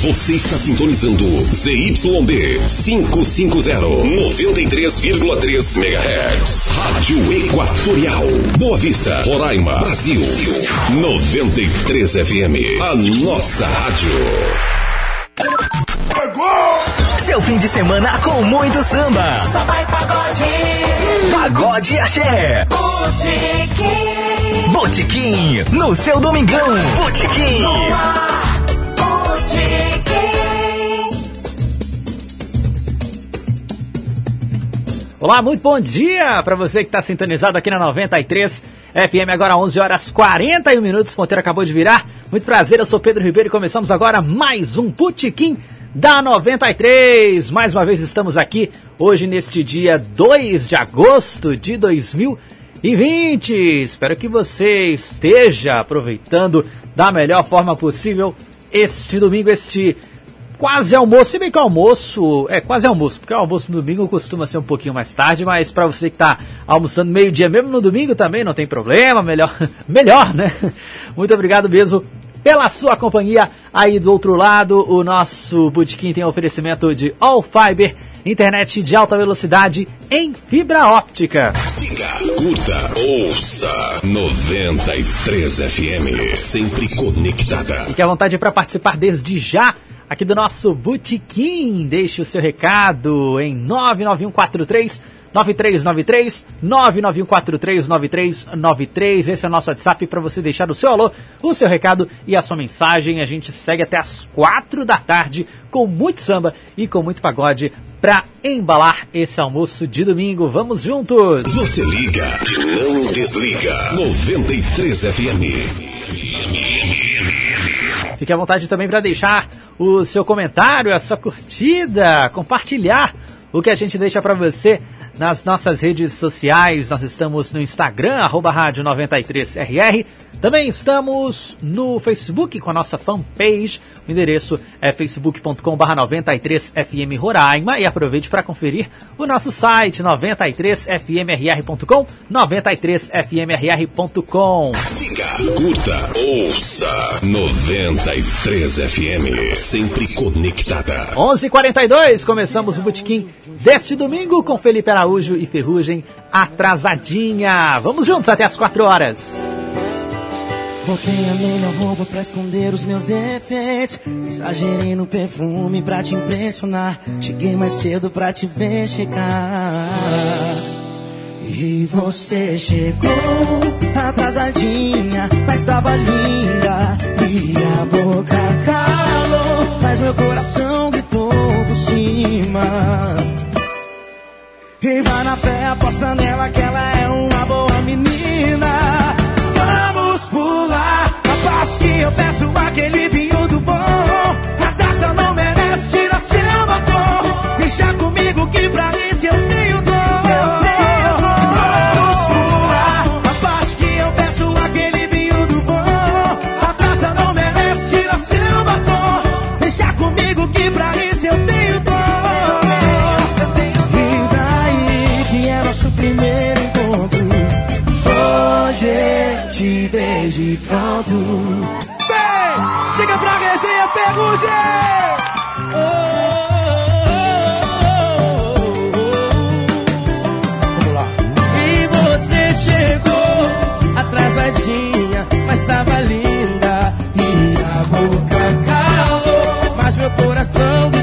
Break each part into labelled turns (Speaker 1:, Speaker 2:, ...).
Speaker 1: Você está sintonizando ZYD 550, 93,3 MHz. Rádio Equatorial. Boa Vista, Roraima, Brasil. 93 FM. A nossa rádio.
Speaker 2: Seu fim de semana com muito samba.
Speaker 3: Só vai pagode.
Speaker 2: Pagode Axé.
Speaker 3: Botequim.
Speaker 2: Botequim, no seu domingão. Botequim.
Speaker 3: Botequim.
Speaker 4: Olá, muito bom dia para você que está sintonizado aqui na 93 FM, agora 11 horas 41 minutos. Ponteiro acabou de virar. Muito prazer, eu sou Pedro Ribeiro e começamos agora mais um Putiquim da 93. Mais uma vez estamos aqui hoje neste dia 2 de agosto de 2020. Espero que você esteja aproveitando da melhor forma possível este domingo, este quase almoço, se bem que almoço é quase almoço, porque o almoço no domingo costuma ser um pouquinho mais tarde, mas para você que está almoçando meio-dia mesmo no domingo também não tem problema, melhor, melhor, né? Muito obrigado mesmo pela sua companhia aí do outro lado. O nosso Botequim tem oferecimento de All Fiber, internet de alta velocidade em fibra óptica.
Speaker 1: Siga, curta, ouça 93 FM. Sempre conectada.
Speaker 4: Fique à vontade para participar desde já aqui do nosso Botequim. Deixe o seu recado em 99143 9393 99143 9393. Esse é o nosso WhatsApp para você deixar o seu alô, o seu recado e a sua mensagem. A gente segue até as quatro da tarde com muito samba e com muito pagode para embalar esse almoço de domingo. Vamos juntos!
Speaker 1: Você liga e não desliga. 93 FM.
Speaker 4: Fique à vontade também para deixar o seu comentário, a sua curtida, compartilhar o que a gente deixa para você nas nossas redes sociais. Nós estamos no Instagram, arroba rádio 93RR. Também estamos no Facebook com a nossa fanpage. O endereço é facebook.com.br 93FM Roraima. E aproveite para conferir o nosso site 93fmrr.com, 93fmrr.com.
Speaker 1: Siga, curta, ouça 93 FM. Sempre conectada.
Speaker 4: 11:42 começamos o botequim deste domingo com Felipe Araújo e Ferrugem atrasadinha. Vamos juntos até as 4 horas.
Speaker 5: Botei a melhor roupa pra esconder os meus defeitos. Exagerei no perfume pra te impressionar. Cheguei mais cedo pra te ver chegar. E você chegou atrasadinha, mas tava linda. E a boca calou, mas meu coração gritou por cima. E vai na fé, aposta nela que ela é uma boa menina. Que eu peço aquele vinho te vejo e pronto Vem, chega pra resenha ferrugem Vamos lá E você chegou atrasadinha Mas tava linda. E a boca calou Mas meu coração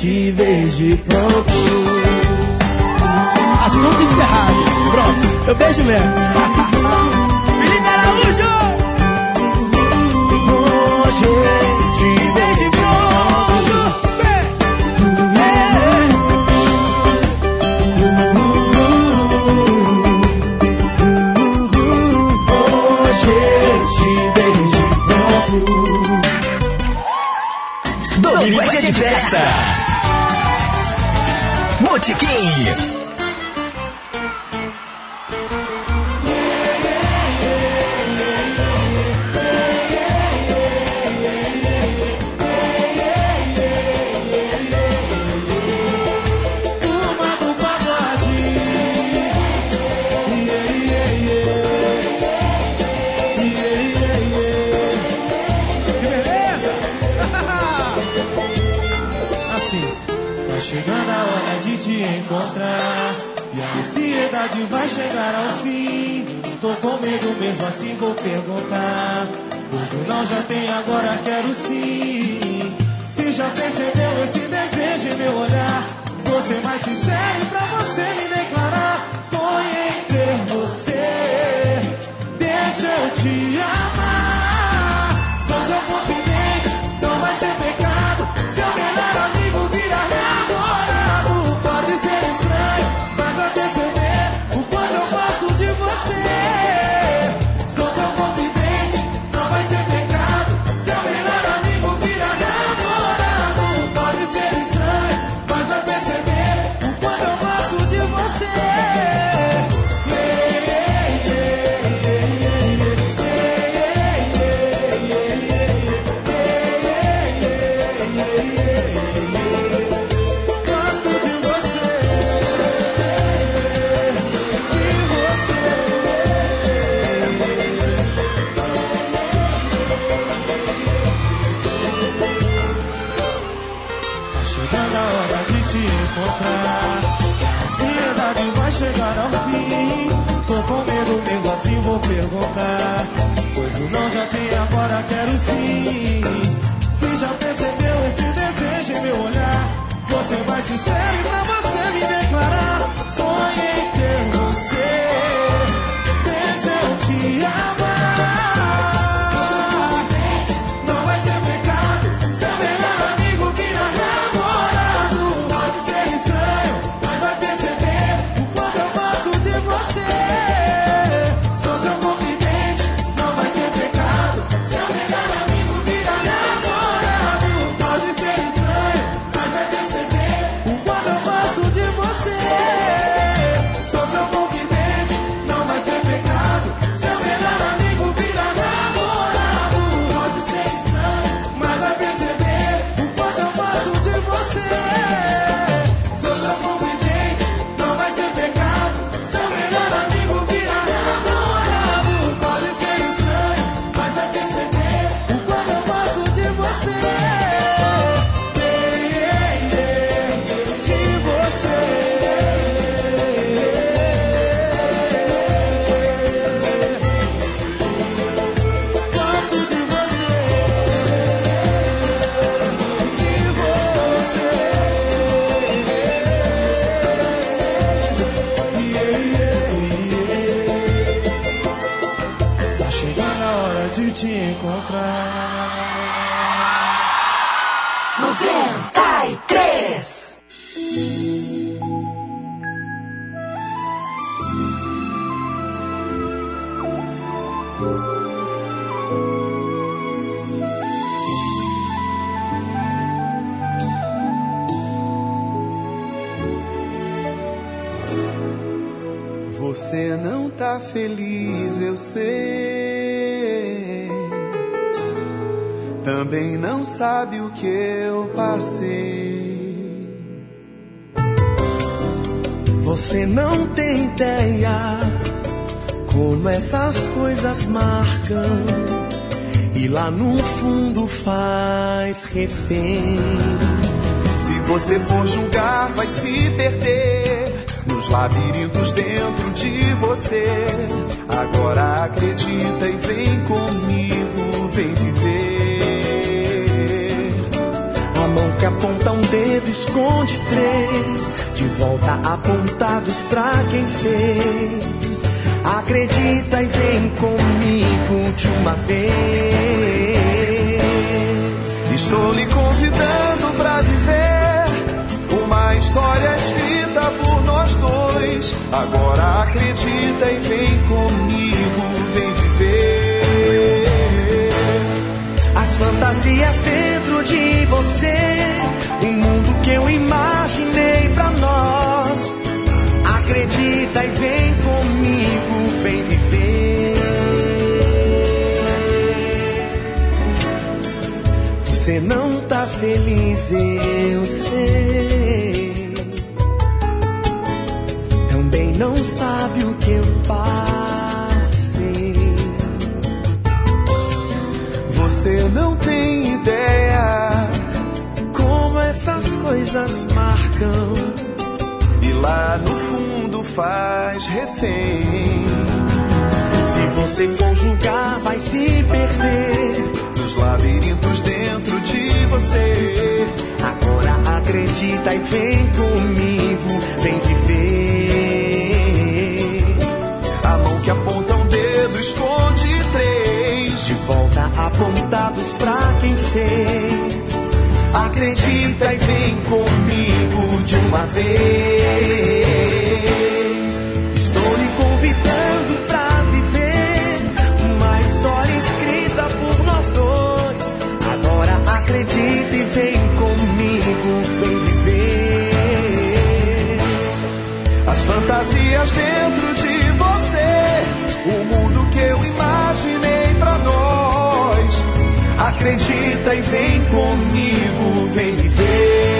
Speaker 5: te beije pronto. Assunto encerrado. Pronto, eu beijo mesmo.
Speaker 6: Me libera, Hoje te beije pronto. É. Hoje te beije pronto. Domingo é de festa. Botequim. Chegar ao fim. Tô com medo mesmo assim, vou perguntar. Pois o não já tem, agora quero sim. Se já percebeu esse desejo em meu olhar, ser mais sincero pra você me declarar. Sonhei em ter você. Deixa eu te amar. Quero sim. Se já percebeu esse desejo em meu olhar, você vai sincero e
Speaker 7: refém. Se você for julgar, vai se perder nos labirintos dentro de você. Agora acredita e vem comigo, vem viver. A mão que aponta um dedo esconde três, de volta apontados pra quem fez. Acredita e vem comigo de uma vez. Estou lhe convidando para viver uma história escrita por nós dois. Agora acredita e vem comigo, vem viver. As fantasias dentro de você,
Speaker 8: o um mundo que eu imaginei para nós. Acredita e vem comigo sei, também não sabe o que eu passei. Você não tem ideia como essas coisas marcam. E lá no fundo faz refém. Se você conjugar, vai se perder nos labirintos dentro de você. Agora acredita e vem comigo, vem viver. A mão que aponta um dedo esconde três. De volta apontados pra quem fez. Acredita e vem comigo de uma vez. Fantasias dentro de você, o mundo que eu imaginei pra nós. Acredita e vem comigo, vem viver.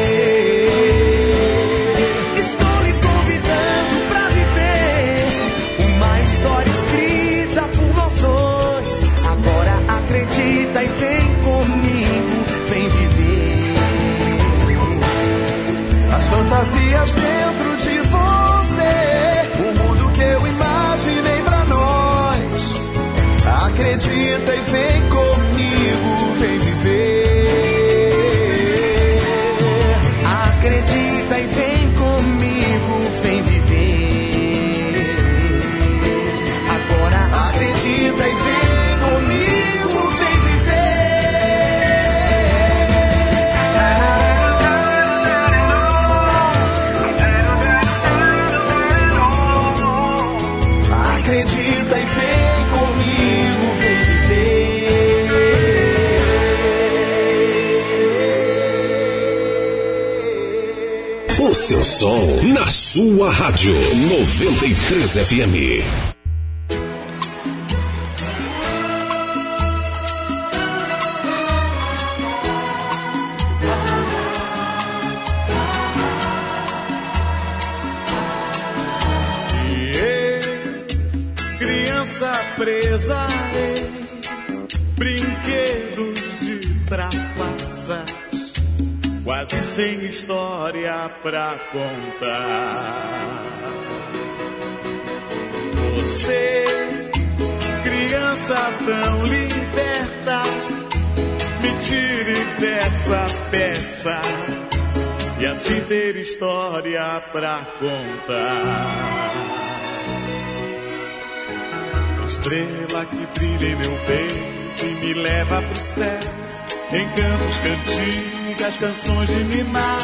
Speaker 1: Som na sua rádio 93 FM.
Speaker 9: História pra contar. Estrela que brilha em meu peito e me leva pro céu, em cantos, cantigas, canções de ninar.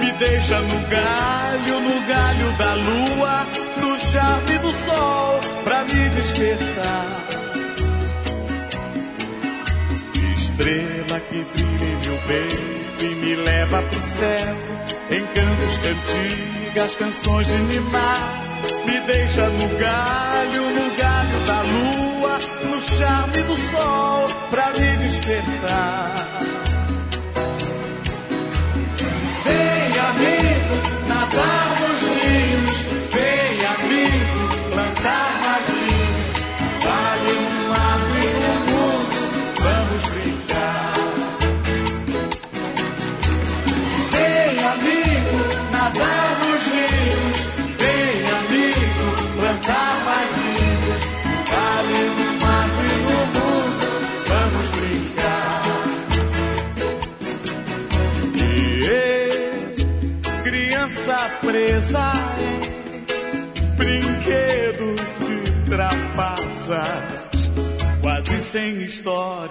Speaker 9: Me deixa no galho, no galho da lua, no charme do sol, pra me despertar. Estrela que brilha em meu peito e me leva pro céu. Em cantos, cantigas, canções de Nimar. Me deixa no galho, no galho da lua, no charme do sol, pra me despertar. Vem, amigo, nadar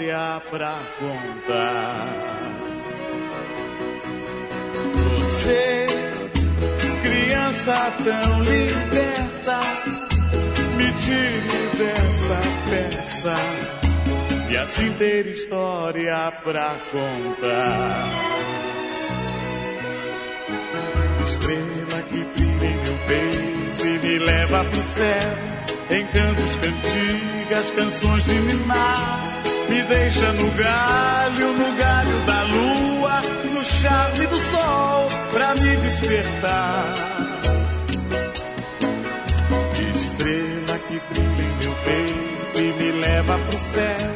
Speaker 9: história pra contar. Você, criança tão liberta, me tire dessa peça e assim ter história pra contar. Estrela que brilha em meu peito e me leva pro céu, em cantos, cantigas, canções de minar. Me deixa no galho, no galho da lua, no charme do sol, pra me despertar. Estrela que brilha em meu peito e me leva pro céu,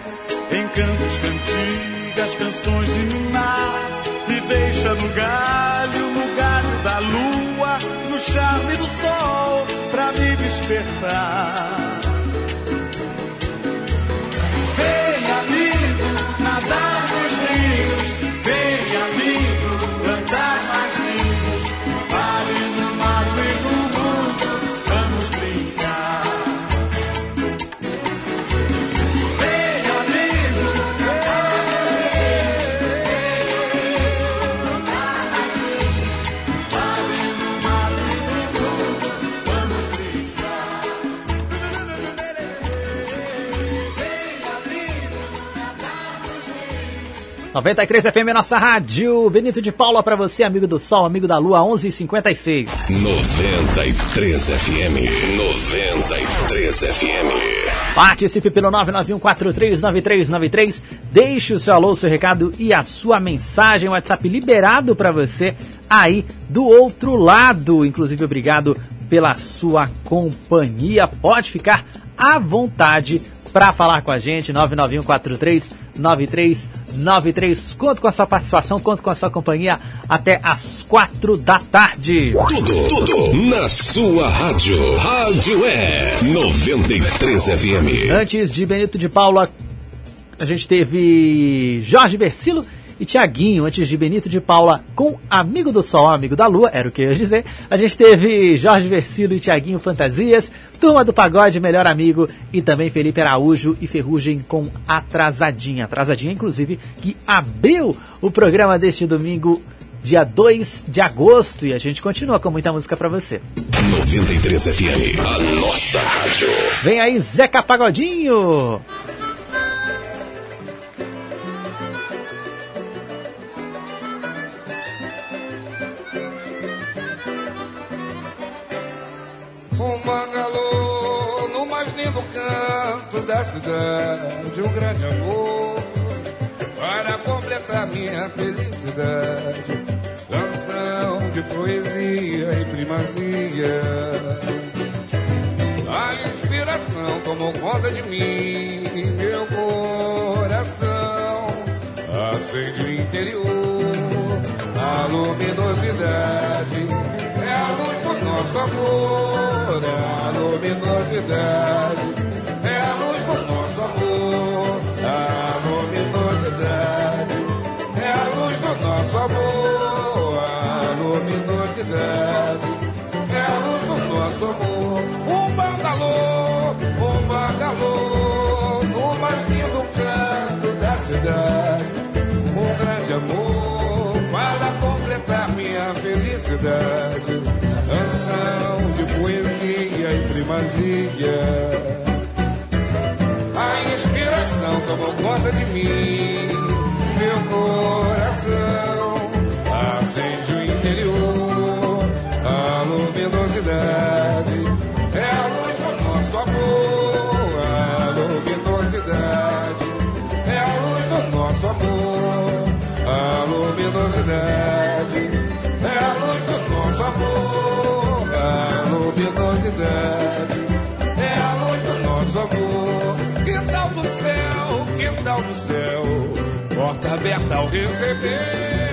Speaker 9: em cantos, cantigas, canções de ninar, me deixa no galho, no galho da lua, no charme do sol, pra me despertar.
Speaker 4: 93 FM é nossa rádio. Benito de Paula pra você, amigo do Sol, amigo da Lua, 11:56.
Speaker 1: 93 FM. 93 FM.
Speaker 4: Participe pelo 991439393. Deixe o seu alô, o seu recado e a sua mensagem. WhatsApp liberado para você aí do outro lado. Inclusive, obrigado pela sua companhia. Pode ficar à vontade para falar com a gente. 991439393. Conto com a sua participação, conto com a sua companhia até às quatro da tarde.
Speaker 1: Tudo, tudo na sua rádio. Rádio é 93 FM.
Speaker 4: Antes de Benito de Paula, a gente teve Jorge Versilo e Tiaguinho. Antes de Benito de Paula com Amigo do Sol, Amigo da Lua, era o que eu ia dizer. A gente teve Jorge Versilo e Tiaguinho Fantasias, Turma do Pagode, Melhor Amigo e também Felipe Araújo e Ferrugem com Atrasadinha. Atrasadinha, inclusive, que abriu o programa deste domingo. Dia 2 de agosto e a gente continua com muita música pra você.
Speaker 1: 93 FM. A nossa rádio.
Speaker 4: Vem aí, Zeca Pagodinho!
Speaker 10: Da cidade, um grande amor para completar minha felicidade. Canção de poesia e primazia. A inspiração tomou conta de mim, meu coração acende o interior, a luminosidade é a luz do nosso amor, é a luminosidade conta de mim, ao recebê-la,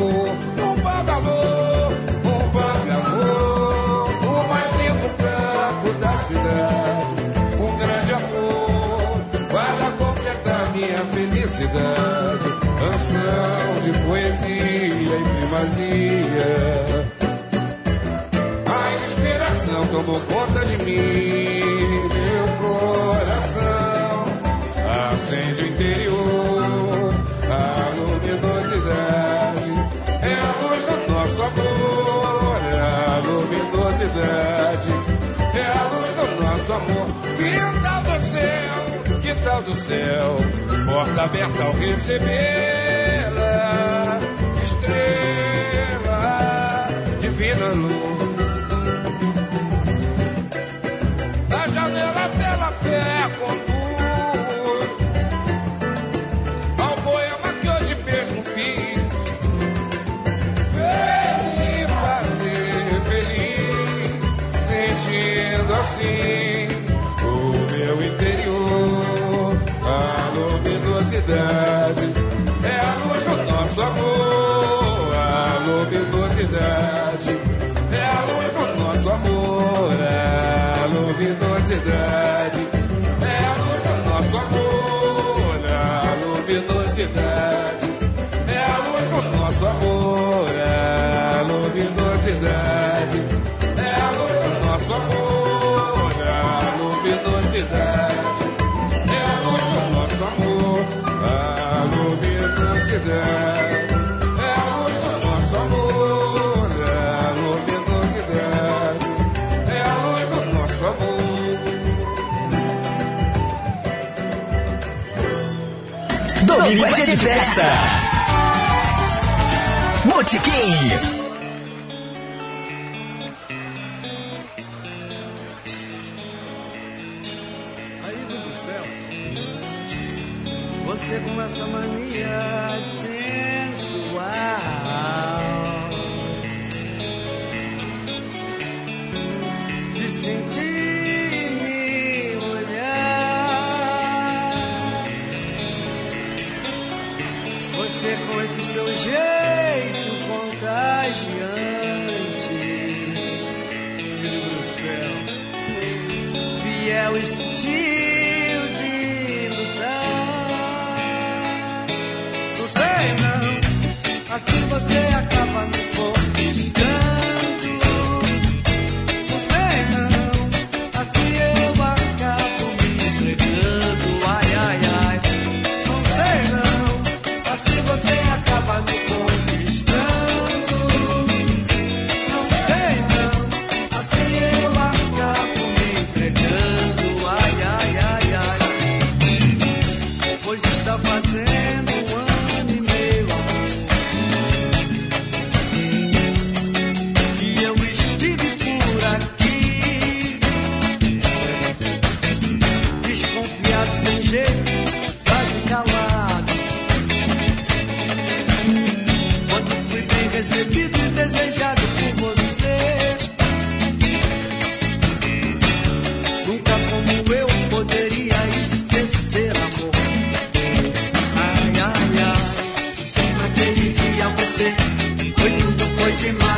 Speaker 10: Um um vago amor, um vago amor, o mais lindo canto da cidade, um grande amor, para completar minha felicidade, canção de poesia e primazia. A inspiração tomou conta de mim. porta aberta ao recebê-la. luminosidade. É a luz do nosso amor, a luminosidade. É a luz do nosso amor, a luminosidade. É a luz do nosso amor, a luminosidade. É a luz do nosso amor, a luminosidade. Família de é
Speaker 11: festa. Botequim.
Speaker 12: Watching my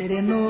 Speaker 12: serenou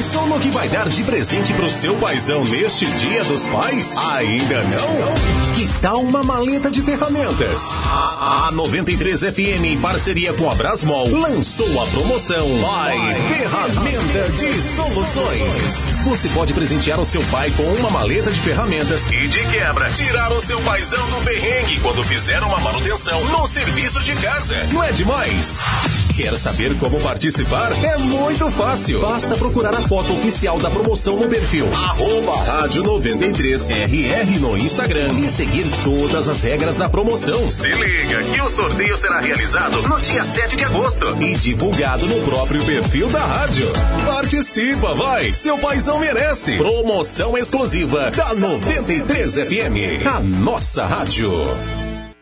Speaker 1: Pensou no que vai dar de presente pro seu paizão neste Dia dos Pais? Ainda não? Que tal uma maleta de ferramentas? A, a 93 FM, em parceria com a Brasmol, lançou a promoção Pai Ferramenta de Soluções. Você pode presentear o seu pai com uma maleta de ferramentas e, de quebra, tirar o seu paizão do perrengue quando fizer uma manutenção no serviço de casa. Não é demais? Quer saber como participar? É muito fácil. Basta procurar a foto oficial da promoção no perfil arroba rádio 93RR no Instagram e seguir todas as regras da promoção. Se liga que o sorteio será realizado no dia 7 de agosto e divulgado no próprio perfil da rádio. Participa, vai! Seu paizão merece! Promoção exclusiva da 93 FM, a nossa rádio.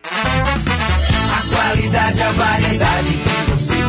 Speaker 3: A qualidade, a variedade você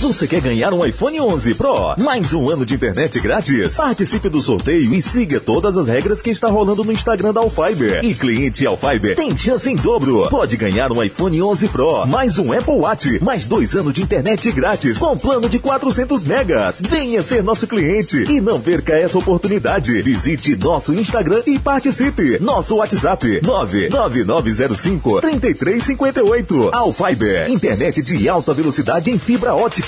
Speaker 1: Você quer ganhar um iPhone 11 Pro? Mais um ano de internet grátis? Participe do sorteio e siga todas as regras que está rolando no Instagram da Alfiber. E cliente Alfiber tem chance em dobro. Pode ganhar um iPhone 11 Pro, mais um Apple Watch, mais dois anos de internet grátis com plano de 400 megas. Venha ser nosso cliente e não perca essa oportunidade. Visite nosso Instagram e participe. Nosso WhatsApp 99905 3358. Alfiber, internet de alta velocidade em fibra ótica.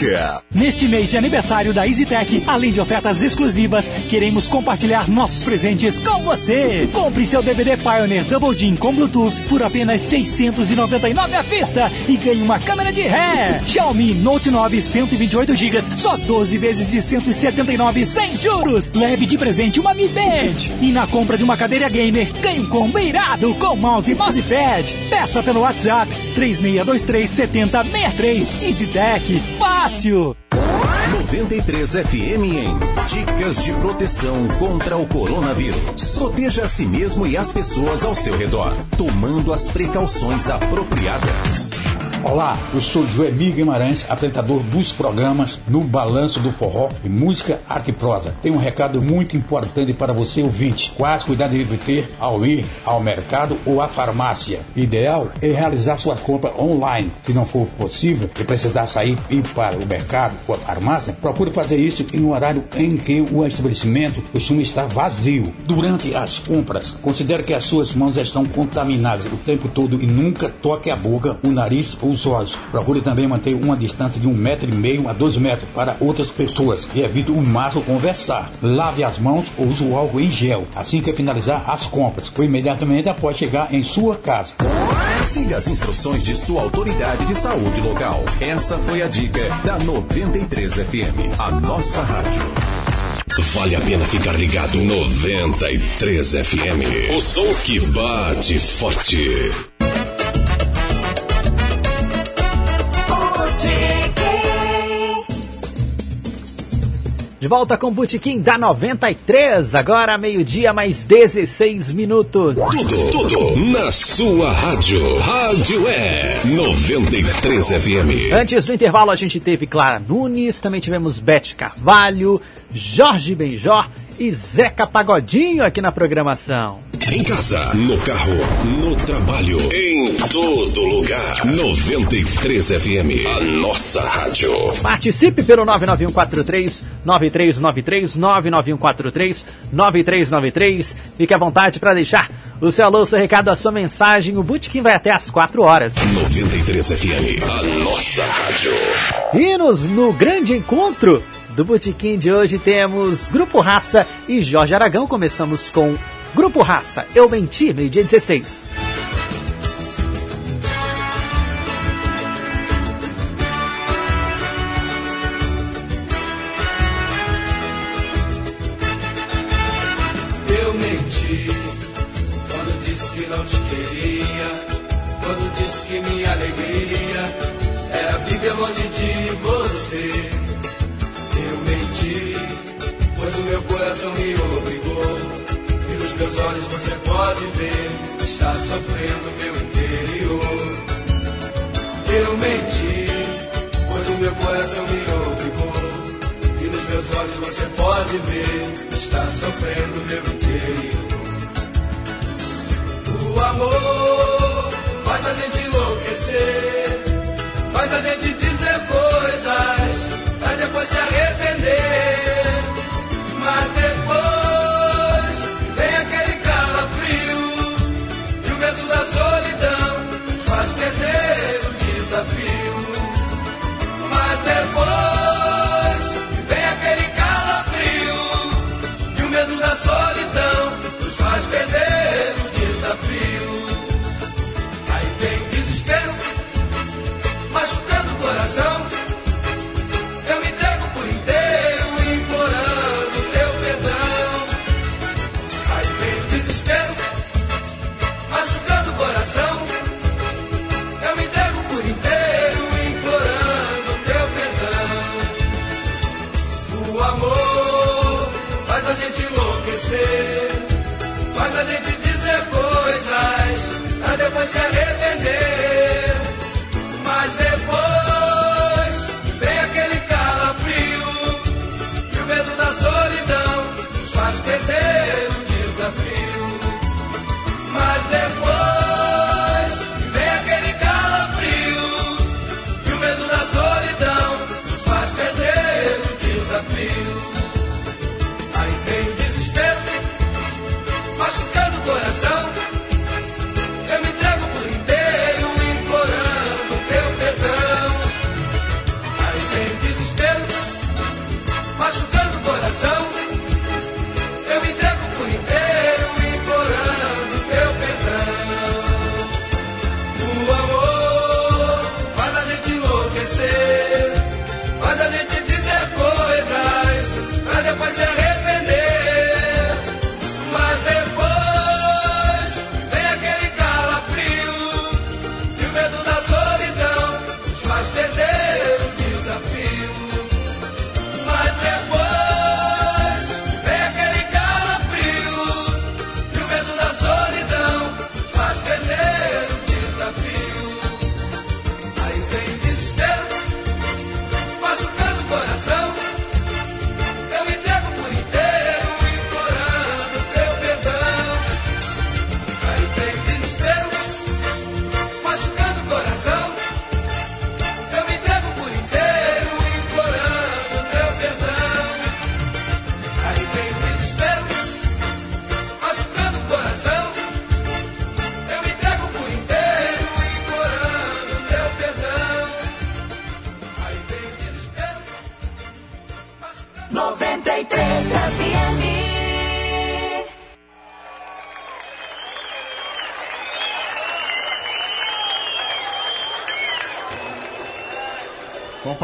Speaker 13: Neste mês de aniversário da EasyTech, além de ofertas exclusivas, queremos compartilhar nossos presentes com você. Compre seu DVD Pioneer Double DIN com Bluetooth por apenas 699 à vista e ganhe uma câmera de ré. Xiaomi Note 9 128 GB, só 12 vezes de 179 sem juros. Leve de presente uma Mi Band. E na compra de uma cadeira gamer, ganhe um combo irado com mouse e mousepad. Peça pelo WhatsApp 3623 7063. EasyTech, fácil.
Speaker 1: 93 FM em Dicas de proteção contra o coronavírus. Proteja a si mesmo e as pessoas ao seu redor, tomando as precauções apropriadas.
Speaker 14: Olá, eu sou Joemir Guimarães, apresentador dos programas No Balanço do Forró e Música Arte e Prosa. Tem um recado muito importante para você ouvinte. Quais cuidados deve ter ao ir ao mercado ou à farmácia? Ideal é realizar sua compra online. Se não for possível e precisar sair e ir para o mercado ou a farmácia, procure fazer isso em um horário em que o estabelecimento costuma estar vazio. Durante as compras, considere que as suas mãos estão contaminadas o tempo todo e nunca toque a boca, o nariz ou os olhos. Procure também manter uma distância de um metro e meio a dois metros para outras pessoas e evite o máximo conversar. Lave as mãos ou use o álcool em gel assim que finalizar as compras ou imediatamente após chegar em sua casa.
Speaker 1: Siga as instruções de sua autoridade de saúde local. Essa foi a dica da 93 FM, a nossa rádio.
Speaker 15: Vale a pena ficar ligado 93 FM. O som que bate forte.
Speaker 4: De volta com o Botequim da 93, agora meio-dia, mais 16 minutos.
Speaker 15: Tudo, tudo na sua rádio. Rádio é 93 FM.
Speaker 4: Antes do intervalo, a gente teve Clara Nunes, também tivemos Bete Carvalho, Jorge Benjor e Zeca Pagodinho aqui na programação.
Speaker 15: Em casa, no carro, no trabalho, em todo lugar. 93 FM, a nossa rádio.
Speaker 4: Participe pelo 99143 9393 99143 9393. Fique à vontade para deixar o seu alô, seu recado, a sua mensagem. O butiquim vai até às 4 horas.
Speaker 15: 93 FM, a nossa rádio.
Speaker 4: E nos, no grande encontro do Botequim de hoje temos Grupo Raça e Jorge Aragão. Começamos com Grupo Raça, eu menti, meio-dia 16.
Speaker 16: pode ver, está sofrendo meu interior. Eu menti, pois o meu coração me obrigou. E nos meus olhos você pode ver, está sofrendo meu interior. O amor faz a gente enlouquecer, faz a gente dizer coisas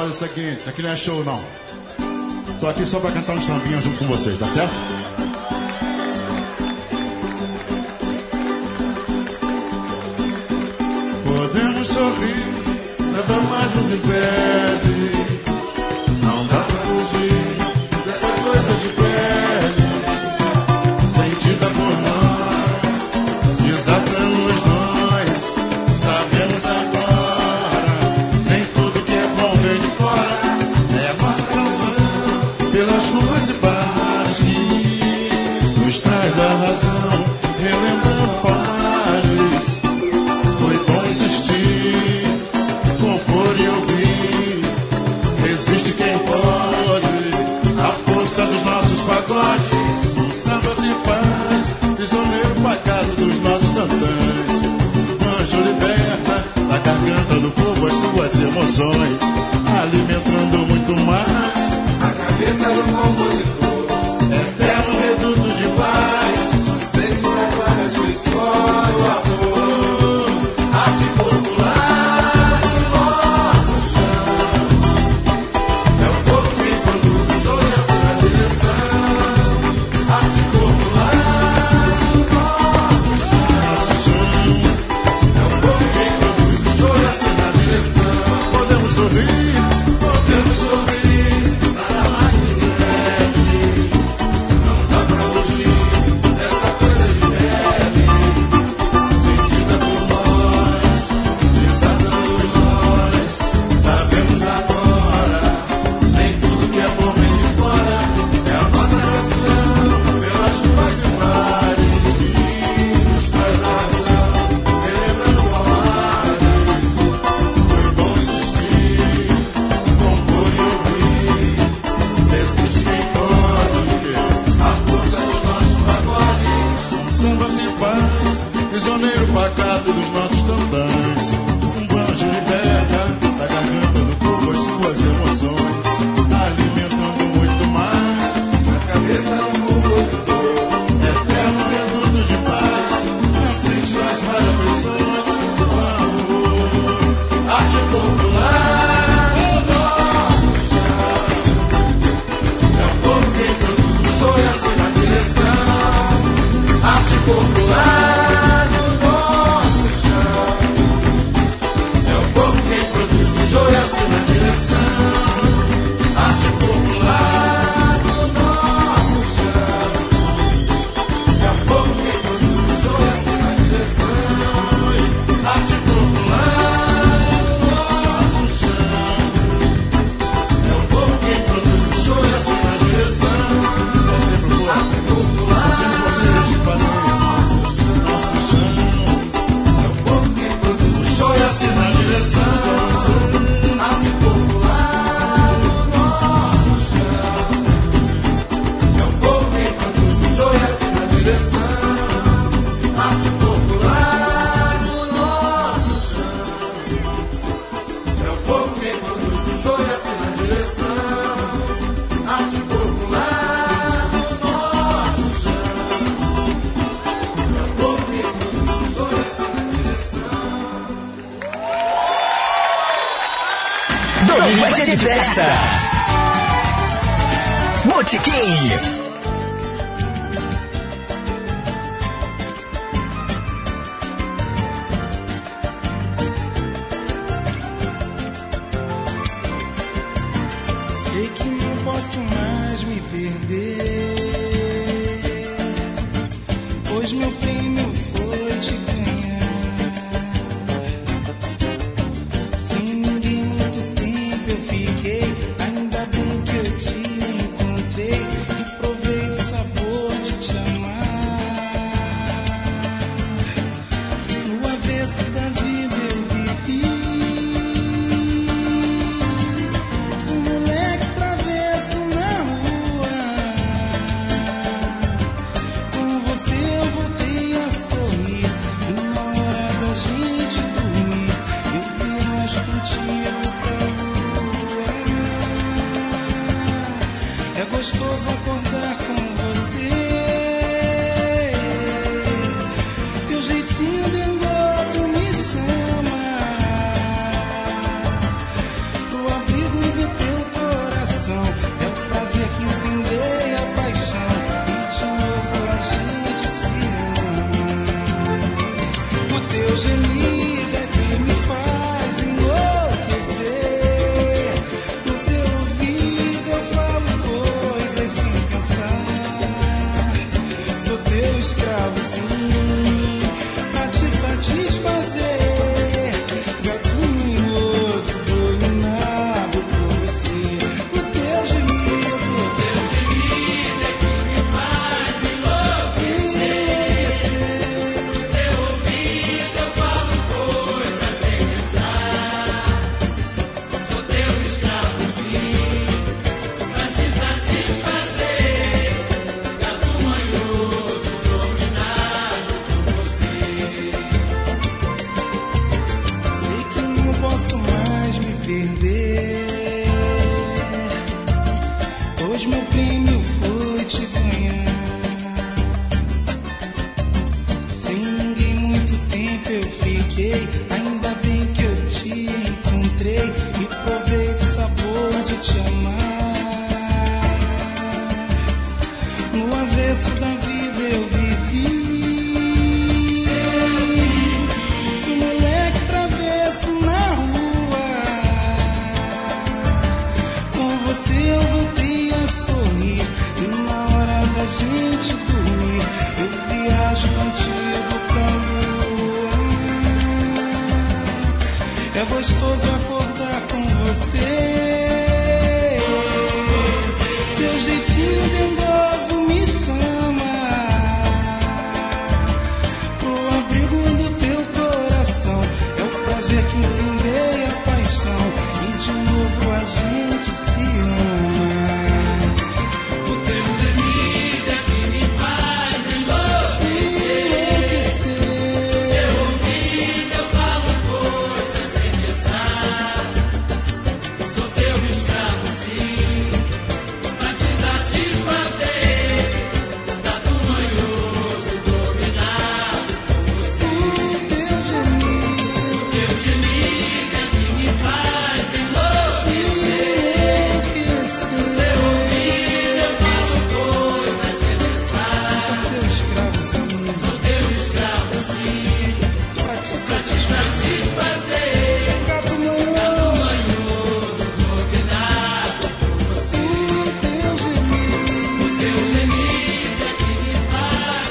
Speaker 16: Olha o
Speaker 17: seguinte, aqui não é show não. Tô aqui só pra cantar um sambinha junto com vocês, tá certo? Podemos sorrir, nada mais nos impede. importância. Anjo liberta da garganta do povo as suas emoções, alimentando muito mais a cabeça do compositor.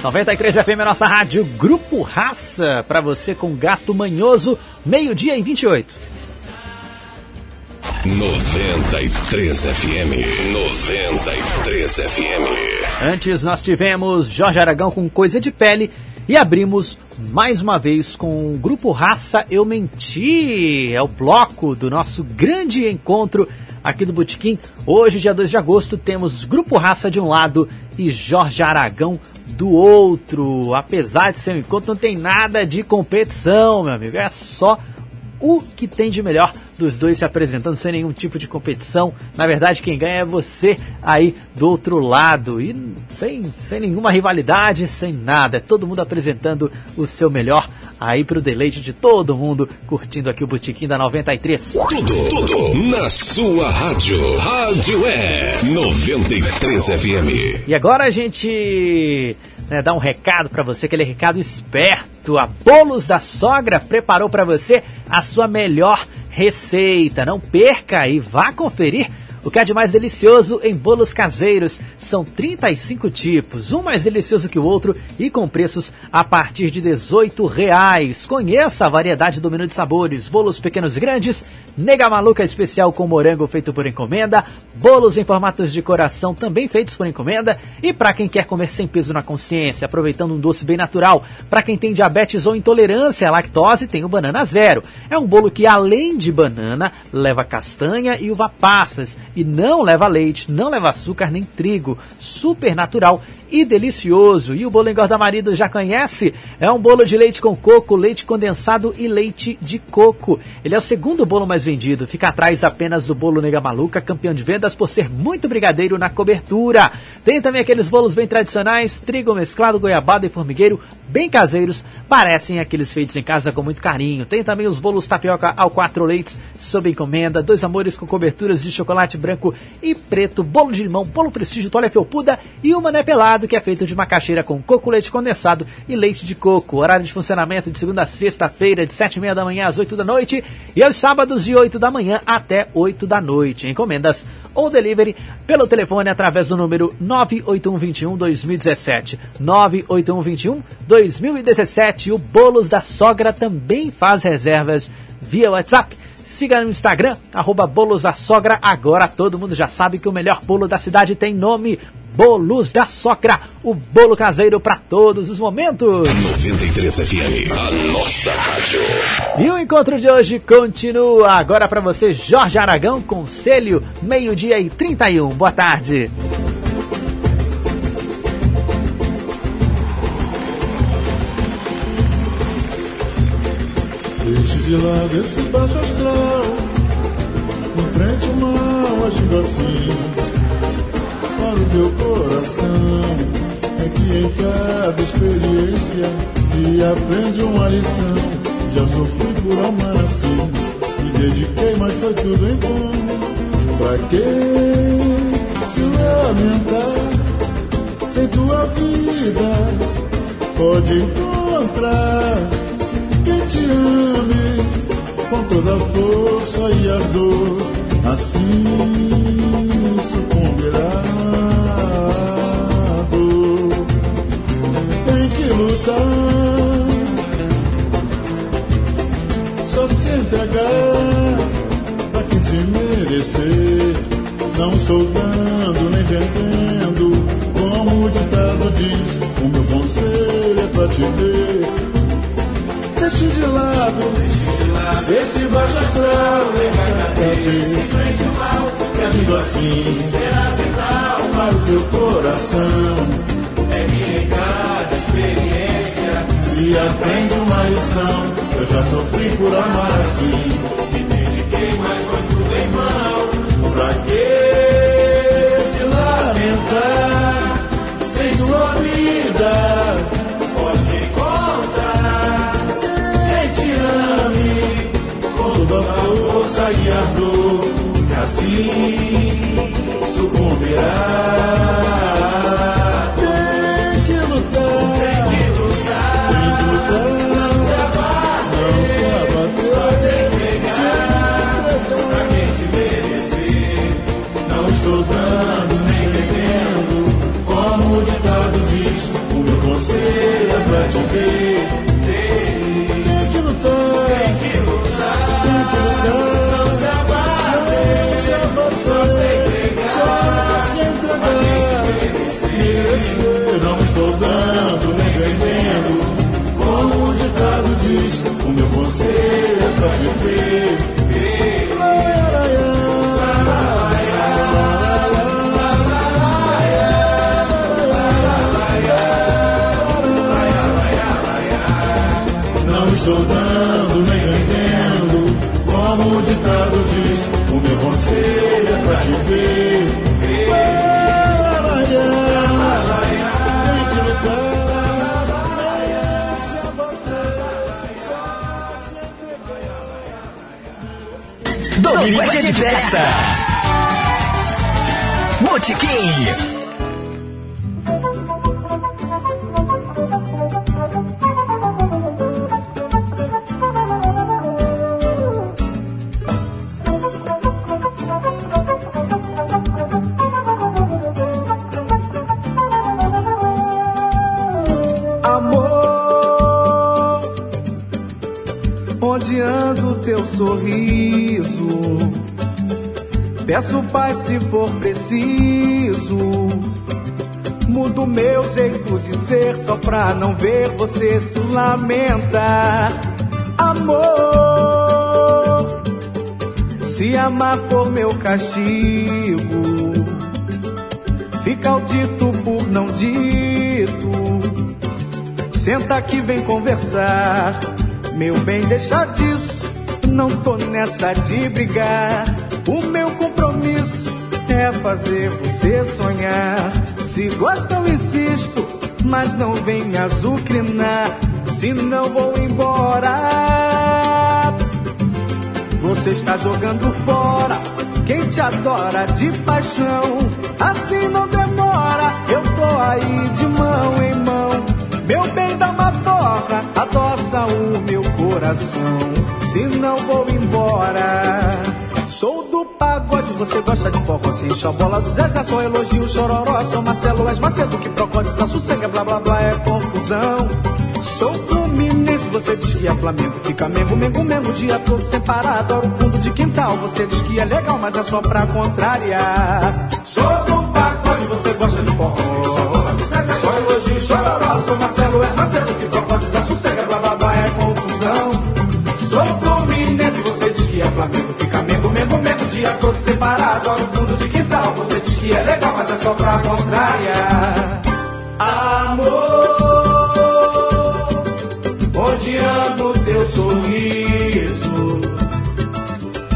Speaker 4: 93 FM, a nossa rádio Grupo Raça, pra você com Gato Manhoso, meio-dia e 28.
Speaker 1: 93 FM. 93 FM.
Speaker 4: Antes nós tivemos Jorge Aragão com Coisa de Pele e abrimos mais uma vez com o Grupo Raça Eu Menti. É o bloco do nosso grande encontro aqui do Botequim. Hoje, dia 2 de agosto, temos Grupo Raça de um lado e Jorge Aragão do outro. Apesar de ser um encontro, não tem nada de competição, meu amigo. É só o que tem de melhor dos dois se apresentando sem nenhum tipo de competição. Na verdade, quem ganha é você aí do outro lado. E sem, sem nenhuma rivalidade, sem nada. É todo mundo apresentando o seu melhor aí pro deleite de todo mundo curtindo aqui o Botequim da 93.
Speaker 1: Tudo, tudo na sua rádio. Rádio é 93 FM.
Speaker 4: E agora a gente né, dá um recado para você, aquele recado esperto. A Bolos da Sogra preparou para você a sua melhor receita. Não perca e vá conferir o que há de mais delicioso em bolos caseiros. São 35 tipos, um mais delicioso que o outro e com preços a partir de 18 reais. Conheça a variedade do menu de sabores, bolos pequenos e grandes, nega maluca especial com morango feito por encomenda, bolos em formatos de coração também feitos por encomenda e para quem quer comer sem peso na consciência, aproveitando um doce bem natural. Para quem tem diabetes ou intolerância à lactose, tem o banana zero. É um bolo que além de banana, leva castanha e uva passas e não leva leite, não leva açúcar nem trigo. Super natural e delicioso. E o bolo engorda marido já conhece? É um bolo de leite com coco, leite condensado e leite de coco. Ele é o segundo bolo mais vendido. Fica atrás apenas do bolo Nega Maluca, campeão de vendas por ser muito brigadeiro na cobertura. Tem também aqueles bolos bem tradicionais, trigo mesclado, goiabada e formigueiro, bem caseiros, parecem aqueles feitos em casa com muito carinho. Tem também os bolos tapioca ao quatro leites, sob encomenda, dois amores com coberturas de chocolate branco e preto, bolo de limão, bolo prestígio, toalha felpuda e uma mané pelado que é feito de macaxeira com coco, leite condensado e leite de coco. Horário de funcionamento de segunda a sexta-feira, de sete e meia da manhã às oito da noite e aos sábados de oito da manhã até oito da noite. Encomendas ou delivery pelo telefone através do número 98121 2017. 98121 2017. O Bolos da Sogra também faz reservas via WhatsApp. Siga no Instagram, arroba Bolos da Sogra. Agora todo mundo já sabe que o melhor bolo da cidade tem nome. Bolos da Sogra, o bolo caseiro para todos os momentos.
Speaker 1: 93 FM, a nossa rádio.
Speaker 4: E o encontro de hoje continua. Agora para você, Jorge Aragão, Conselho, meio-dia e 31. Boa tarde.
Speaker 18: De lado esse baixo astral Enfrente o mal agindo assim. Para o teu coração É que em cada experiência Se aprende uma lição. Já sofri por amar assim Me dediquei, mas foi tudo em vão. Pra que se lamentar Sem tua
Speaker 17: vida? Pode encontrar quem te ame com toda a força e ardor, assim sucumbirá a dor. Tem que lutar, só se entregar pra quem te merecer. Não sou dando nem vendendo, como o ditado diz. O meu conselho é pra te ver. Deixe de lado, esse baixo astral, levanta a cabeça, enfrente o mal, que agindo assim será vital para o seu coração. É em cada experiência se aprende uma lição. Eu já sofri por amar assim, me dediquei, mas foi tudo em vão. Pra que se lamentar? Sem tua vida força e ardor, que assim sucumbirá. Conselho é pra te
Speaker 2: dia de festa. Botequim.
Speaker 7: Peço paz se for preciso. Mudo meu jeito de ser só pra não ver você se lamentar. Amor, se amar for meu castigo, fica o dito por não dito. Senta aqui, vem conversar. Meu bem, deixa disso. Não tô nessa de brigar. Compromisso é fazer você sonhar. Se gosta, eu insisto, mas não vem azucrinar. Senão vou embora. Você está jogando fora quem te adora de paixão. Assim não demora, eu tô aí de mão em mão. Meu bem dá uma porra, adoça o meu coração. Se não vou embora. Pagode, você gosta de foco assim, bola do Zezé, só elogio, chororó, sou Marcelo, és Macedo, que procode, sossega, blá blá blá, é confusão. Sou fluminense, você diz que é Flamengo, fica Mengo, Mengo, Mengo, o dia todo sem parar, adoro fundo de quintal, você diz que é legal, mas é só pra contrariar. Sou do pagode, você gosta de forró, só elogio, chororó, sou Marcelo, é Marcelo, que procode, sossega, blá blá blá, é confusão. Sou fluminense, você diz que é Flamengo, fica Mengo, Mengo, Mengo, o dia todo sem parar, adoro o fundo de quintal, você diz que é legal, mas é só pra contrariar. Amor, onde anda o teu sorriso?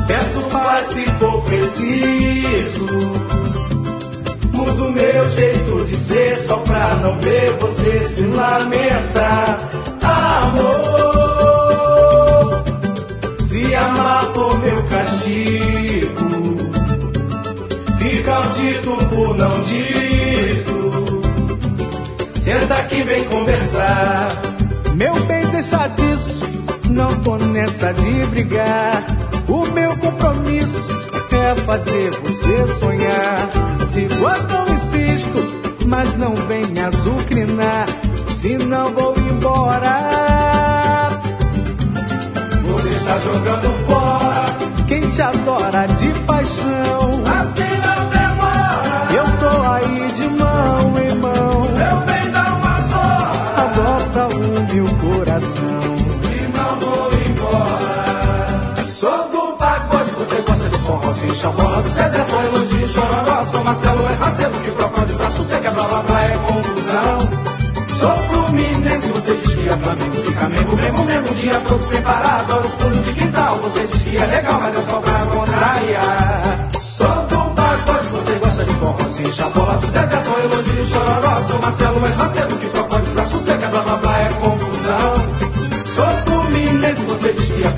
Speaker 7: Peço paz se for preciso. Mudo meu jeito de ser só pra não ver você se lamentar. Amor, se amar for meu castigo, Aqui, vem conversar.
Speaker 19: Meu bem, deixa disso, não tô nessa de brigar. O meu compromisso é fazer você sonhar. Se gosta, eu insisto, mas não me azucrinar. Senão vou embora.
Speaker 7: Você está jogando fora.
Speaker 19: Quem te adora de paixão.
Speaker 7: Assim não demora.
Speaker 19: Coração.
Speaker 7: Se não vou embora. Sou do pagode, você gosta de forró, se do Zezé, só elogio, chororó. Sou Marcelo, é Macedo, que procura desassossega, blá blá blá, é confusão. Sou fluminense, você diz que é Flamengo, fica mesmo, mesmo, mesmo, dia todo sem parar. Adoro o fundo de quintal, você diz que é legal, mas é só pra contrariar. Sou do pagode, você gosta de forró, se do Zezé, só elogio, chororó. Sou Marcelo, é Macedo, que procura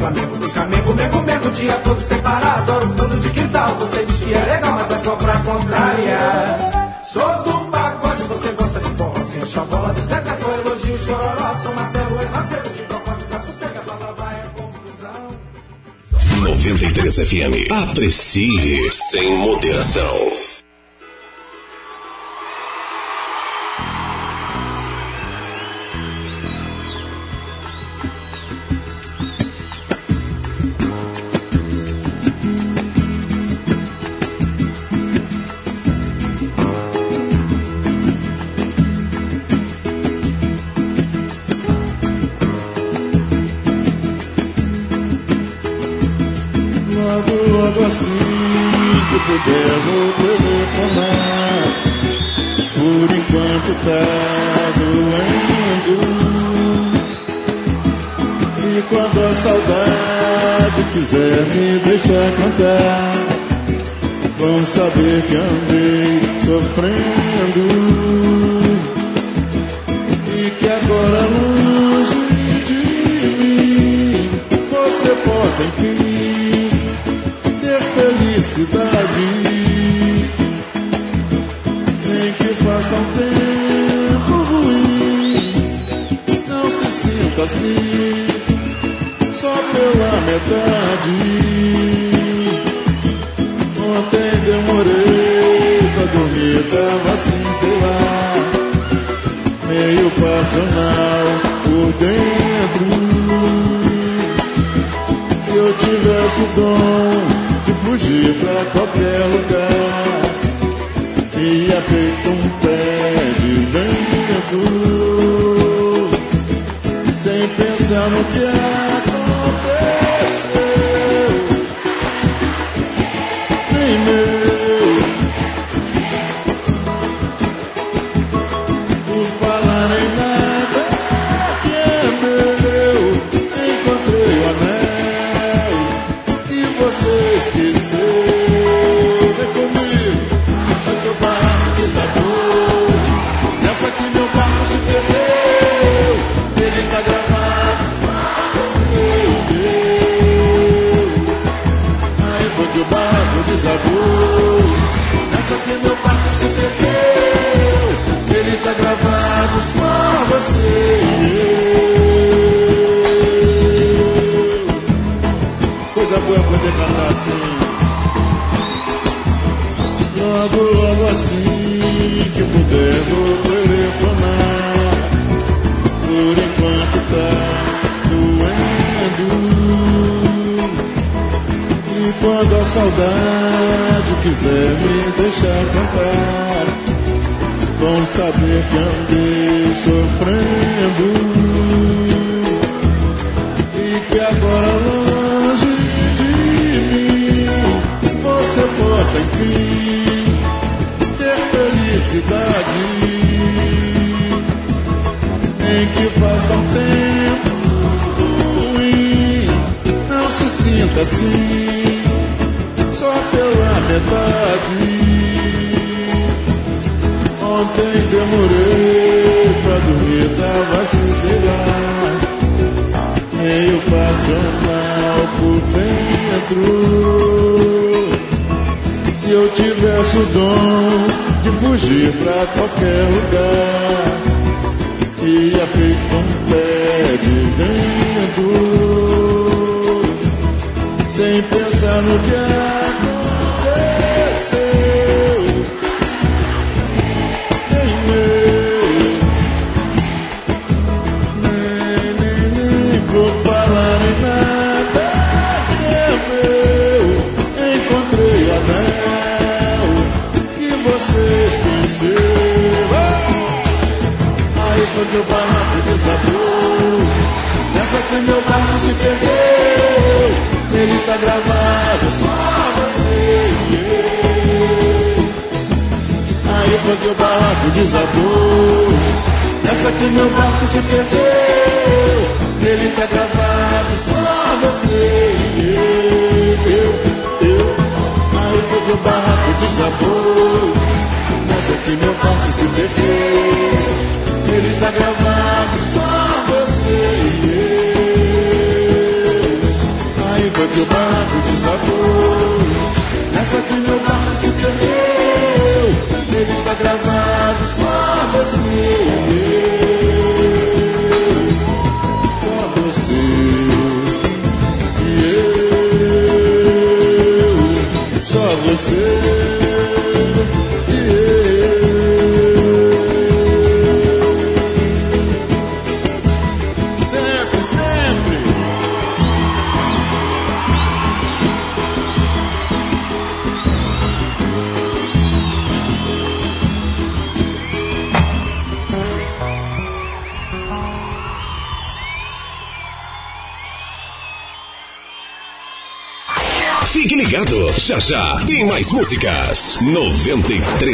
Speaker 7: Flamengo, fica mesmo, mesmo, mesmo, dia todo sem parar. Adoro o fundo de quintal, você diz que é legal, mas é só pra contrariar. Sou do pagode, você gosta de forró, se enche a bola do Zezé, só elogio, chororó. Sou Marcelo, é Macedo, que procura desassossega, blá blá blá, é confusão.
Speaker 17: 93 FM. Aprecie sem moderação.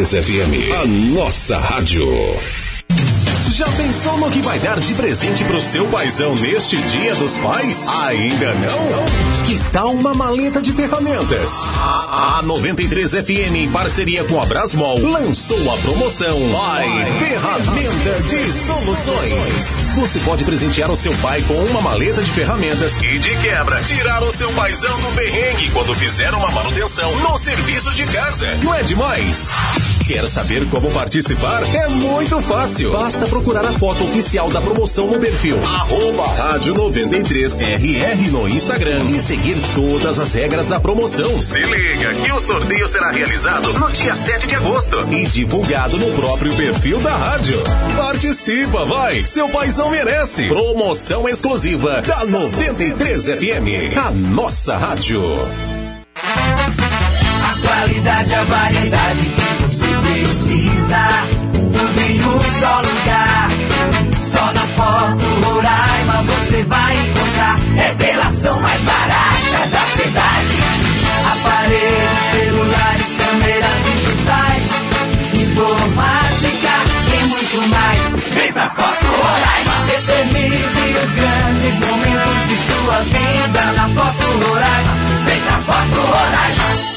Speaker 20: 93 FM, a nossa rádio.
Speaker 1: Já pensou no que vai dar de presente pro seu paizão neste Dia dos Pais? Ainda não? Que tal uma maleta de ferramentas? A, a 93 FM, em parceria com a Brasmol, lançou a promoção Pai Ferramenta de Soluções. Você pode presentear o seu pai com uma maleta de ferramentas e, de quebra, tirar o seu paizão do perrengue quando fizer uma manutenção no serviço de casa. Não é demais? Quer saber como participar? É muito fácil. Basta procurar a foto oficial da promoção no perfil arroba rádio 93RR no Instagram e seguir todas as regras da promoção. Se liga que o sorteio será realizado no dia 7 de agosto e divulgado no próprio perfil da rádio. Participa, vai! Seu paizão merece! Promoção exclusiva da 93 FM, a nossa rádio.
Speaker 3: A qualidade, a variedade que você precisa. Tudo em um só lugar. Só na Foto Roraima você vai encontrar. Revelação mais barata da cidade. Aparelhos, celulares, câmeras digitais. Informática e muito mais. Vem pra Foto Roraima. Eternize os grandes momentos de sua vida na Foto Roraima. Vem pra Foto Roraima.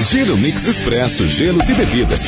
Speaker 21: Giro Mix Expresso, gelos e bebidas.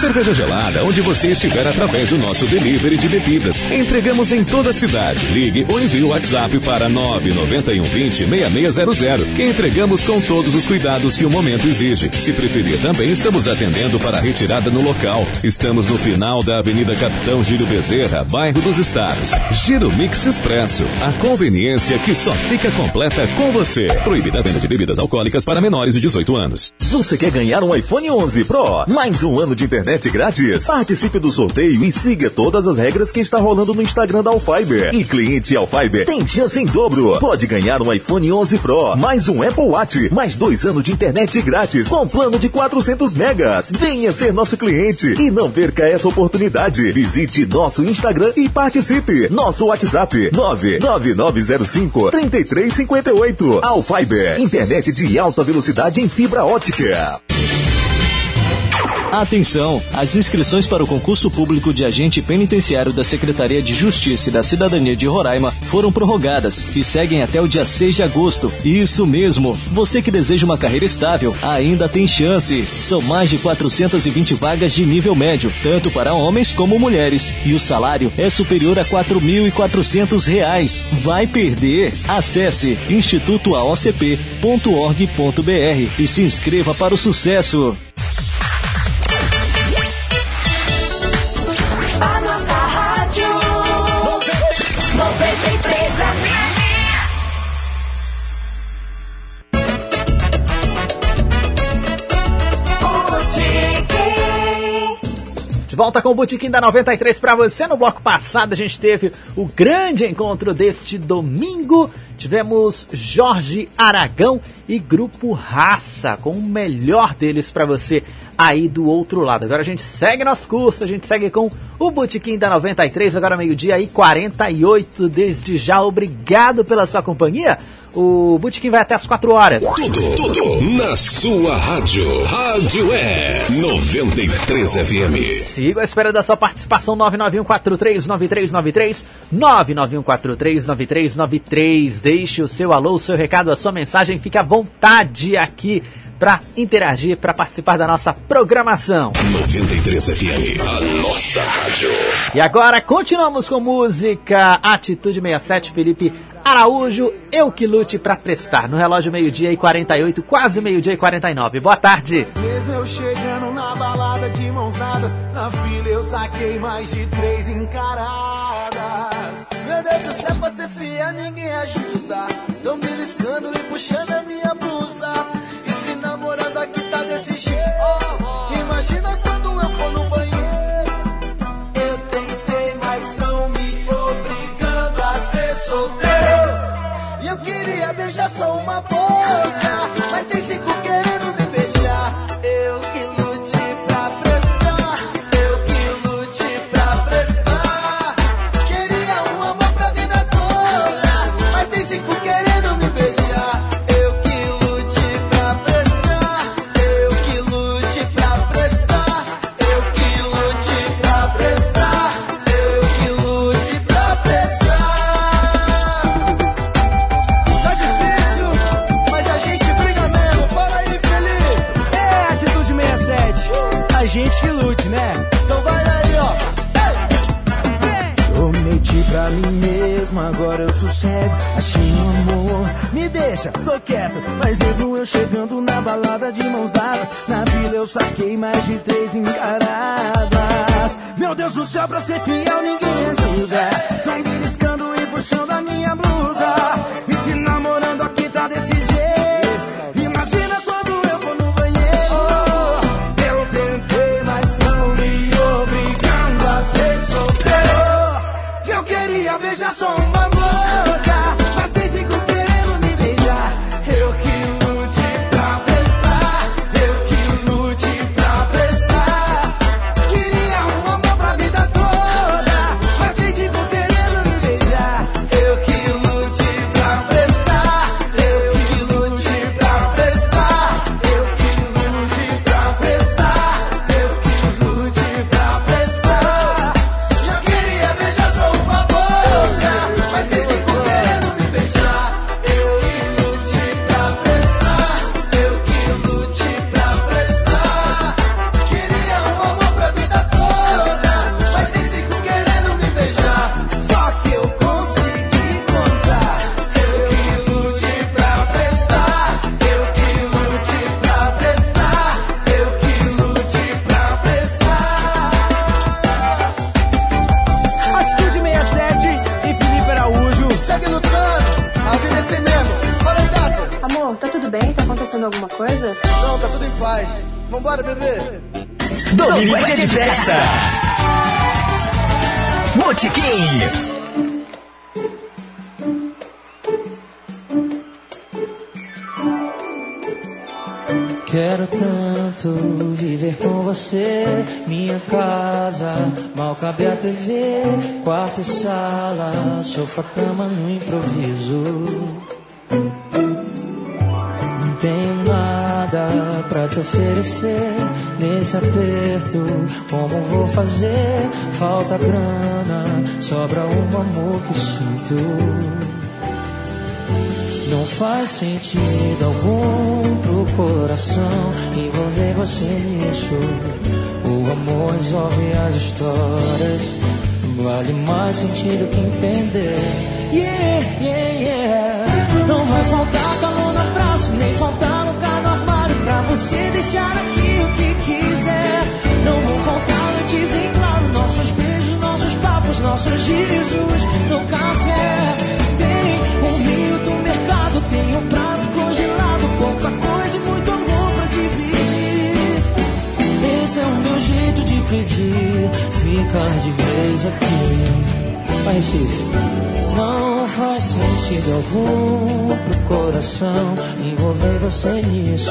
Speaker 21: Cerveja gelada, onde você estiver através do nosso delivery de bebidas. Entregamos em toda a cidade. Ligue ou envie o WhatsApp para 991 20 6600, que entregamos com todos os cuidados que o momento exige. Se preferir, também estamos atendendo para retirada no local. Estamos no final da Avenida Capitão Gírio Bezerra, bairro dos Estados. Giro Mix Expresso, a conveniência que só fica completa com você. Proibida a venda de bebidas alcoólicas para menores de 18 anos.
Speaker 22: Você quer ganhar um iPhone 11 Pro? Mais um ano de internet grátis? Participe do sorteio e siga todas as regras que está rolando no Instagram da Alfiber. E cliente Alfiber tem chance em dobro. Pode ganhar um iPhone 11 Pro, mais um Apple Watch, mais dois anos de internet grátis com plano de 400 megas. Venha ser nosso cliente e não perca essa oportunidade. Visite nosso Instagram e participe. Nosso WhatsApp 99905 3358. Alfiber, internet de alta velocidade em fibra ótica.
Speaker 23: Atenção! As inscrições para o concurso público de agente penitenciário da Secretaria de Justiça e da Cidadania de Roraima foram prorrogadas e seguem até o dia 6 de agosto. Isso mesmo! Você que deseja uma carreira estável ainda tem chance. São mais de 420 vagas de nível médio, tanto para homens como mulheres. E o salário é superior a 4.400 reais. Vai perder? Acesse institutoaocp.org.br e se inscreva para o sucesso.
Speaker 4: Volta com o Botequim da 93 para você. No bloco passado a gente teve o grande encontro deste domingo. Tivemos Jorge Aragão e Grupo Raça, com o melhor deles para você aí do outro lado. Agora a gente segue nosso curso, a gente segue com o Botequim da 93, agora meio-dia e 48. Desde já, obrigado pela sua companhia. O Botequim vai até as 4 horas.
Speaker 1: Tudo, tudo na sua rádio. Rádio é 93 FM.
Speaker 4: Sigo à espera da sua participação 991439393 991439393. Deixe o seu alô, o seu recado, a sua mensagem, fique à vontade aqui para interagir, para participar da nossa programação.
Speaker 1: 93 FM, a nossa rádio.
Speaker 4: E agora continuamos com música Atitude 67, Felipe Araújo, eu que lute pra prestar. No relógio meio-dia e 48, quase meio-dia e 49. Boa tarde.
Speaker 24: Mesmo eu chegando na balada de mãos dadas, na fila eu saquei mais de três encaradas.
Speaker 2: Meu Deus do céu, pra ser fiel ninguém ajuda. Tão beliscando e puxando a minha blusa. E se namorando aqui tá desse jeito. Mesmo,
Speaker 24: agora eu sossego. Achei um amor, me deixa, tô quieto. Mas mesmo eu chegando na balada de mãos dadas, na vila eu saquei mais de três encaradas. Meu Deus do céu, pra ser fiel ninguém ajuda. Tão beliscando e puxando a minha blusa.
Speaker 2: Vambora, bebê.
Speaker 11: Domingo é de festa. Botequim.
Speaker 25: Quero tanto viver com você, minha casa, mal cabe a TV, quarto e sala, sofá, cama no improviso. Não nada pra te oferecer nesse aperto. Como vou fazer? Falta grana, sobra um amor que sinto. Não faz sentido algum pro coração envolver você nisso. O amor resolve as histórias. Vale mais sentido que entender. Yeah, yeah, yeah. Não vai faltar calor na praça, nem faltar você deixar aqui o que quiser. Não vou faltar antes em claro, nossos beijos, nossos papos, nossos risos no café. Tem um vinho do mercado, tem um prato congelado, pouca coisa e muito amor pra dividir. Esse é o meu jeito de pedir, ficar de vez aqui. Vai ser não faz sentido algum pro coração envolver você nisso.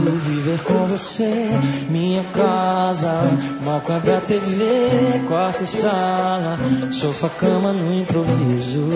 Speaker 25: casa, mal cabe a TV, quarto e sala, sofá, cama no improviso.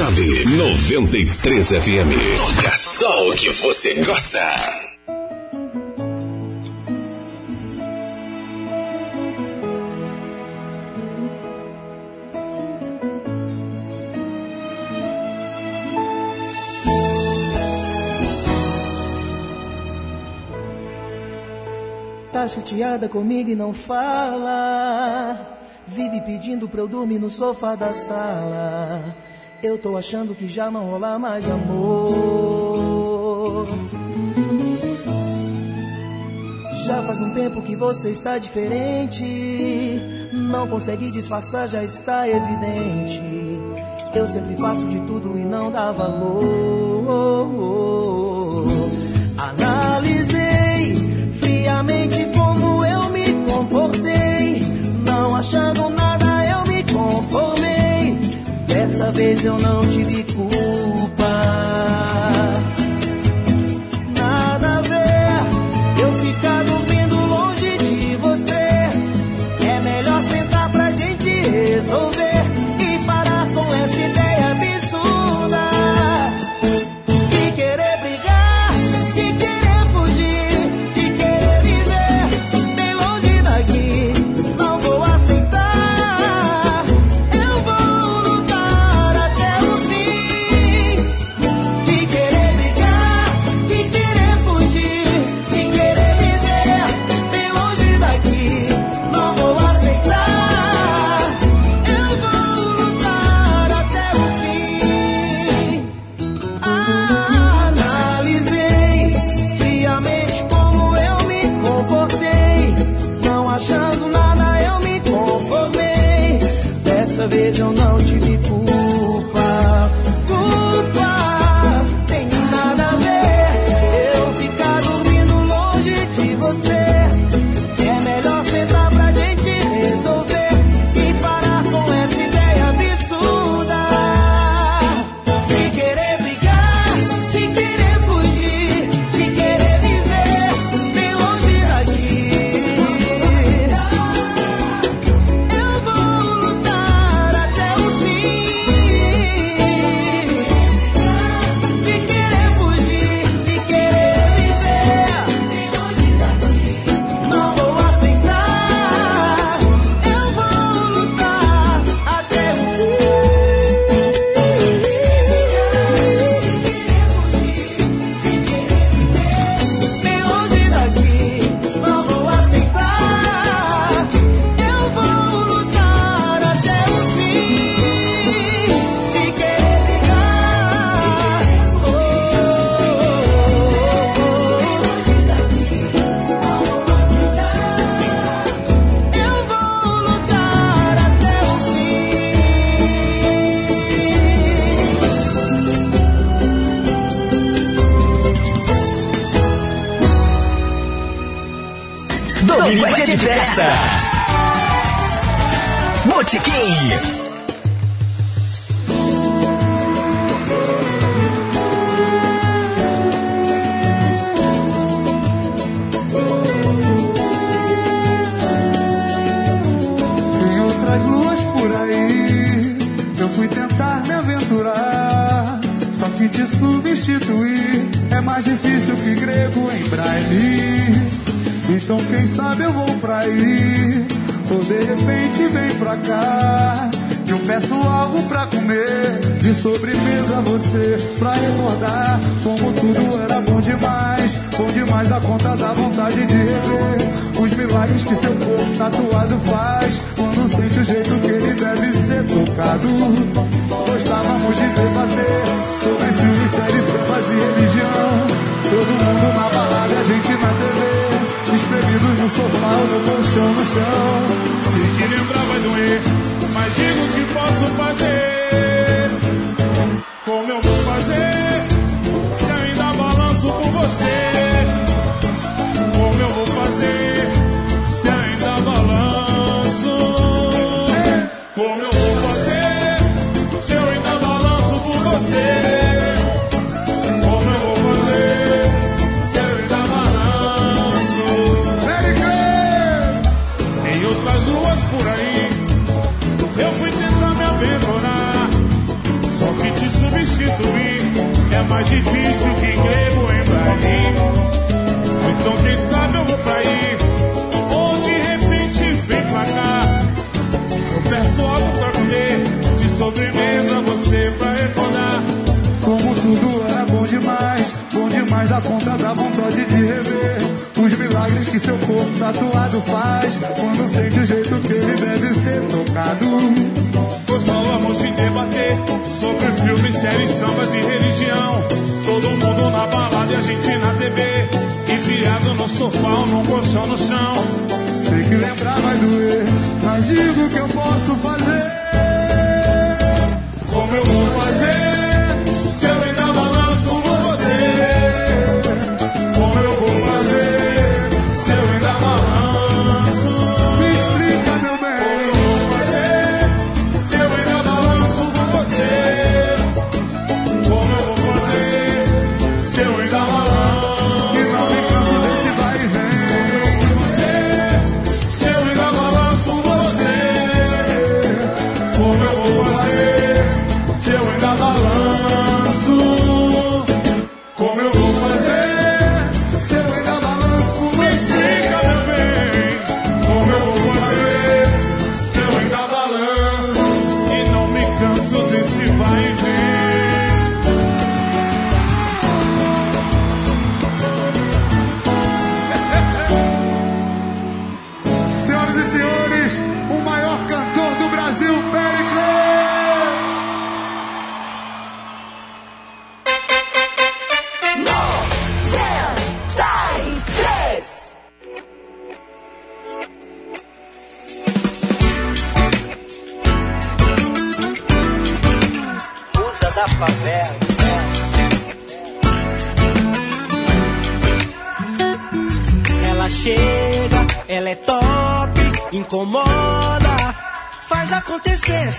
Speaker 1: Sabe, 93 FM. Toca só o que você gosta.
Speaker 24: Tá chateada comigo e não fala. Vive pedindo pra eu dormir no sofá da sala. Eu tô achando que já não rola mais amor. Já faz um tempo que você está diferente. Não consegue disfarçar, já está evidente. Eu sempre faço de tudo e não dá valor. Eu não tive culpa.
Speaker 18: Só que te substituir é mais difícil que grego em braille. Então quem sabe eu vou pra aí. Ou de repente vem pra cá. Eu peço algo pra comer. De sobremesa você pra recordar. Como tudo era bom demais. Bom demais da conta da vontade de rever. Os milagres que seu corpo tatuado faz. Quando sente o jeito que ele deve ser tocado. Gostávamos de debater sobre filmes, séries, sambas e religião. Todo mundo na balada, a gente na TV espremidos
Speaker 26: no
Speaker 18: sofá ou no colchão no chão.
Speaker 26: Sei que lembrar vai doer, mas digo que posso fazer. Como eu vou fazer? Se ainda balanço por você. Como eu vou fazer? É mais difícil que grego em Paris. Então, quem sabe eu vou pra ir ou de repente vem pra cá. Eu peço algo pra comer, de sobremesa você vai recordar.
Speaker 18: Como tudo era bom demais, bom demais a conta da vontade de rever. Os milagres que seu corpo tatuado faz, quando sente o jeito que ele deve ser tocado.
Speaker 26: Pois falamos de debater sobre filmes, séries, sambas e religião. Todo mundo na balada e a gente na TV. Enfiado no sofá ou num colchão no chão.
Speaker 18: Sei que lembrar vai doer, mas digo que eu posso fazer.
Speaker 26: Como eu vou fazer?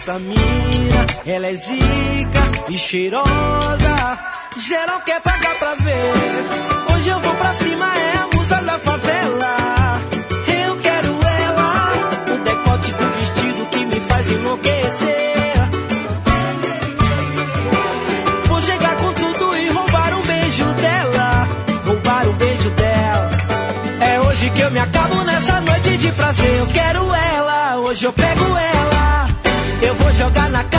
Speaker 24: Essa mina, ela é zica e cheirosa. Geral quer pagar pra ver. Hoje eu vou pra cima, é a musa da favela. Eu quero ela, o decote do vestido que me faz enlouquecer. que eu me acabo nessa noite de prazer. Eu quero ela, hoje eu pego ela. gana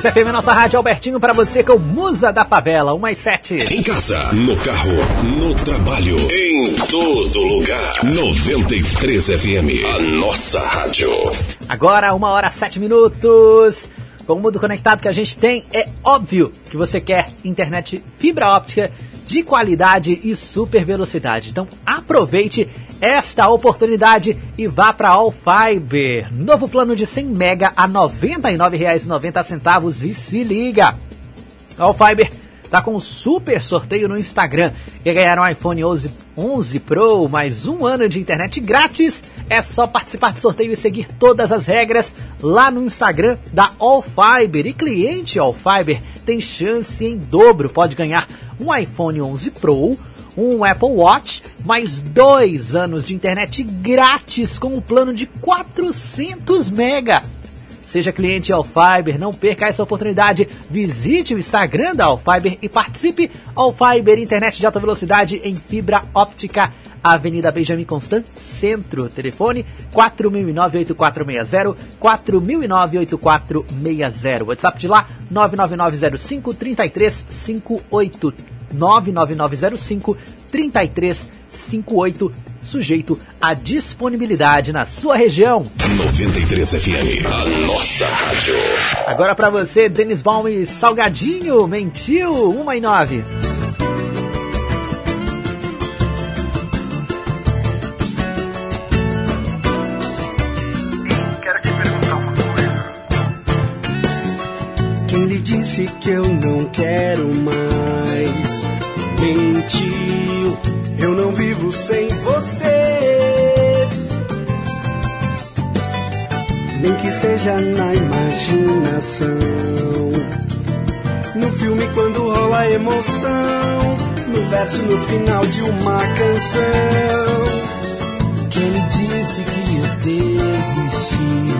Speaker 4: 93 FM, nossa rádio Albertinho, para você com Musa da Favela, 1 às 7.
Speaker 1: Em casa, no carro, no trabalho, em todo lugar. 93 FM, a nossa rádio.
Speaker 4: Agora, uma hora sete minutos. Com o mundo conectado que a gente tem, é óbvio que você quer internet fibra óptica de qualidade e super velocidade. Então aproveite esta oportunidade e vá para All Fiber. Novo plano de 100 mega a R$ 99,90 e se liga. All Fiber tá com um super sorteio no Instagram. Quer ganhar um iPhone 11, 11 Pro mais um ano de internet grátis? É só participar do sorteio e seguir todas as regras lá no Instagram da All Fiber. E cliente All Fiber tem chance em dobro. Pode ganhar um iPhone 11 Pro, um Apple Watch, mais dois anos de internet grátis com um plano de 400 mega. Seja cliente Alfiber, não perca essa oportunidade. Visite o Instagram da Alfiber e participe. Alfiber, internet de alta velocidade em fibra óptica. Avenida Benjamin Constant, Centro. Telefone 4009-8460, 4009-8460. WhatsApp de lá 99905-3358. 99905-3358. Sujeito à disponibilidade na sua região.
Speaker 1: 93 FM, a nossa rádio.
Speaker 4: Agora para você, Denis Baum e Salgadinho, mentiu, 1 e 9.
Speaker 27: Quem lhe disse que eu não quero mais? Mentiu, eu não vivo sem você. Nem que seja na imaginação. No filme, quando rola emoção. No verso, no final de uma canção.
Speaker 28: Quem lhe disse que eu desisti?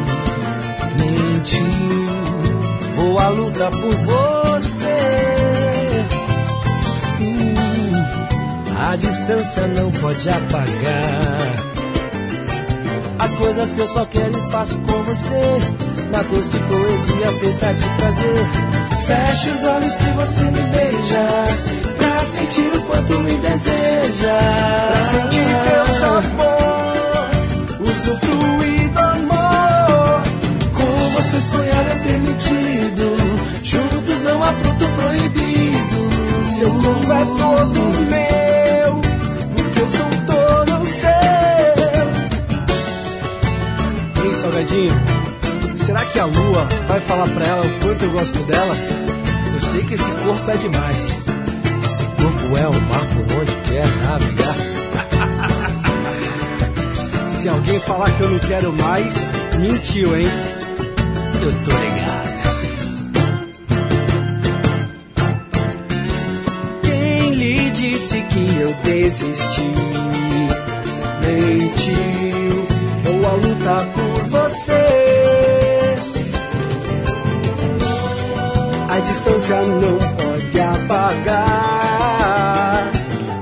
Speaker 28: Mentiu. Vou à luta por você. A distância não pode apagar as coisas que eu só quero e faço com você. Na doce poesia feita de prazer. Feche os olhos se você me beija. Pra sentir o quanto me deseja.
Speaker 27: Pra sentir teu sabor. Usufruir do amor.
Speaker 28: Com você sonhar é permitido. Juntos não há fruto proibido.
Speaker 27: Seu corpo é todo meu.
Speaker 29: Salgadinho, será que a lua vai falar pra ela o quanto eu gosto dela? Eu sei que esse corpo é demais.
Speaker 28: Esse corpo é o mar por onde quer navegar.
Speaker 29: Se alguém falar que eu não quero mais, mentiu, hein?
Speaker 28: Eu tô ligado.
Speaker 27: Quem lhe disse que eu desisti? Mentiu, vou à luta você. A distância não pode apagar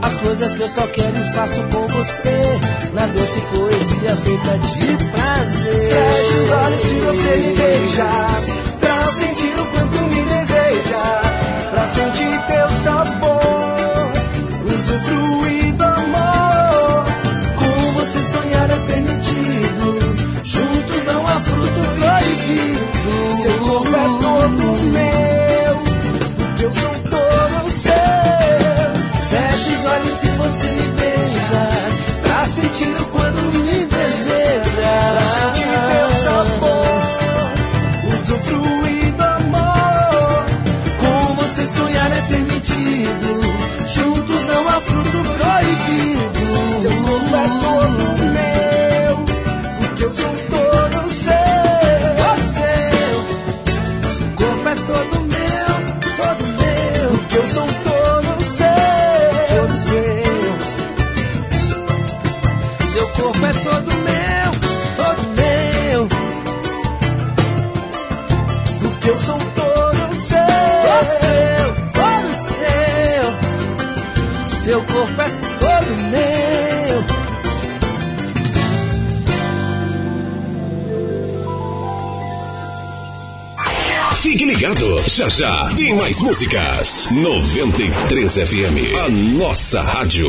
Speaker 28: as coisas que eu só quero e faço com você. Na doce poesia feita de prazer.
Speaker 27: Feche os olhos se você me beijar, pra sentir o quanto me deseja, pra sentir teu sabor, usufruir
Speaker 28: você me beija, pra sentir o quanto me deseja.
Speaker 27: Pra sentir teu sabor, usufruir do amor.
Speaker 28: Com você sonhar é permitido, juntos não há fruto proibido.
Speaker 27: Corpo é todo meu.
Speaker 30: Fique ligado, já já tem mais músicas. 93 FM, a nossa rádio.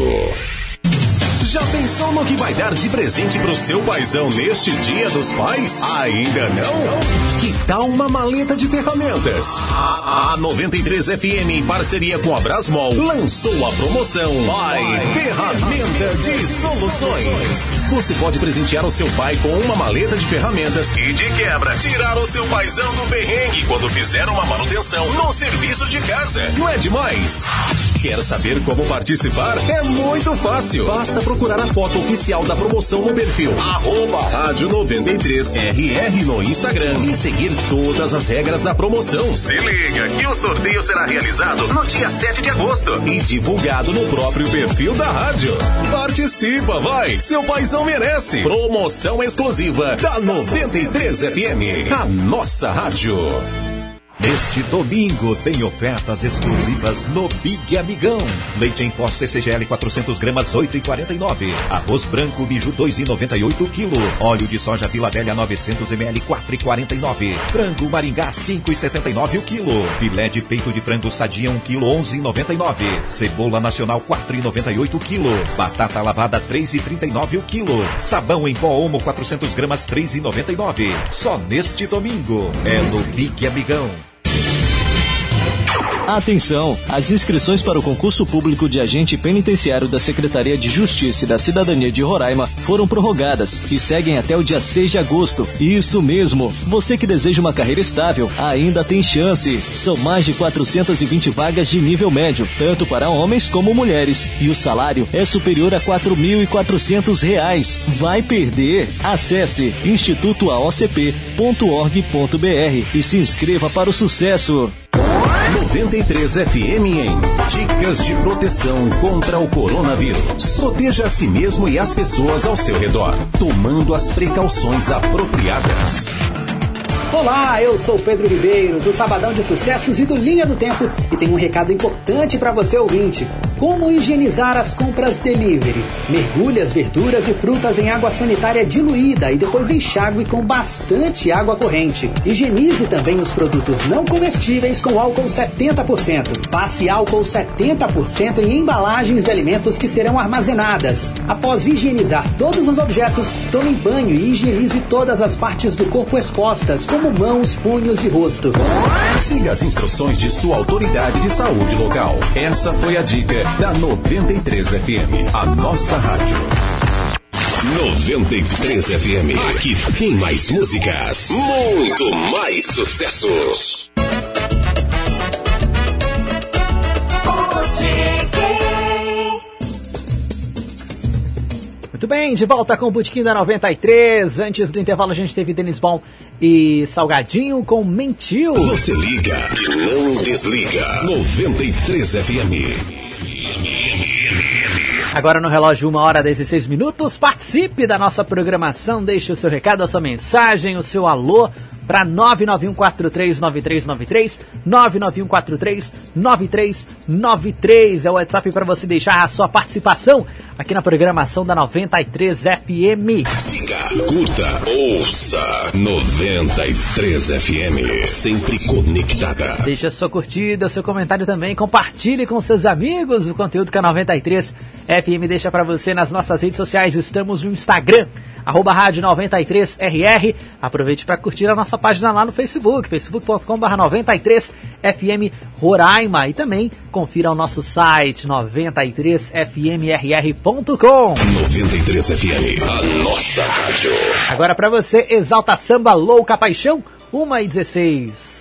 Speaker 1: Já pensou no que vai dar de presente pro seu paizão neste Dia dos Pais? Ainda não? Tal uma maleta de ferramentas? A, a 93 FM, em parceria com a Brasmol, lançou a promoção Pai Ferramenta de Soluções. Você pode presentear o seu pai com uma maleta de ferramentas e, de quebra, tirar o seu paizão do perrengue quando fizer uma manutenção no serviço de casa. Não é demais? Quer saber como participar? É muito fácil. Basta procurar a foto oficial da promoção no perfil arroba rádio 93RR no Instagram e seguir todas as regras da promoção. Se liga que o sorteio será realizado no dia 7 de agosto e divulgado no próprio perfil da rádio. Participa, vai! Seu paizão merece! Promoção exclusiva da 93 FM, a nossa rádio.
Speaker 31: Neste domingo tem ofertas exclusivas no Big Amigão. Leite em pó CCGL 400 gramas 8,49. Arroz branco Biju 2,98 kg. Óleo de soja Vila Velha 900 ml 4,49. Frango Maringá 5,79 o quilo. Filé de peito de frango sadia 1 kg 11,99. Cebola nacional 4,98 kg. Batata lavada 3,39 o quilo. Sabão em pó Omo 400 gramas 3,99. Só neste domingo é no Big Amigão.
Speaker 23: Atenção! As inscrições para o concurso público de agente penitenciário da Secretaria de Justiça e da Cidadania de Roraima foram prorrogadas e seguem até o dia 6 de agosto. Isso mesmo! Você que deseja uma carreira estável ainda tem chance. São mais de 420 vagas de nível médio, tanto para homens como mulheres. E o salário é superior a R$ 4.400. Vai perder? Acesse institutoaocp.org.br e se inscreva para o sucesso.
Speaker 1: 93 FM em Dicas de Proteção contra o Coronavírus. Proteja a si mesmo e as pessoas ao seu redor, tomando as precauções apropriadas.
Speaker 32: Olá, eu sou Pedro Ribeiro, do Sabadão de Sucessos e do Linha do Tempo, e tenho um recado importante para você ouvinte. Como higienizar as compras delivery? Mergulhe as verduras e frutas em água sanitária diluída e depois enxague com bastante água corrente. Higienize também os produtos não comestíveis com álcool 70%. Passe álcool 70% em embalagens de alimentos que serão armazenadas. Após higienizar todos os objetos, tome banho e higienize todas as partes do corpo expostas, como mãos, punhos e rosto.
Speaker 1: Siga as instruções de sua autoridade de saúde local. Essa foi a dica da 93 FM, a nossa rádio.
Speaker 30: 93 FM. Aqui tem mais músicas, muito mais sucessos.
Speaker 4: Muito bem, de volta com o Botequim da 93. Antes do intervalo a gente teve Denis Bom e Salgadinho com Mentiu.
Speaker 30: Você liga e não desliga. 93 FM.
Speaker 4: Agora no relógio, uma hora 16 minutos. Participe da nossa programação, deixe o seu recado, a sua mensagem, o seu alô para 991439393, 991439393 é o WhatsApp para você deixar a sua participação aqui na programação da 93 FM.
Speaker 30: Siga, curta, ouça 93 FM, sempre conectada.
Speaker 4: Deixa a sua curtida, seu comentário também, compartilhe com seus amigos o conteúdo que a 93 FM deixa para você nas nossas redes sociais. Estamos no Instagram, arroba rádio 93RR. Aproveite para curtir a nossa página lá no Facebook, facebook.com.br 93 FM Roraima. E também confira o nosso site 93fmrr.com.
Speaker 30: 93 FM, a nossa rádio.
Speaker 4: Agora para você, Exalta Samba Louca Paixão, 1 e 16.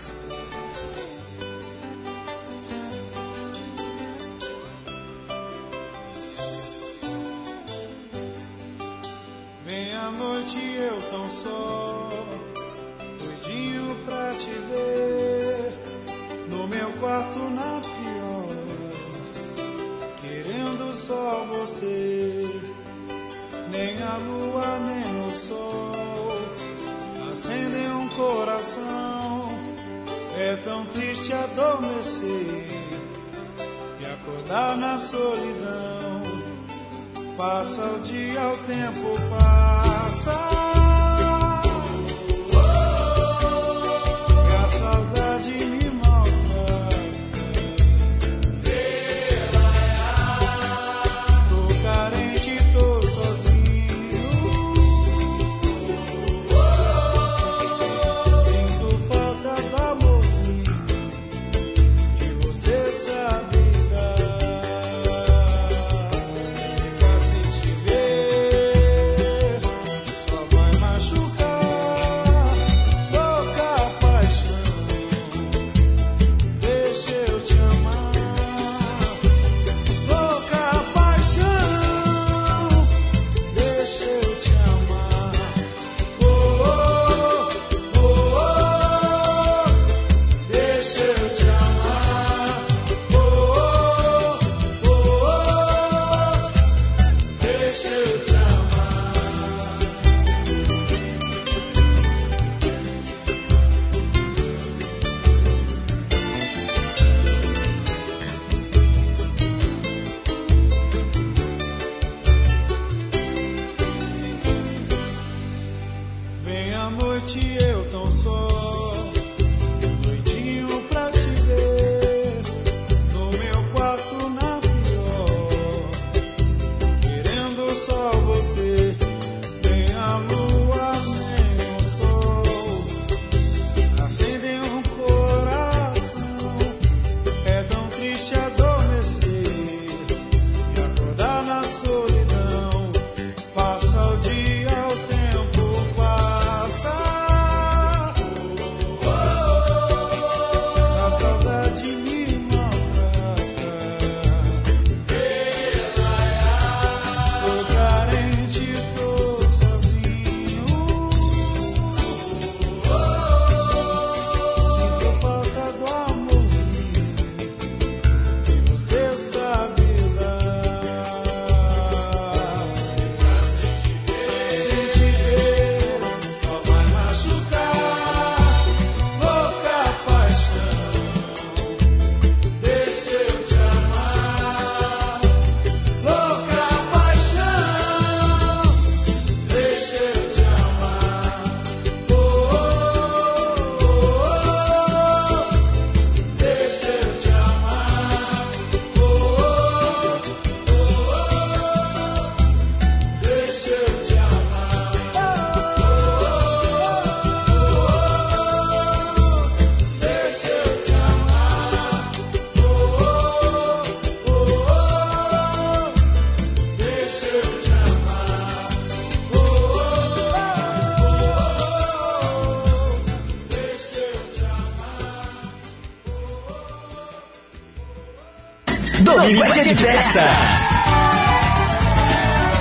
Speaker 33: festa.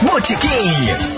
Speaker 33: Botequim.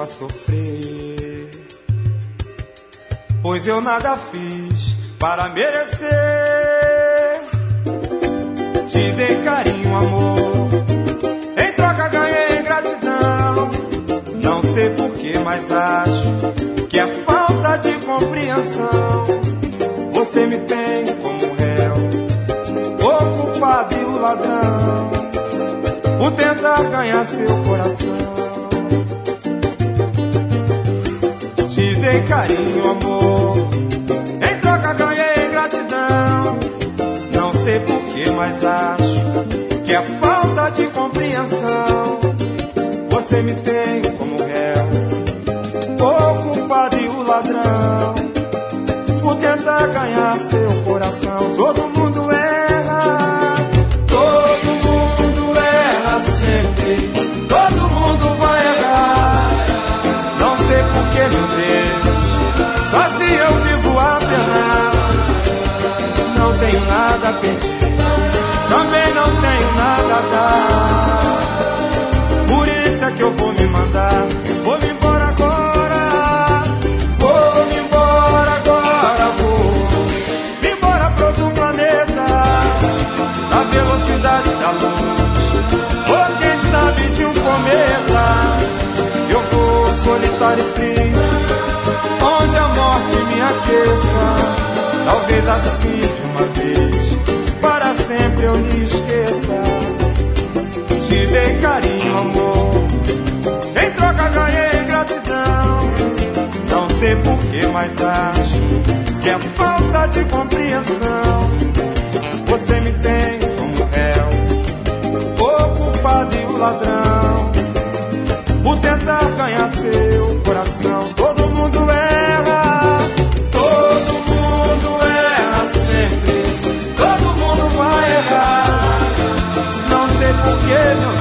Speaker 34: a
Speaker 35: sofrer. Pois eu nada fiz para merecer. Te dei carinho, amor. Em troca ganhei gratidão. Não sei porquê, mas acho que é falta de compreensão. Você me tem como réu, o culpado e o ladrão. Por tentar ganhar seu coração. ganhei carinho, amor. Em troca ganhei gratidão. Não sei porquê, mas acho que é falta de compreensão. Você me tem
Speaker 36: Talvez assim de uma vez, para sempre eu lhe esqueça. Te dei carinho, amor. Em troca ganhei gratidão. Não sei porquê, mas acho que é falta de compreensão. Você me tem como réu, o culpado e o ladrão. Por tentar ganhar seu.
Speaker 37: infierno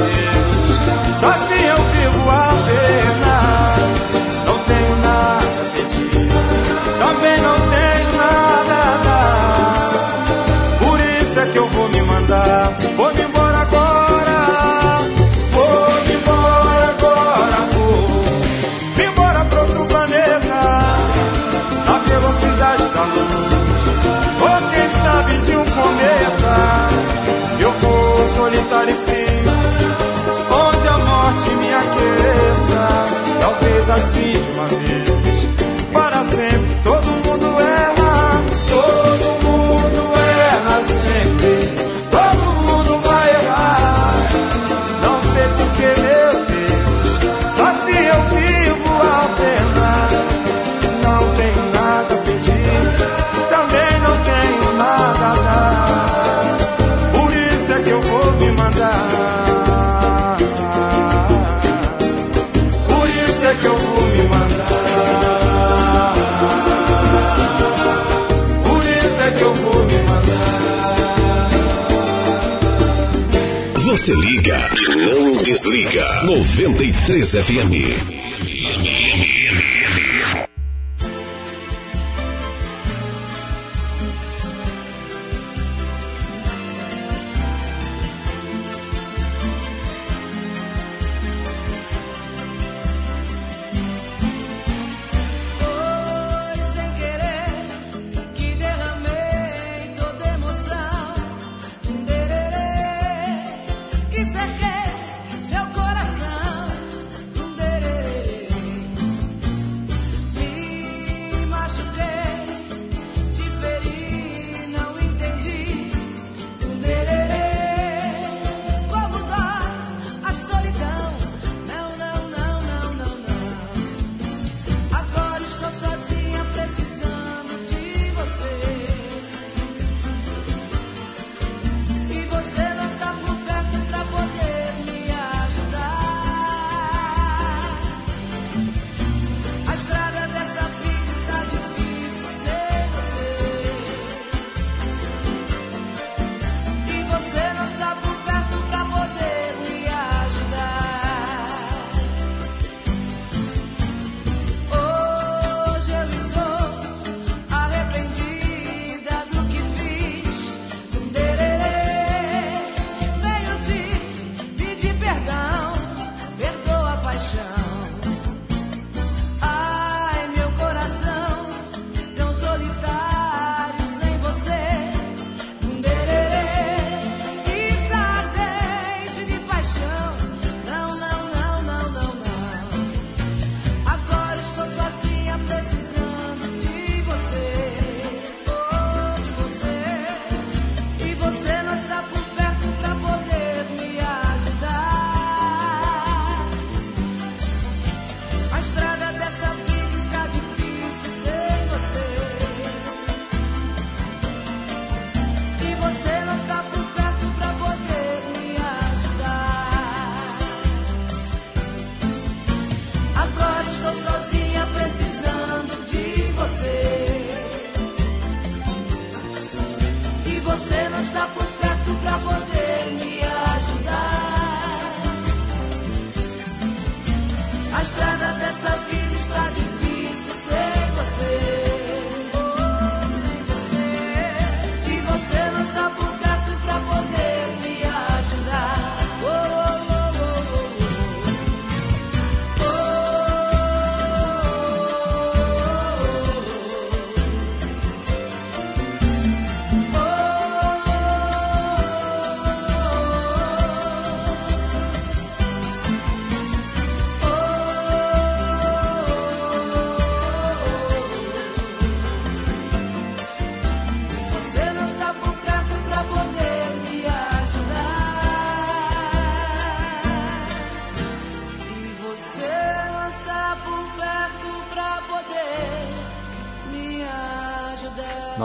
Speaker 37: Desliga 93 FM.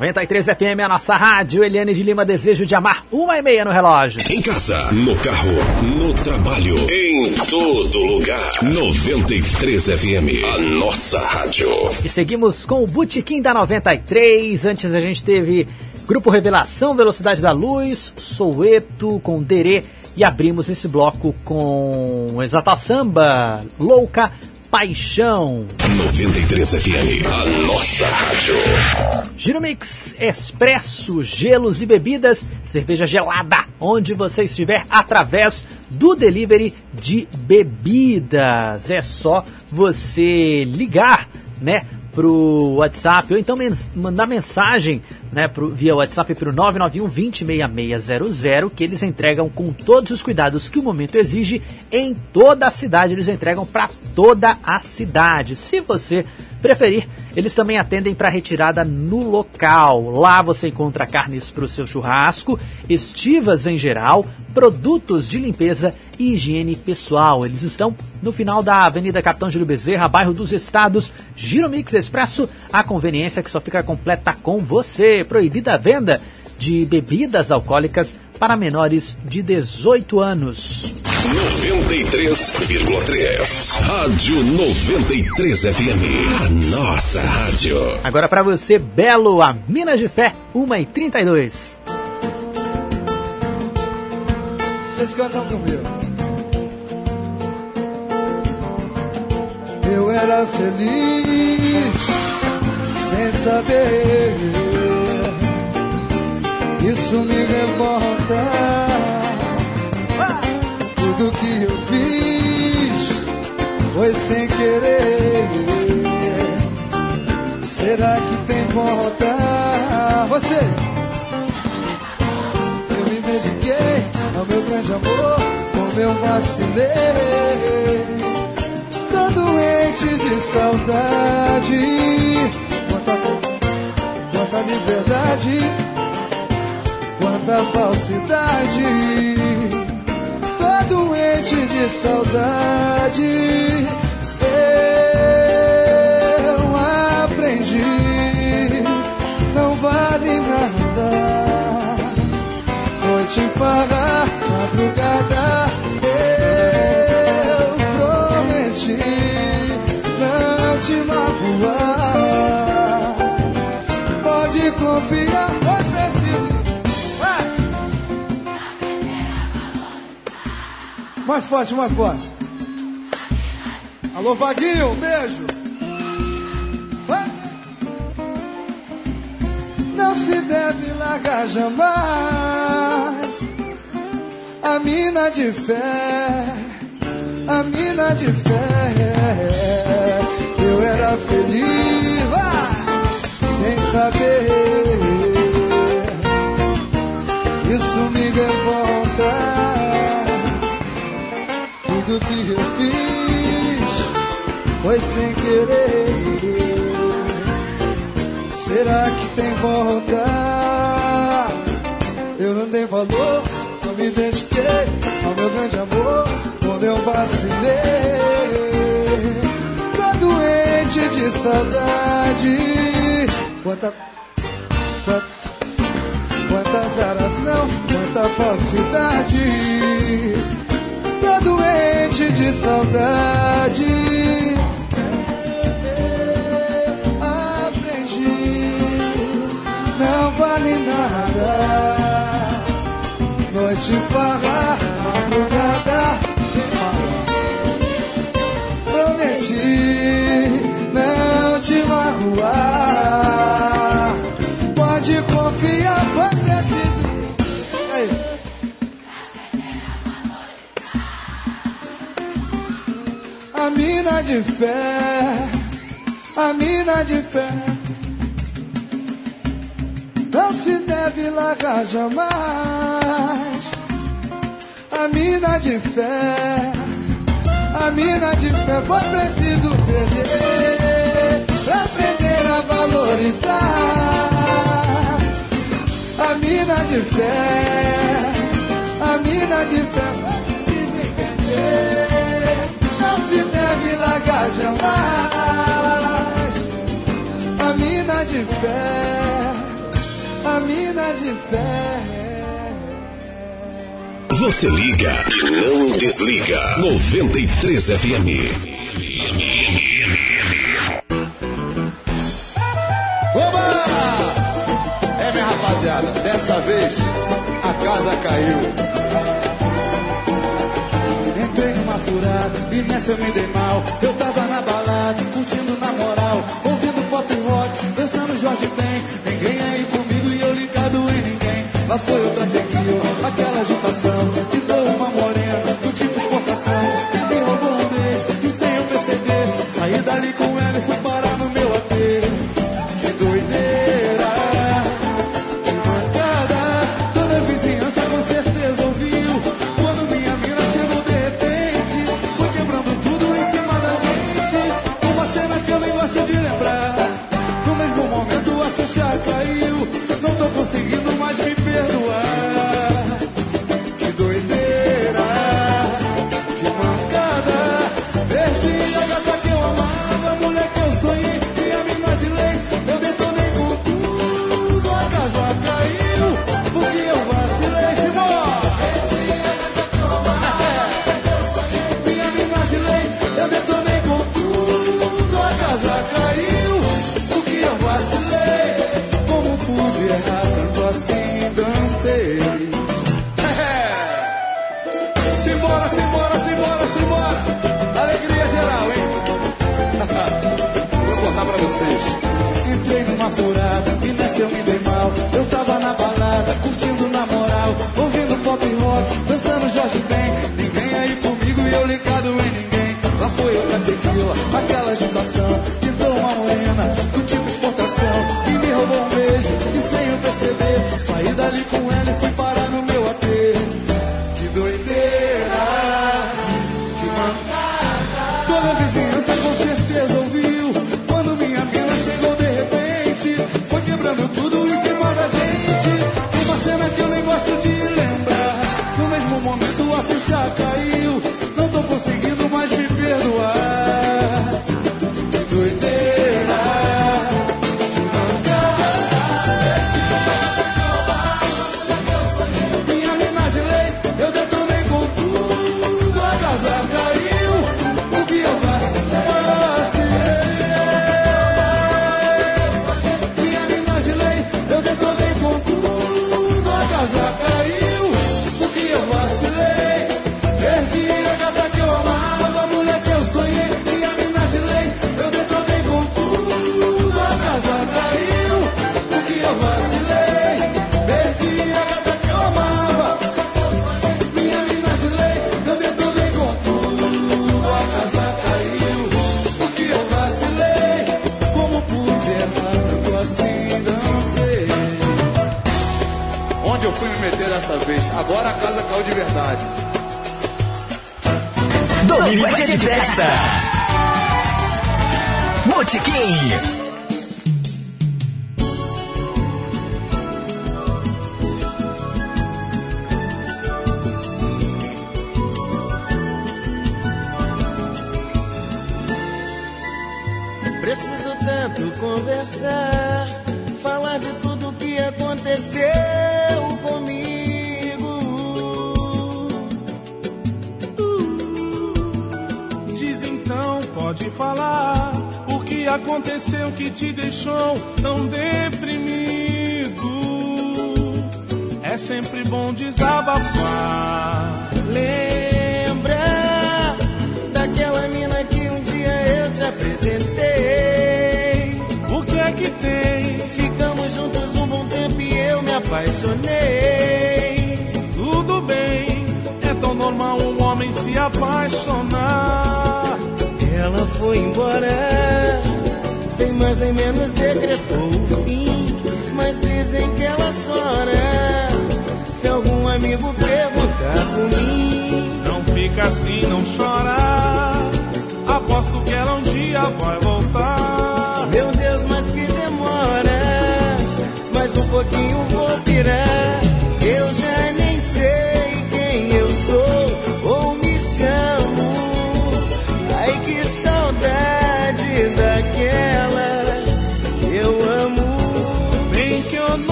Speaker 4: 93 FM, a nossa rádio. Eliane de Lima, desejo de amar uma e meia no relógio.
Speaker 1: Em casa, no carro, no trabalho, em todo lugar. 93 FM, a nossa rádio.
Speaker 4: E seguimos com o Botequim da 93. Antes a gente teve Grupo Revelação, Velocidade da Luz, Soueto com Derê. E abrimos esse bloco com Exata Samba, Louca, Paixão.
Speaker 1: 93 FM, a nossa rádio.
Speaker 4: Giromix Expresso, gelos e bebidas, cerveja gelada, onde você estiver, através do delivery de bebidas. É só você ligar, né? Pro WhatsApp ou então mandar mensagem né, pro, via WhatsApp para o 991 20 6600 que eles entregam com todos os cuidados que o momento exige em toda a cidade. Eles entregam para toda a cidade. Se você preferir, eles também atendem para retirada no local. Lá você encontra carnes para o seu churrasco, estivas em geral, produtos de limpeza e higiene pessoal. Eles estão no final da Avenida Capitão Júlio Bezerra, bairro dos Estados, Giromix Expresso, a conveniência que só fica completa com você. Proibida a venda de bebidas alcoólicas para menores de 18 anos.
Speaker 1: 93,3. Rádio 93 FM, a nossa rádio.
Speaker 4: Agora para você, Belo, a Minas de Fé, 1h32.
Speaker 33: Vocês cantam comigo. Eu era feliz sem saber. Isso me revolta. Tudo que eu fiz foi sem querer. Será que tem volta? Você! Eu me dediquei ao meu grande amor, como eu vacilei. Tô doente de saudade, quanta, quanta liberdade, quanta falsidade. De saudade. Eu aprendi, não vale nada noite farra, Mais forte, mais forte. Alô, Vaguinho, beijo. Não se deve largar jamais a mina de fé, a mina de fé. Eu era feliz, sem saber. Foi sem querer. Será que tem volta? Eu não dei valor, não me dediquei ao meu grande amor, quando eu vacilei. Tô doente de saudade. Quanta, quanta, quantas aras não, quanta falsidade. Tô doente de saudade. Noite farra, madrugada, prometi não te magoar. Pode confiar, foi preciso. Aí. A mina de fé a mina de fé não se deve largar jamais a mina de fé, a mina de fé foi preciso perder pra aprender a valorizar. A mina de fé, a mina de fé vou preciso entender, não se deve largar jamais. A mina de fé, a mina de fé.
Speaker 1: Você liga e não desliga. 93 FM.
Speaker 18: Oba! É, minha rapaziada, dessa vez a casa caiu. Entrei numa furada e nessa eu me dei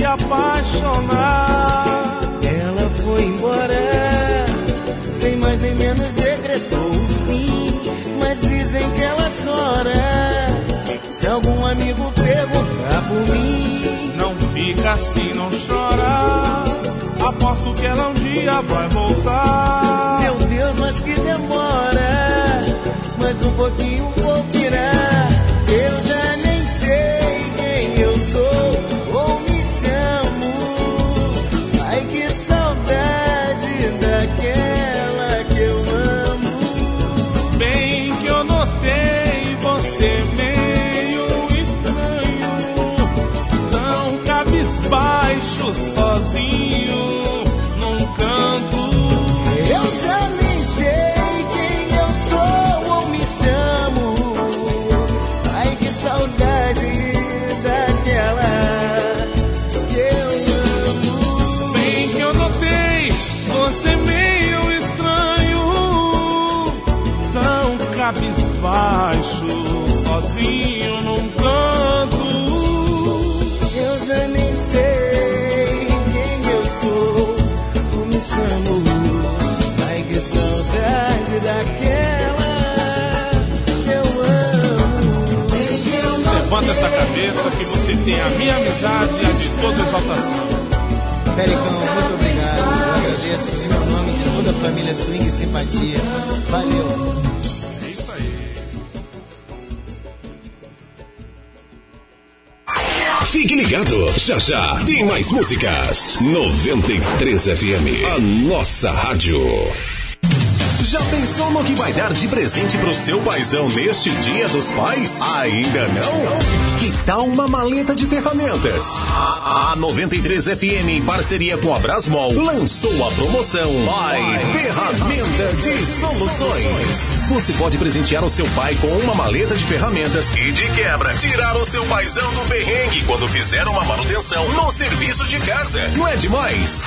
Speaker 26: se apaixonar.
Speaker 25: Ela foi embora, sem mais nem menos decretou o fim. Mas dizem que ela chora. Se algum amigo perguntar por mim,
Speaker 26: Não fica assim, não chora. Aposto que ela um dia vai voltar.
Speaker 25: meu Deus, mas que demora. Mais um pouquinho
Speaker 26: sozinho num canto.
Speaker 38: Eu já nem sei quem eu sou ou me chamo. Ai que saudade daquela que eu amo.
Speaker 26: Levanta essa cabeça que você tem a minha amizade e a de toda exaltação.
Speaker 38: Pericão, muito obrigado. Eu agradeço em nome de toda a família Swing e Simpatia. Valeu.
Speaker 39: Ligado, já já tem mais músicas. 93 FM, a nossa rádio.
Speaker 1: Já pensou no que vai dar de presente pro seu paizão neste Dia dos Pais? Ainda não? Que tal uma maleta de ferramentas? A, a 93 FM, em parceria com a Brasmol, lançou a promoção Pai Ferramenta de Soluções. Você pode presentear o seu pai com uma maleta de ferramentas e, de quebra, tirar o seu paizão do perrengue quando fizer uma manutenção no serviço de casa. Não é demais?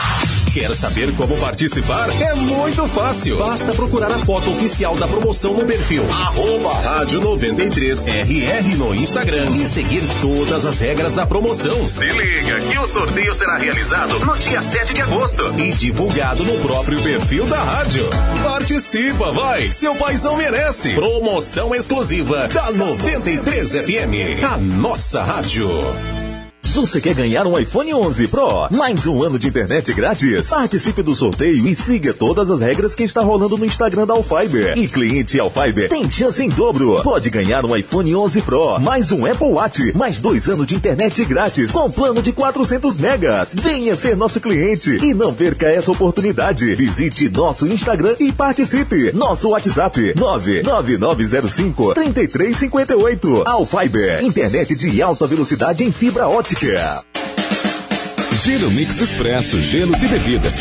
Speaker 1: Quer saber como participar? É muito fácil. Basta procurar a foto oficial da promoção no perfil arroba rádio 93RR no Instagram e seguir todas as regras da promoção. Se liga que o sorteio será realizado no dia 7 de agosto e divulgado no próprio perfil da rádio. Participa, vai! Seu paizão merece! Promoção exclusiva da 93 FM, a nossa rádio.
Speaker 22: Você quer ganhar um iPhone 11 Pro? Mais um ano de internet grátis? Participe do sorteio e siga todas as regras que está rolando no Instagram da Alfiber. E cliente Alfiber tem chance em dobro. Pode ganhar um iPhone 11 Pro, mais um Apple Watch, mais dois anos de internet grátis com plano de 400 megas. Venha ser nosso cliente e não perca essa oportunidade. Visite nosso Instagram e participe. Nosso WhatsApp 99905 3358. Alfiber, internet de alta velocidade em fibra ótica.
Speaker 21: Giro Mix Expresso, gelos e bebidas.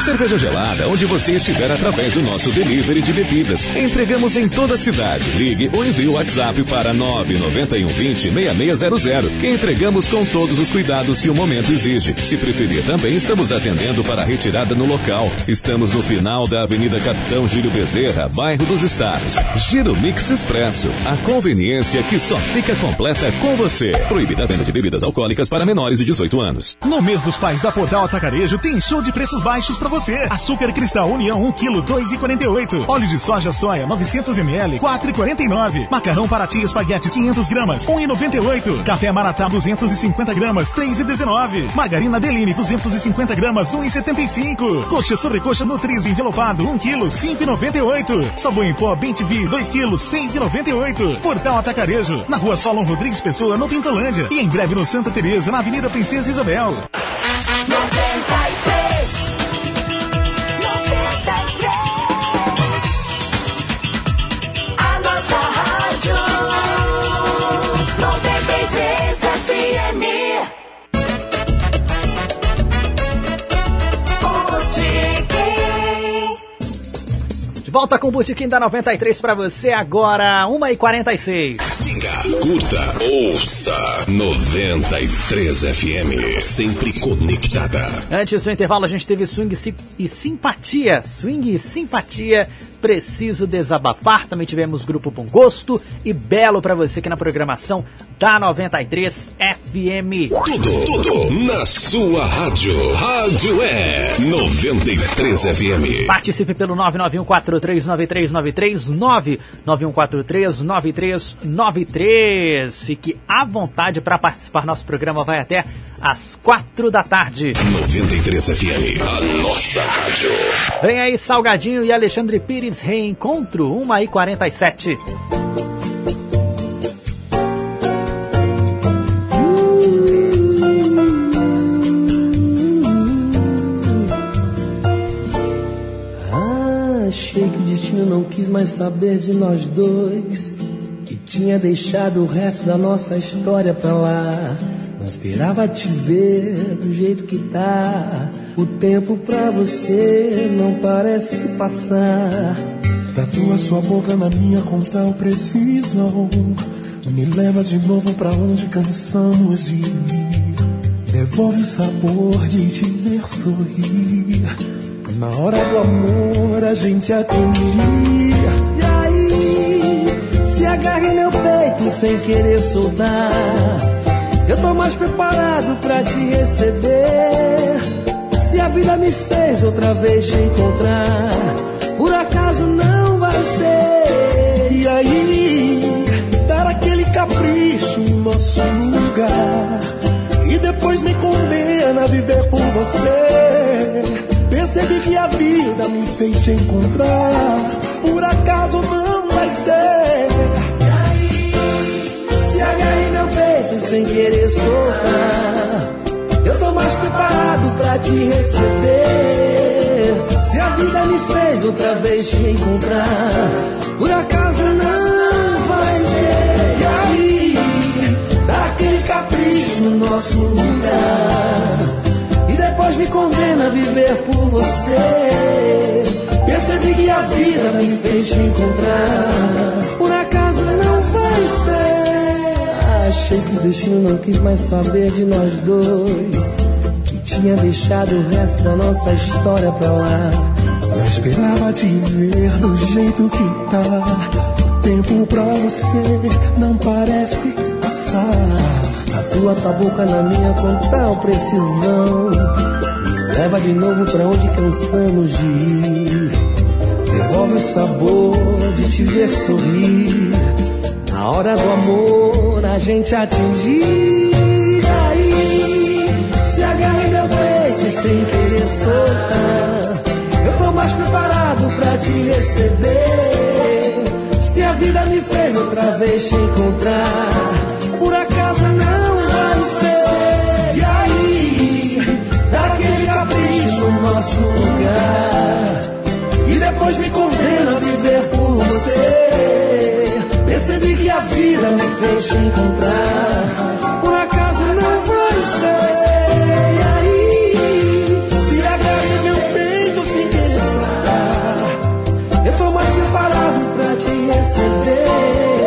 Speaker 21: Cerveja gelada, onde você estiver através do nosso delivery de bebidas. Entregamos em toda a cidade. Ligue ou envie o WhatsApp para 991 20 6600, que entregamos com todos os cuidados que o momento exige. Se preferir, também estamos atendendo para retirada no local. Estamos no final da Avenida Capitão Júlio Bezerra, bairro dos Estados. Giro Mix Expresso, a conveniência que só fica completa com você. Proibida a venda de bebidas alcoólicas para menores de 18 anos.
Speaker 40: No mês dos pais da Podal Atacarejo tem show de preços baixos pra você. Açúcar cristal União 1 kg 2,48. Óleo de soja soia 900 ml 4,49. Macarrão Paraty espaguete 500 gramas 1,98. Café Maratá 250 gramas 3,19. Margarina Deline 250 gramas 1,75. Coxa sobrecoxa Nutriz envelopado 1 kg 5,98. Sabão em pó Bem TV 2 kg 6,98. Portal Atacarejo na Rua Solon Rodrigues Pessoa no Pintolândia e em breve no Santa Teresa na Avenida Princesa Isabel.
Speaker 4: Volta com o Botequim da 93 pra você agora, 1h46.
Speaker 1: Siga, curta, ouça 93 FM. Sempre conectada.
Speaker 4: Antes do intervalo, a gente teve swing e simpatia. Swing e simpatia. Preciso desabafar. Também tivemos grupo Bom Gosto e Belo pra você aqui na programação da 93 FM.
Speaker 1: Tudo, tudo na sua rádio. Rádio é 93 FM.
Speaker 4: Participe pelo 991439393 991439393. Fique à vontade para participar. Nosso programa vai até às quatro da tarde.
Speaker 1: 93 FM, a nossa rádio.
Speaker 4: Vem aí Salgadinho e Alexandre Pires reencontro 1 e 47.
Speaker 41: Achei que o destino não quis mais saber de nós dois. Que tinha deixado o resto da nossa história pra lá. Não esperava te ver do jeito que tá. O tempo pra você não parece passar.
Speaker 42: Tatua sua boca na minha com tal precisão. Me leva de novo pra onde cansamos de ir. Devolve o sabor de te ver sorrir. Na hora do amor a gente atingia.
Speaker 41: E aí, se agarra em meu peito sem querer soltar. Eu tô mais preparado pra te receber. Se a vida me fez outra vez te encontrar, por acaso não vai ser.
Speaker 42: E aí, dar aquele capricho em nosso lugar. E depois me condena a viver por você. Percebi que a vida me fez te encontrar. Por acaso não vai ser.
Speaker 41: Sem querer soltar. Eu tô mais preparado pra te receber. Se a vida me fez outra vez te encontrar, por acaso não vai ser.
Speaker 42: E aí, dá aquele capricho no nosso lugar.
Speaker 41: E depois me condena a viver por você.
Speaker 42: Percebi que a vida me fez te encontrar.
Speaker 41: Por acaso Achei que o destino não quis mais saber de nós dois. Que tinha deixado o resto da nossa história pra lá.
Speaker 42: Não esperava te ver do jeito que tá. O tempo pra você não parece passar.
Speaker 41: Tatua tua boca na minha com tal precisão. Me leva de novo pra onde cansamos de ir. Devolve o sabor de te ver sorrir. Na hora do amor a gente atingir. Aí se em meu peito sem querer soltar. Eu tô mais preparado pra te receber. Se a vida me fez outra vez te encontrar, por acaso não vai ser.
Speaker 42: E aí, dá aquele capricho no nosso lugar. Vida me fez te encontrar.
Speaker 41: Por acaso não vai ser.
Speaker 42: E aí, se agarra em meu peito sem querer.
Speaker 41: Eu tô mais preparado pra te receber.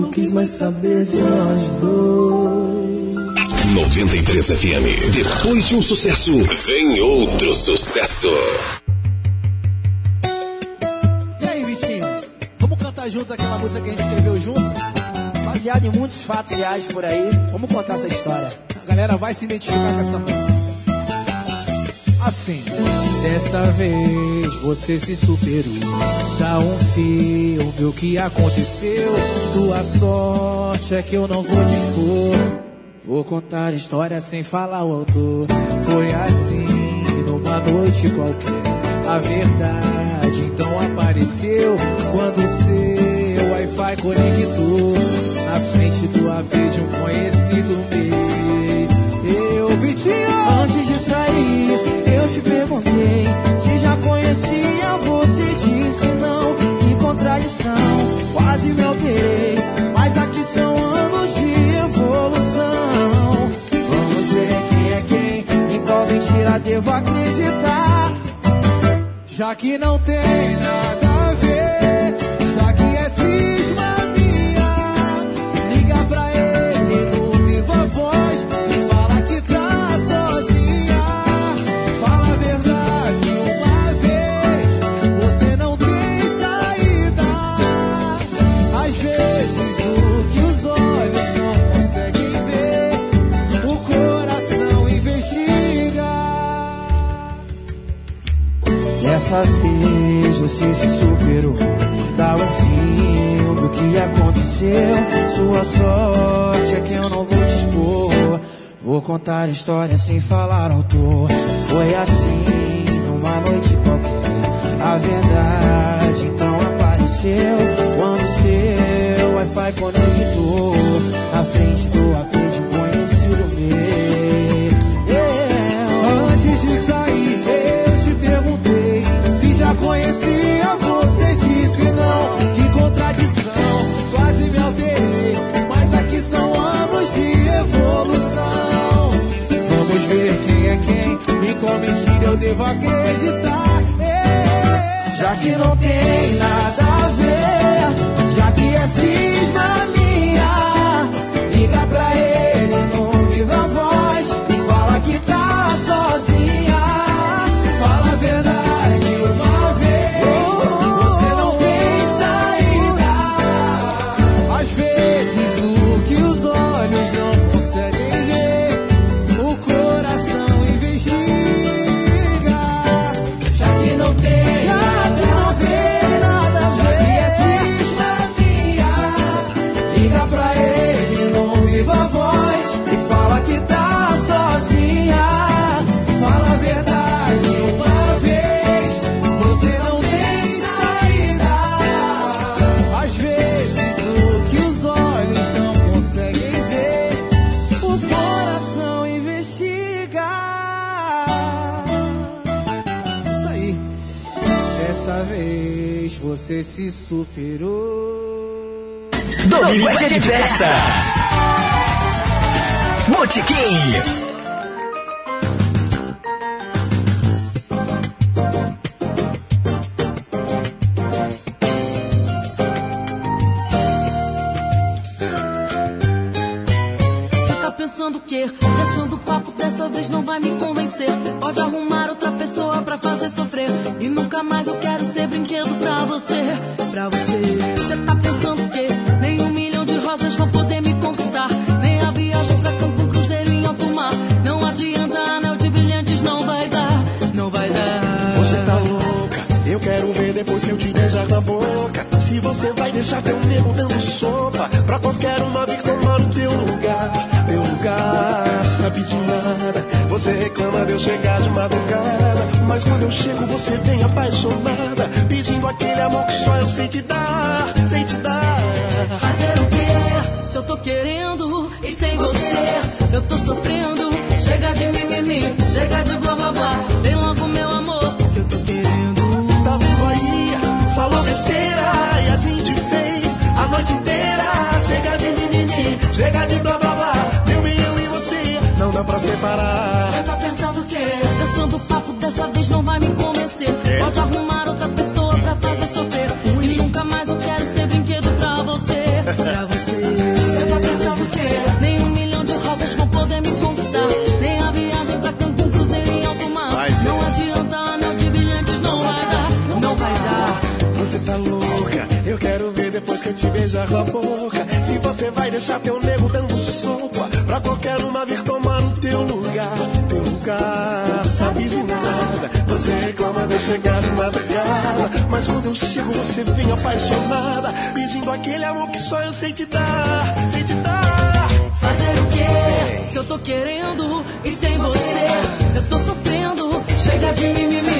Speaker 41: Não quis mais saber de nós dois.
Speaker 1: 93 FM. Depois de um sucesso, vem outro sucesso.
Speaker 43: E aí, Vitinho? Vamos cantar junto aquela música que a gente escreveu junto?
Speaker 44: Baseado em muitos fatos reais por aí, vamos contar essa história.
Speaker 43: A galera vai se identificar com essa música assim: Dessa vez você se superou. Dá um filme o que aconteceu. Tua sorte é que eu não vou dispor. Vou contar a história sem falar o autor. Foi assim, numa noite qualquer. A verdade então apareceu quando seu Wi-Fi conectou.
Speaker 45: Na frente do avião de um conhecido meu.
Speaker 46: coração, quase me alterei, Mas aqui são anos de evolução. Vamos ver quem é quem, em qual mentira devo acreditar.
Speaker 45: Já que não tem nada. vez você
Speaker 46: se superou. Dá um fim do que aconteceu. Sua sorte é que eu não vou te expor. Vou contar história sem falar autor. Foi assim numa noite qualquer. A verdade então apareceu. Quando seu Wi-Fi conectou à frente do
Speaker 45: apelo. conhecia você disse não. Que contradição, quase me alterei. Mas aqui são anos de evolução. Vamos ver quem é quem. me como eu devo acreditar.
Speaker 46: Já que não tem nada a ver, já que é cisma minha.
Speaker 45: Quero.
Speaker 47: Domingo é de festa! Botequim!
Speaker 48: Você vai
Speaker 42: deixar teu nego dando sopa pra qualquer uma vir tomar o teu lugar. Teu lugar, sabe de nada. Você reclama de eu chegar de madrugada. Mas quando eu chego, você vem apaixonada, pedindo aquele amor que só eu sei te dar. Sei te dar.
Speaker 48: Fazer o quê? Se eu tô querendo e sem você, eu tô sofrendo. Chega de mimimi.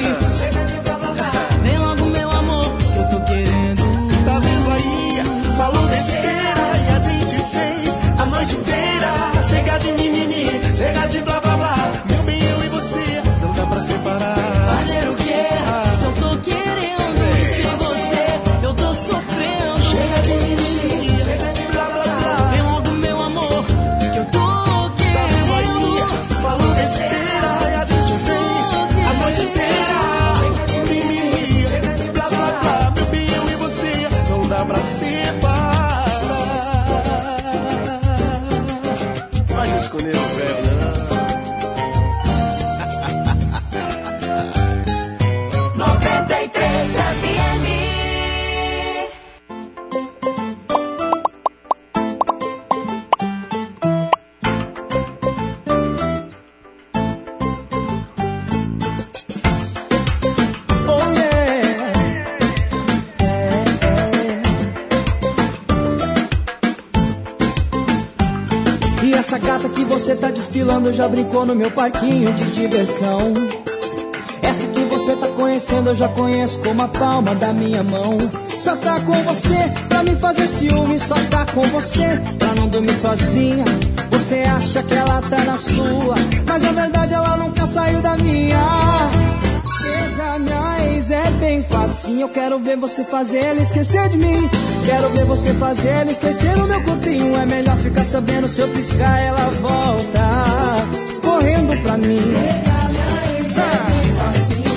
Speaker 24: Já brincou no meu parquinho de diversão. Essa que você tá conhecendo eu já conheço como a palma da minha mão. Só tá com você pra me fazer ciúme, só tá com você pra não dormir sozinha. Você acha que ela tá na sua, mas na verdade ela nunca saiu da minha. Pegar minha ex é bem facinho. Eu quero ver você fazer ela esquecer de mim. Quero ver você fazer ela esquecer o meu corpinho. É melhor ficar sabendo se eu piscar, ela volta pra mim.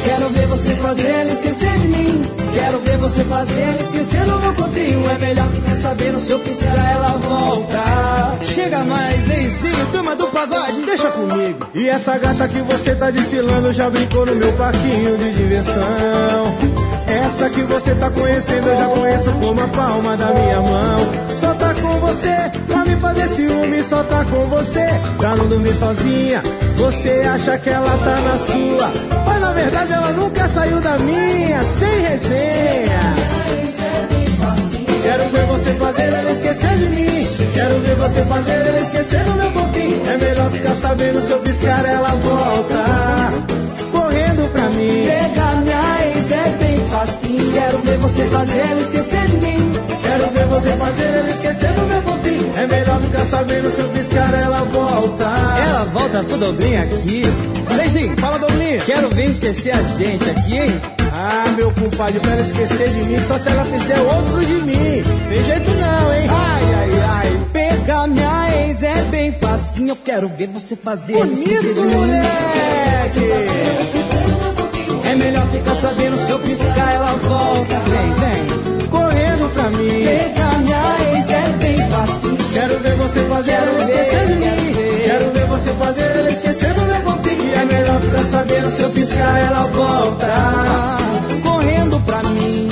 Speaker 24: Quero ver você fazer ela esquecer de mim. Quero ver você fazer ela esquecer do meu corpinho. É melhor ficar sabendo se eu piscar, ela volta.
Speaker 49: Chega mais, Neizinho, turma do pagode, deixa comigo.
Speaker 50: E essa gata que você tá desfilando já brincou no meu parquinho de diversão. Essa que você tá conhecendo eu já conheço como a palma da minha mão. Só tá com você pra me fazer ciúme, só tá com você pra não dormir sozinha. Você acha que ela tá na sua, mas na verdade ela nunca saiu da minha, sem resenha. Quero ver você fazer ela esquecer de mim. Quero ver você fazer ela esquecer do meu corpinho. É melhor ficar sabendo se eu piscar ela volta. Correndo pra mim.
Speaker 24: Pegar minha facinho. Quero ver você fazer ela esquecer de mim.
Speaker 50: Quero ver você fazer ela esquecer do meu corpinho. É melhor ficar sabendo se eu piscar ela volta.
Speaker 49: Ela volta pro Dobrinho aqui. Neizinho, fala Dobrinho. Quero ver esquecer a gente aqui, hein?
Speaker 50: Ah, meu compadre, pra ela esquecer de mim, só se ela fizer outro de mim. Tem jeito não, hein?
Speaker 24: Ai, ai, ai. Pegar minha ex é bem facinho. Eu quero ver você fazer ela esquecer de
Speaker 50: Bonito,
Speaker 24: mim.
Speaker 50: moleque!
Speaker 24: É melhor ficar sabendo se eu piscar, ela volta. Vem, vem.
Speaker 50: Correndo pra mim.
Speaker 24: Pegar minha ex é bem facinho.
Speaker 50: Quero ver você fazer ela esquecer de mim. Quero ver você fazer ela esquecer do meu corpinho. E é melhor ficar sabendo se eu piscar, ela volta.
Speaker 24: Correndo pra mim.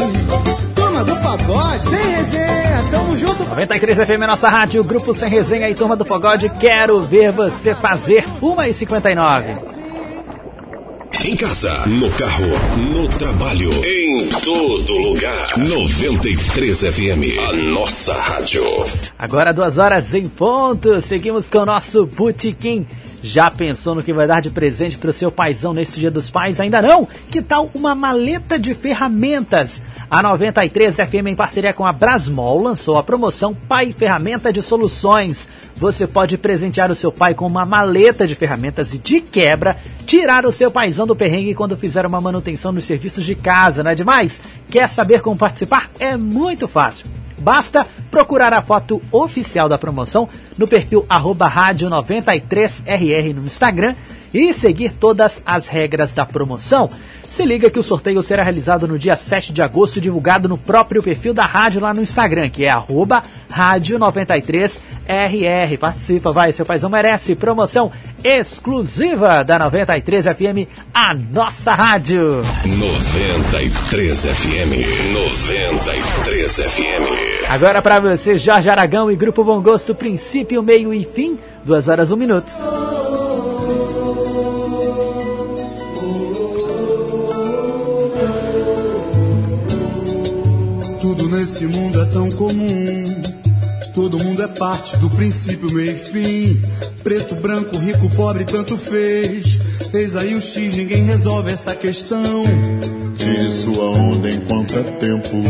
Speaker 49: Turma do pagode.
Speaker 50: Sem resenha, tamo junto.
Speaker 4: 93 FM, nossa rádio, Grupo Sem Resenha e Turma do Pagode. Quero ver você fazer 1h59.
Speaker 1: Em casa, no carro, no trabalho, em todo lugar. 93 FM, a nossa rádio.
Speaker 4: Agora duas horas em ponto, seguimos com o nosso Botequim. Já pensou no que vai dar de presente para o seu paizão neste Dia dos Pais? Ainda não? Que tal uma maleta de ferramentas? A 93 FM, em parceria com a Brasmol, lançou a promoção Pai Ferramenta de Soluções. Você pode presentear o seu pai com uma maleta de ferramentas e, de quebra, tirar o seu paizão do perrengue quando fizer uma manutenção nos serviços de casa, não é demais? Quer saber como participar? É muito fácil. Basta procurar a foto oficial da promoção no perfil rádio 93RR no Instagram e seguir todas as regras da promoção. Se liga que o sorteio será realizado no dia 7 de agosto, divulgado no próprio perfil da rádio lá no Instagram, que é arroba rádio 93RR. Participa, vai, seu paizão merece. Promoção exclusiva da 93 FM, a nossa rádio.
Speaker 1: 93 FM, 93 FM.
Speaker 4: Agora para você, Jorge Aragão e Grupo Bom Gosto, princípio, meio e fim, 2 horas 1 minuto.
Speaker 18: Nesse mundo é tão comum. Todo mundo é parte do princípio, meio e fim. Preto, branco, rico, pobre, tanto fez. Eis aí o X, ninguém resolve essa questão.
Speaker 17: Tire sua onda enquanto é tempo.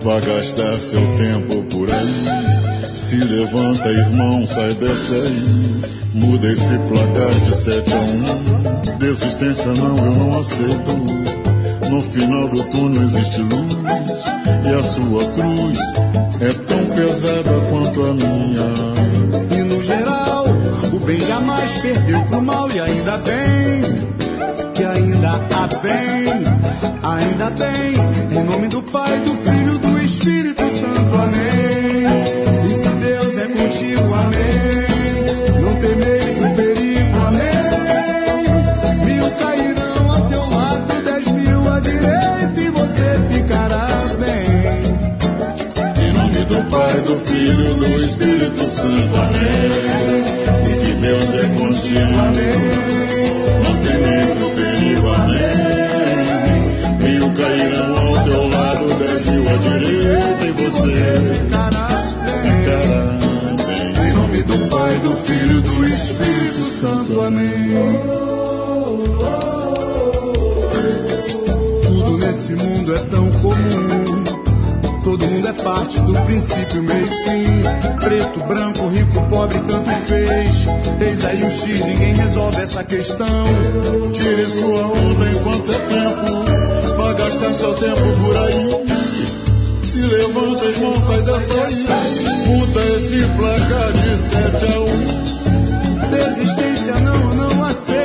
Speaker 17: Vá gastar seu tempo por aí. Se levanta, irmão, sai dessa aí. Muda esse placar de 7 a 1. Desistência não, eu não aceito. No final do túnel existe luz. E a sua cruz é tão pesada quanto a minha.
Speaker 18: E no geral, o bem jamais perdeu pro mal. E ainda bem, que ainda há bem, ainda bem. Em nome do Pai, do Filho, do Espírito Santo, amém.
Speaker 17: Pai, do Filho do Espírito Santo, amém. E se Deus é contigo, amém. Não temeis o perigo, amém. Mil cairão ao teu lado, dez mil à direita e você ficará.
Speaker 18: Em nome do Pai, do Filho do Santo. Amém. Tudo nesse mundo é tão comum. Todo mundo é parte do princípio, meio fim. Preto, branco, rico, pobre, tanto fez. Eis aí o X, ninguém resolve essa questão.
Speaker 17: Tire sua onda enquanto é tempo. Vai gastar seu tempo por aí. Se levanta, irmão, sai dessa aí. Muda esse placar de 7 a 1.
Speaker 18: Desistência não, não aceito.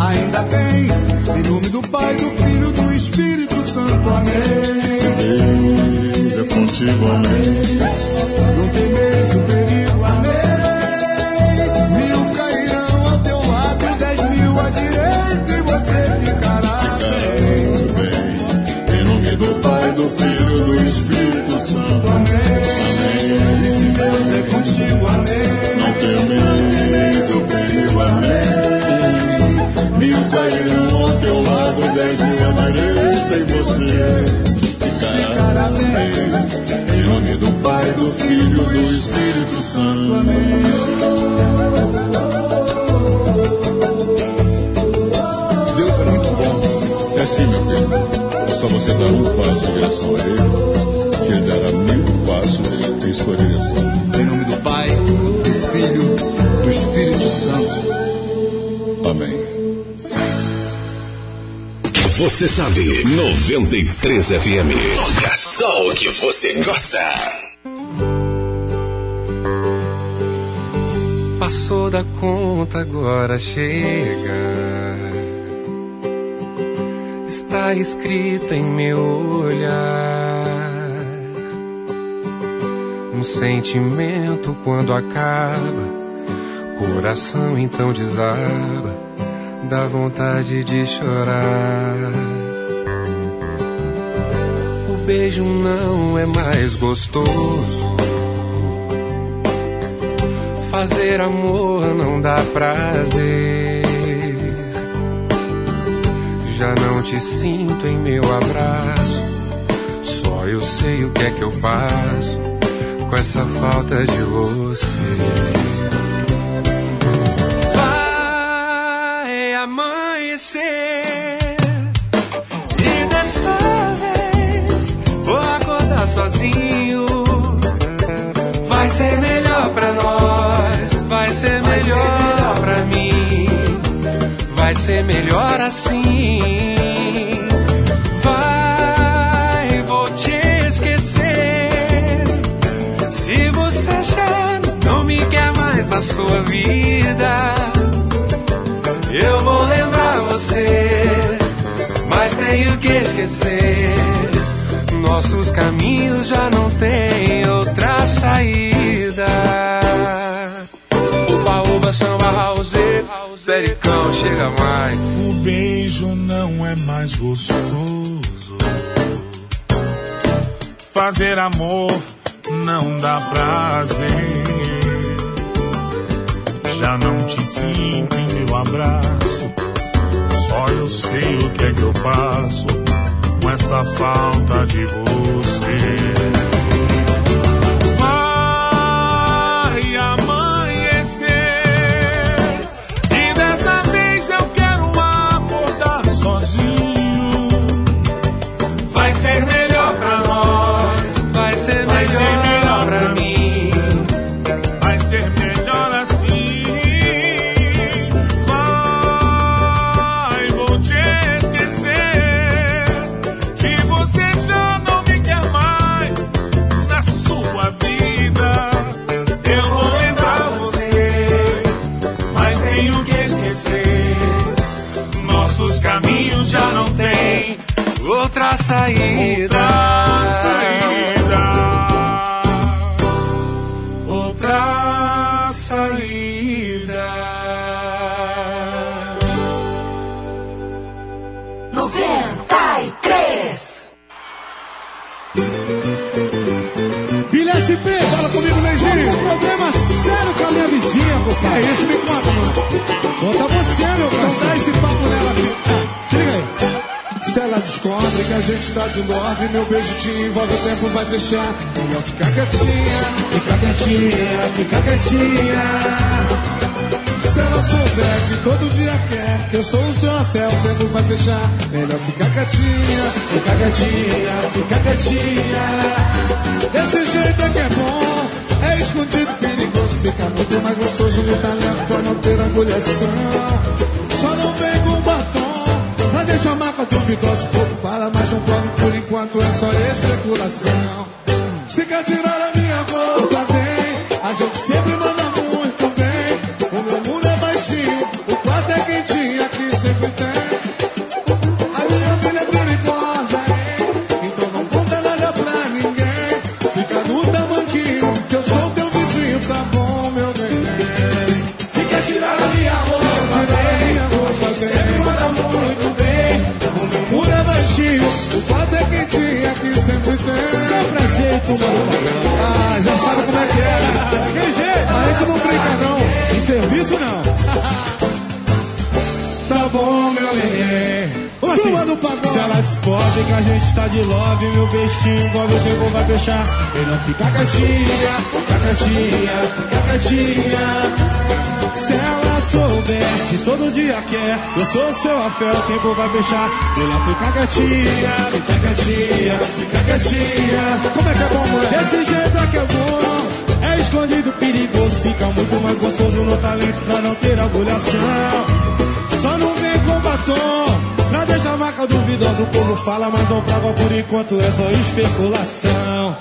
Speaker 18: Ainda bem. Em nome do Pai, do Filho, do Espírito Santo. Amém.
Speaker 17: Deus é contigo, amém.
Speaker 18: Não temeis o perigo, amém. Mil cairão ao teu lado, dez mil à direita e você ficará bem.
Speaker 17: Em nome do Pai, do Filho, do Espírito Santo,
Speaker 18: amém. E se Deus é contigo, amém.
Speaker 17: Não temeis Mil cairão ao teu lado, dez mil à direita e você ficará bem. Em nome do Pai, do Filho, do Espírito Santo, amém. Deus é muito bom. É assim, meu filho. É só você dar um passo em direção a Ele, que Ele dará mil passos em sua direção.
Speaker 18: Em nome do Pai, do Filho, do Espírito Santo.
Speaker 17: Amém.
Speaker 1: Você sabe, 93 FM. Toca só o que você gosta.
Speaker 51: Passou da conta, agora chega. Está escrita em meu olhar. Um sentimento quando acaba, coração então desaba dá vontade de chorar. O beijo não é mais gostoso. Fazer amor não dá prazer. Já não te sinto em meu abraço. Só eu sei o que é que eu faço com essa falta de você. Ser melhor pra nós, vai ser melhor pra mim. Vai ser melhor assim. Vai, vou te esquecer. Se você já não me quer mais na sua vida eu vou lembrar você, mas tenho que esquecer. Nossos caminhos já não têm outra saída. Oba, samba, house, pericão, chega mais.
Speaker 26: O beijo não é mais gostoso. Fazer amor não dá prazer já não te sinto em meu abraço. Só eu sei o que é que eu passo com essa falta de você. Conta tá você,
Speaker 52: meu parceiro. Então dá esse papo nela aqui. Ah,
Speaker 18: se liga aí. Se ela descobre que a gente tá de love, meu beijo te envolve, o tempo vai fechar. Melhor ficar quietinha, ficar quietinha, ficar quietinha. Se ela souber que todo dia quer que eu sou o seu afé, o tempo vai fechar. Melhor ficar quietinha, ficar quietinha, ficar quietinha. Desse jeito é que é bom, é escondido Fica muito mais gostoso no talento pra não ter agulhação. Só não vem com batom pra deixar marca duvidosa. O corpo fala, mas não come por enquanto, é só especulação. Se quer tirar a minha roupa, vem. A gente sempre manda pagode.
Speaker 53: Se ela descobre que a gente tá de love, meu bestinho envolve o tempo vai fechar. Ele não fica quietinha, fica quietinha. Se ela souber que todo dia quer, eu sou seu afé, o tempo vai fechar. Não fica quietinha, fica quietinha, fica quietinha.
Speaker 18: Como é que é bom, moleque?
Speaker 53: Desse jeito é que é bom. É escondido, perigoso, fica muito mais gostoso no talento pra não ter agulhação. Deixar a marca duvidosa O povo fala, mas não traga por enquanto É só especulação.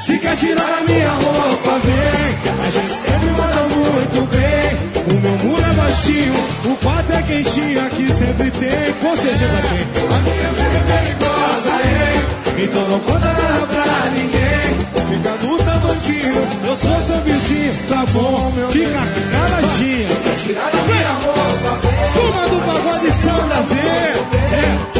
Speaker 53: Se quer tirar a minha roupa, vem A gente sempre manda muito bem. O meu muro é baixinho O quarto é quentinho Aqui sempre tem, com certeza tem. A minha vida é perigosa, hein? Então não conta nada pra ninguém.
Speaker 18: Fica no tamanquinho.
Speaker 53: Eu sou seu vizinho,
Speaker 18: Tá bom, meu
Speaker 53: Fica caladinho.
Speaker 18: Tirar a minha roupa, vem.
Speaker 53: Turma do pagode Sanda Z É,
Speaker 18: O muro é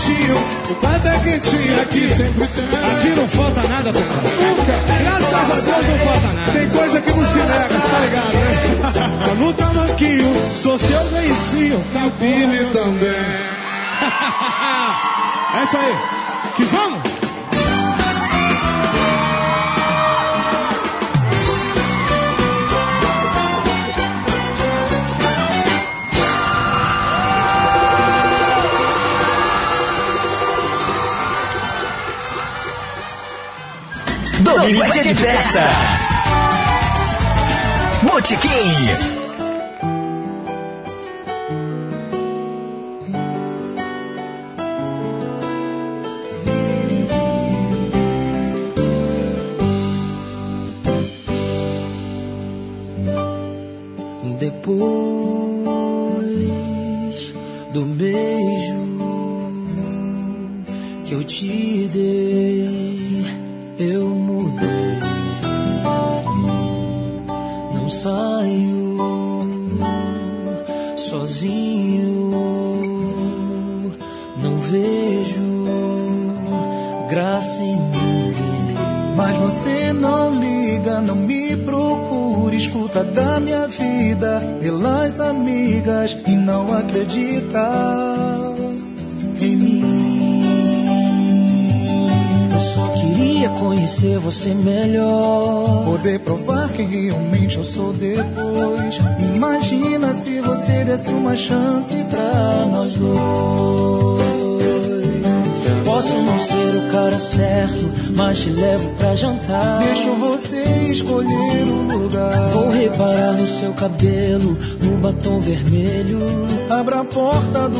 Speaker 18: baixinho, o é quentinho, aqui sempre tem.
Speaker 53: aqui não falta nada, papai
Speaker 18: Nunca.
Speaker 53: Graças a Deus não falta nada
Speaker 18: Tem coisa que não se nega, você tá ligado, né?
Speaker 53: Tá no tamanquinho, sou seu vizinho Tá bom,
Speaker 18: Billy também.
Speaker 53: É isso aí, que vamos?
Speaker 25: Domingo é dia de festa. Botequim.
Speaker 54: Porta do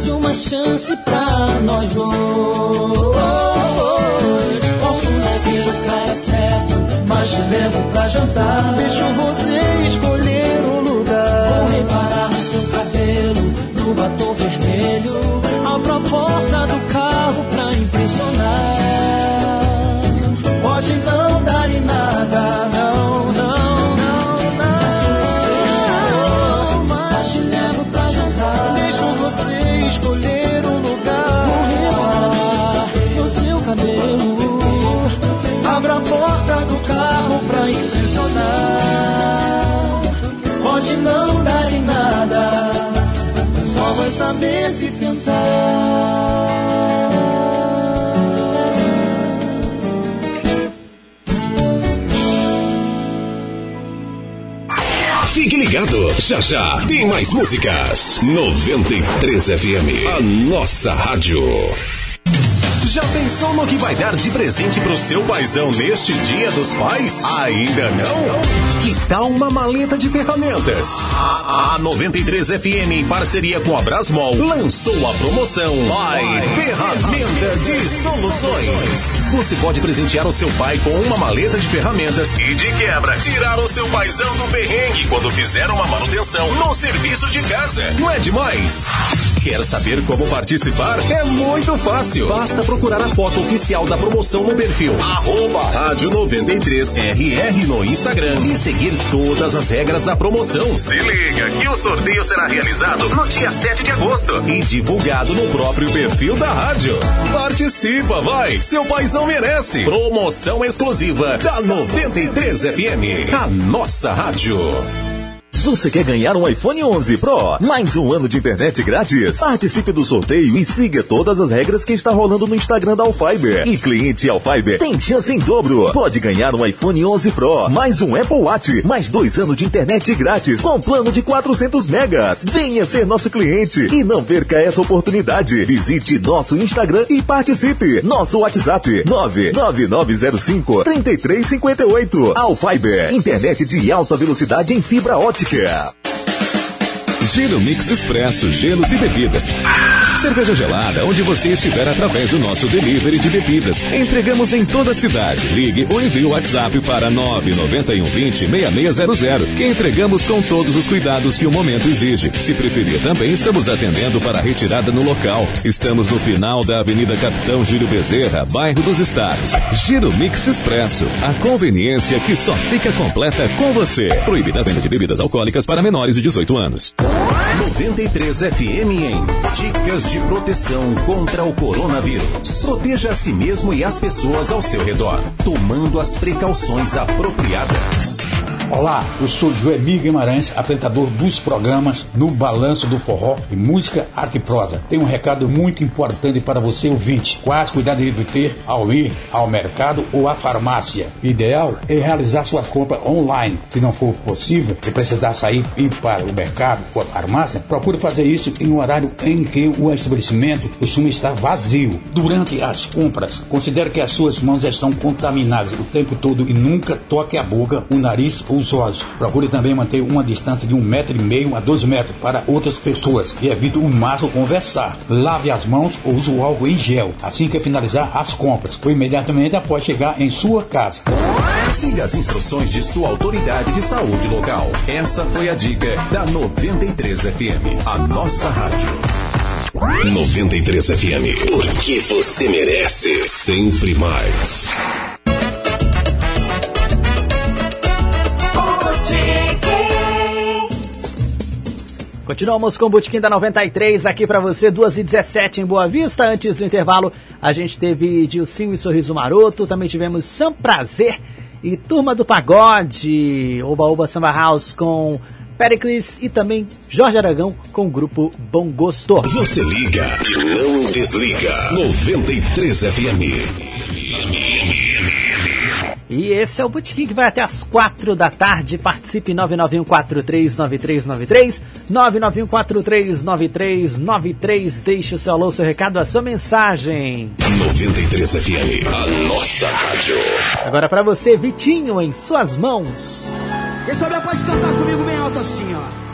Speaker 55: desse uma chance pra nós dois. Posso não ser o cara certo, mas te levo pra jantar.
Speaker 25: Deixo você saber se tentar.
Speaker 1: Fique ligado, já já tem mais músicas. 93 FM, a nossa rádio.
Speaker 21: Pensou no que vai dar de presente pro seu paizão neste Dia dos Pais? Ainda não? Que tal uma maleta de ferramentas? A, a 93 FM, em parceria com a Brasmol, lançou a promoção Pai Ferramenta de Soluções. Você pode presentear o seu pai com uma maleta de ferramentas e, de quebra, tirar o seu paizão do perrengue quando fizer uma manutenção no serviço de casa. Não é demais? Quer saber como participar? É muito fácil. Basta procurar a foto oficial da promoção no perfil arroba rádio 93RR no Instagram e seguir todas as regras da promoção. Se liga que o sorteio será realizado no dia 7 de agosto e divulgado no próprio perfil da rádio. Participa, vai! Seu paizão merece! Promoção exclusiva da 93 FM, a nossa rádio.
Speaker 22: Você quer ganhar um iPhone 11 Pro? Mais um ano de internet grátis? Participe do sorteio e siga todas as regras que está rolando no Instagram da Alfiber. E cliente Alfiber tem chance em dobro. Pode ganhar um iPhone 11 Pro, mais um Apple Watch, mais dois anos de internet grátis com plano de 400 megas. Venha ser nosso cliente e não perca essa oportunidade. Visite nosso Instagram e participe. Nosso WhatsApp 99905 3358. Alfiber, internet de alta velocidade em fibra ótica. Yeah.
Speaker 21: Giro Mix Expresso, gelos e bebidas. Cerveja gelada, onde você estiver através do nosso delivery de bebidas. Entregamos em toda a cidade. Ligue ou envie o WhatsApp para 991 20 6600, que entregamos com todos os cuidados que o momento exige. Se preferir, também estamos atendendo para retirada no local. Estamos no final da Avenida Capitão Júlio Bezerra, bairro dos Estados. Giro Mix Expresso, a conveniência que só fica completa com você. Proibida a venda de bebidas alcoólicas para menores de 18 anos.
Speaker 1: 93 FM em Dicas de Proteção contra o Coronavírus. Proteja a si mesmo e as pessoas ao seu redor, tomando as precauções apropriadas.
Speaker 14: Olá, eu sou Joemir Guimarães, apresentador dos programas No Balanço do Forró e Música Arte e Prosa. Tem um recado muito importante para você ouvinte. Quais cuidados deve ter ao ir ao mercado ou à farmácia? Ideal é realizar sua compra online. Se não for possível e precisar sair ir para o mercado ou farmácia, procure fazer isso em um horário em que o estabelecimento costuma estar vazio. Durante as compras, considere que as suas mãos estão contaminadas o tempo todo e nunca toque a boca, o nariz ou os olhos. Procure também manter uma distância de um metro e meio a dois metros para outras pessoas e evite o máximo conversar. Lave as mãos ou use o álcool em gel assim que finalizar as compras ou imediatamente após chegar em sua casa.
Speaker 1: Siga as instruções de sua autoridade de saúde local. Essa foi a dica da 93 FM, a nossa rádio. 93 FM, porque você merece sempre mais.
Speaker 4: Continuamos com o Botequim da 93 aqui pra você, 2 e 17 em Boa Vista. Antes do intervalo, a gente teve Dilcinho e Sorriso Maroto, também tivemos Sam Prazer e Turma do Pagode, Oba Oba Samba House com Pericles e também Jorge Aragão com o grupo Bom Gosto.
Speaker 1: Você liga e não desliga. 93 FM.
Speaker 4: E esse é o Botequim que vai até as quatro da tarde. Participe 991439393, 991439393. Deixe o seu alô, seu recado, a sua mensagem.
Speaker 1: 93 FM, a nossa rádio.
Speaker 4: Agora para você, Vitinho, em suas mãos.
Speaker 46: Quem souber pode cantar comigo bem alto assim, ó.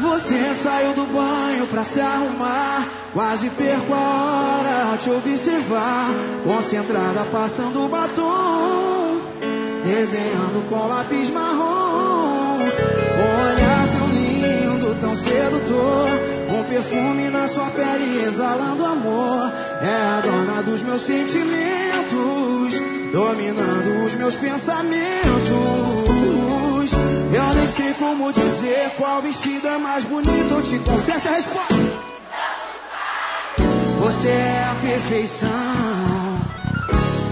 Speaker 46: Você saiu do banho pra se arrumar. Quase perco a hora te observar. Concentrada, passando batom. Desenhando com lápis marrom. Um olhar tão lindo, tão sedutor. Um perfume na sua pele exalando amor. É a dona dos meus sentimentos. Dominando os meus pensamentos. Eu nem sei como dizer qual vestido é mais bonito. Eu te confesso a resposta. Você é a perfeição,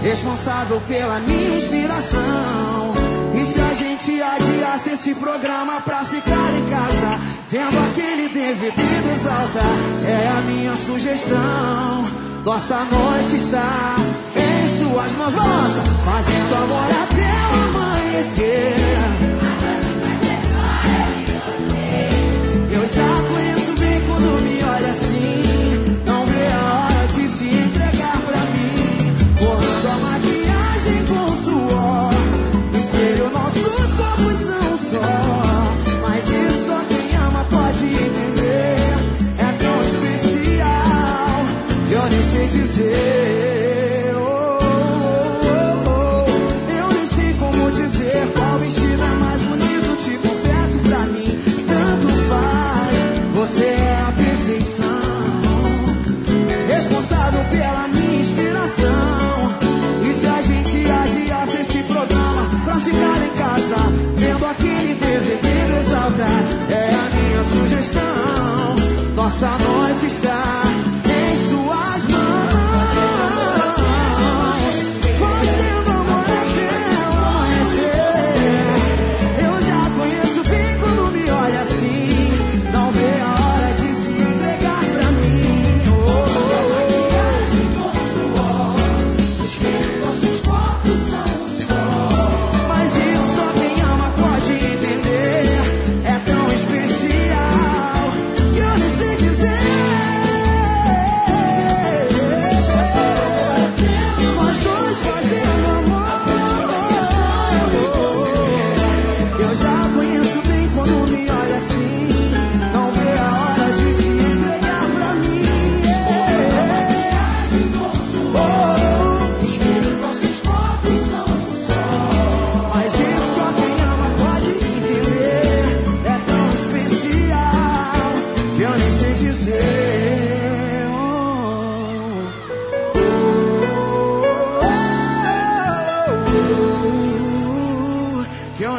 Speaker 46: responsável pela minha inspiração. E se a gente adiasse esse programa pra ficar em casa, vendo aquele DVD do Exalta, é a minha sugestão. Nossa noite está suas mãos, balança, fazendo amor até o amanhecer. Eu já conheço bem quando me olha assim. Nossa noite está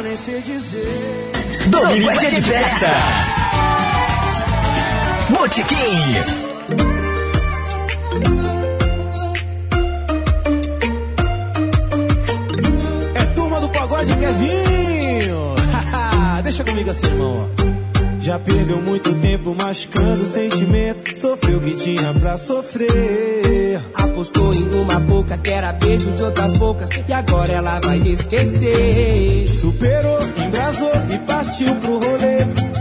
Speaker 46: nem sei dizer.
Speaker 11: Domingo é de festa. Botequim.
Speaker 53: É turma do pagode Kevinho. Deixa comigo assim, irmão. Já perdeu muito tempo machucando o sentimento. Sofreu o que tinha pra sofrer.
Speaker 28: Apostou em uma boca que era beijo de outras bocas e agora ela vai esquecer.
Speaker 53: Superou, embrasou e partiu pro rolê.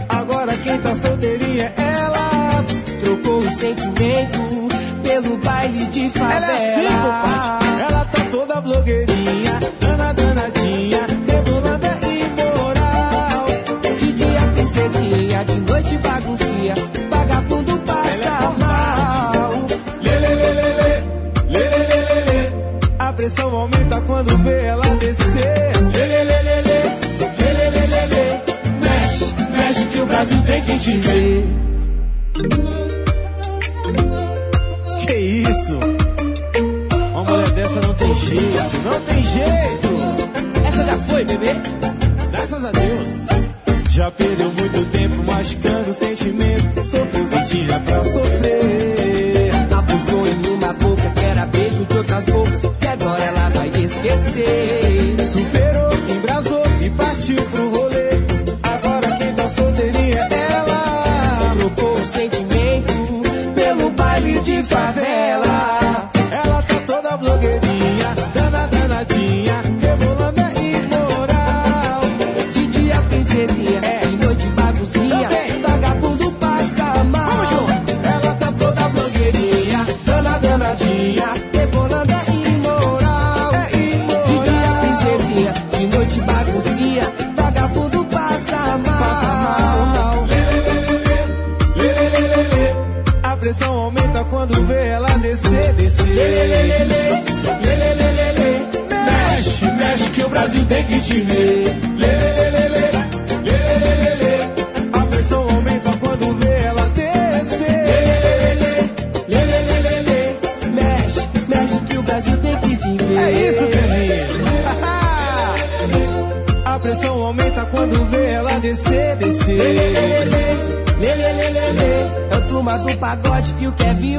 Speaker 53: Agora quem tá solteirinha é ela.
Speaker 28: Trocou o sentimento pelo baile de favela.
Speaker 53: Ela é assim. Ela tá toda blogueirinha, dana danadinha, rebolada e moral.
Speaker 28: De dia princesinha, de noite baguncinha,
Speaker 53: Brasil tem que te ver. Que isso? Uma mulher dessa não tem jeito, não tem jeito.
Speaker 28: Essa já foi, bebê?
Speaker 53: Graças a Deus. Já perdeu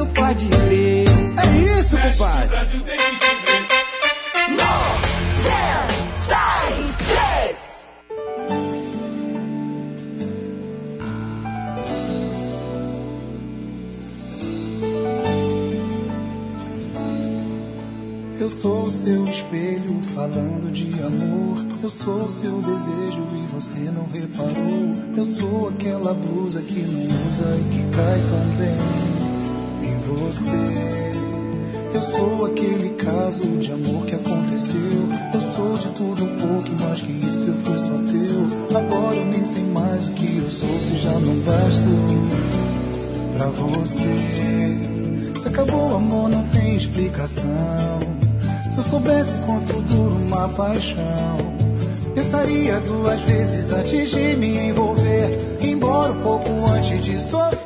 Speaker 53: o
Speaker 28: Kevinho pode crer.
Speaker 53: É isso, compadre.
Speaker 7: Eu sou o seu espelho falando de amor. Eu sou o seu desejo e você não reparou. Eu sou aquela blusa que não usa e que cai em você. Eu sou aquele caso de amor que aconteceu. Eu sou de tudo um pouco mais que isso eu fui só teu. Agora eu nem sei mais o que eu sou se já não basto pra você. Se acabou o amor, não tem explicação. Se eu soubesse quanto dura uma paixão, pensaria duas vezes antes de me envolver. Embora um pouco antes de sofrer.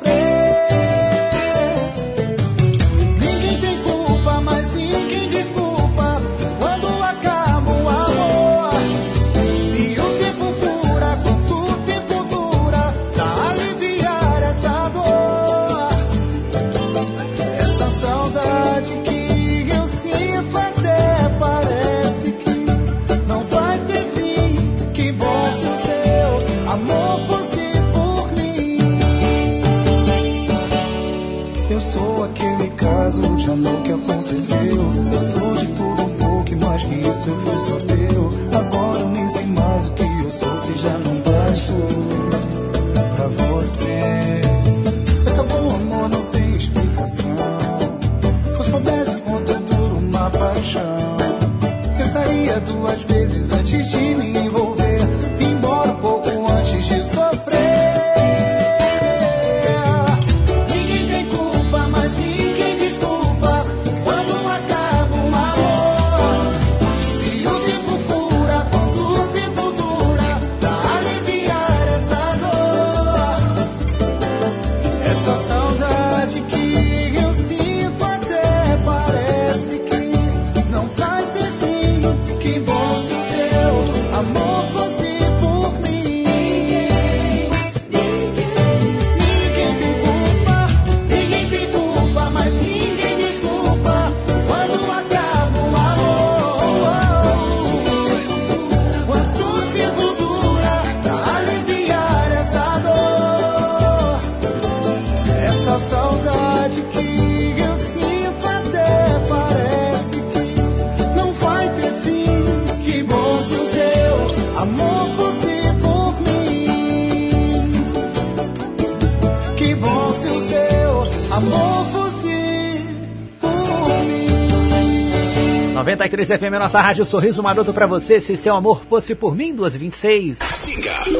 Speaker 4: 93 FM, nossa rádio Sorriso Maroto pra você. Se seu amor fosse por mim, 226.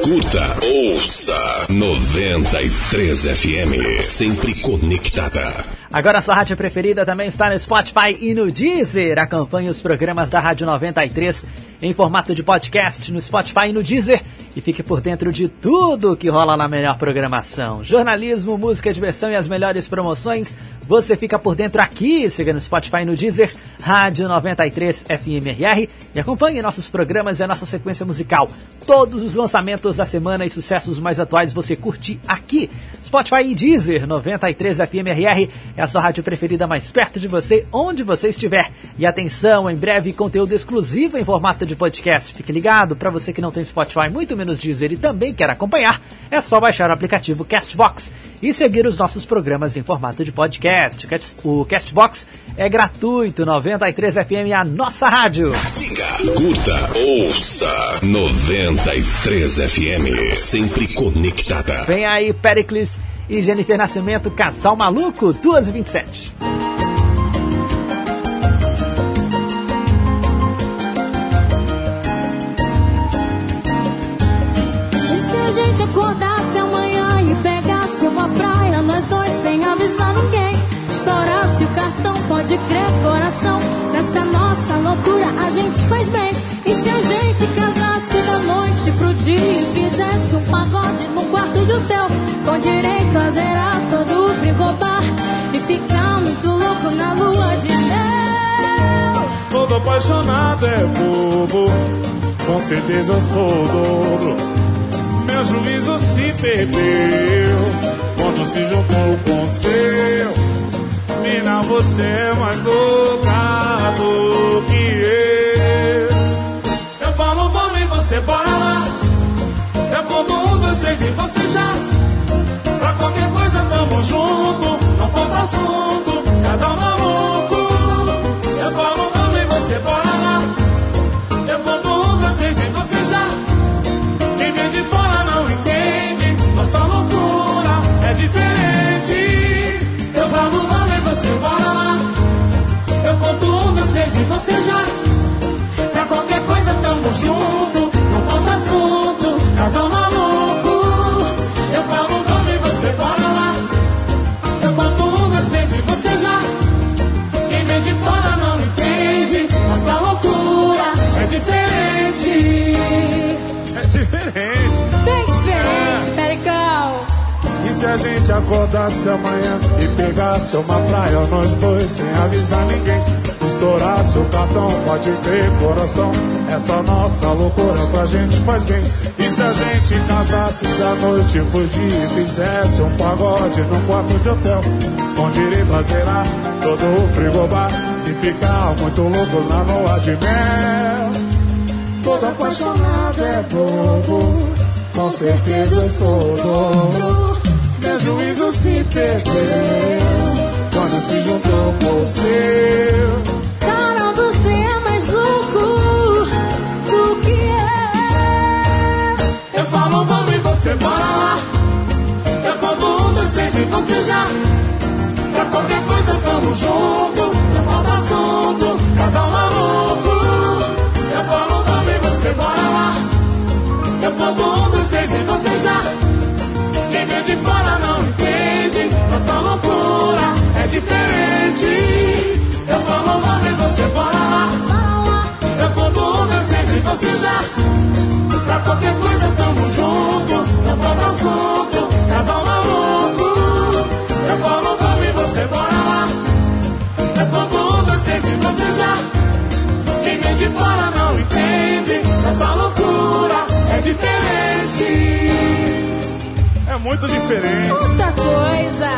Speaker 1: Curta, ouça 93 FM, sempre conectada.
Speaker 4: Agora a sua rádio preferida também está no Spotify e no Deezer. Acompanhe os programas da Rádio 93 em formato de podcast no Spotify e no Deezer. E fique por dentro de tudo que rola na melhor programação. Jornalismo, música, diversão e as melhores promoções. Você fica por dentro aqui. Siga no Spotify e no Deezer, Rádio 93 FMRR. E acompanhe nossos programas e a nossa sequência musical. Todos os lançamentos da semana e sucessos mais atuais você curte aqui. Spotify e Deezer 93 FMRR é a sua rádio preferida mais perto de você, onde você estiver. E atenção, em breve conteúdo exclusivo em formato de podcast. Fique ligado, para você que não tem Spotify, muito menos Deezer e também quer acompanhar, é só baixar o aplicativo Castbox e seguir os nossos programas em formato de podcast. O Castbox é gratuito, 93 FM, a nossa rádio.
Speaker 1: Curta, ouça 93 FM, sempre conectada.
Speaker 4: Vem aí, Pericles e Jennifer Nascimento, Casal Maluco, 2h27.
Speaker 56: Pode crer, coração. Nessa nossa loucura a gente faz bem. E se a gente
Speaker 57: explodir e fizesse um pagode num quarto de hotel, com direito a zerar todo o frigobar e ficar muito louco na lua de mel.
Speaker 26: Todo apaixonado é bobo, com certeza eu sou dobro. Meu juízo se perdeu quando se juntou com o seu. Mina, você é mais louca do que eu. Eu falo, vamos e você bora lá. Eu conto um, dois, três e você já. Pra qualquer coisa tamo junto, não falta assunto. A gente acordasse amanhã e pegasse uma praia, nós dois sem avisar ninguém? Estourasse o cartão, pode ter coração. Essa nossa loucura pra gente faz bem. E se a gente casasse da noite pro dia e fizesse um pagode num quarto de hotel, a zerar todo o frigobar e ficar muito louco na lua de mel. Todo apaixonado é bobo, com certeza eu sou o dobro. Meu juízo se perdeu quando se juntou com o seu.
Speaker 57: Cara, você é mais louco do que eu.
Speaker 26: Eu falo vamos e você bora lá. Eu conto um, dois, três e você já. Pra qualquer coisa tamo junto, não falta assunto. Casal maluco. Eu falo vamos e você bora lá. Eu conto um, dois, três e você já. De fora não entende. Nossa loucura é diferente. Eu falo vamos e você bora lá. Eu conto um, e você já. Pra qualquer coisa tamo junto, não falta assunto, casal maluco. Eu falo vamos e você bora lá. Eu conto um, e você já. Quem vem de fora não entende, essa loucura é diferente. É muito diferente.
Speaker 57: Outra coisa.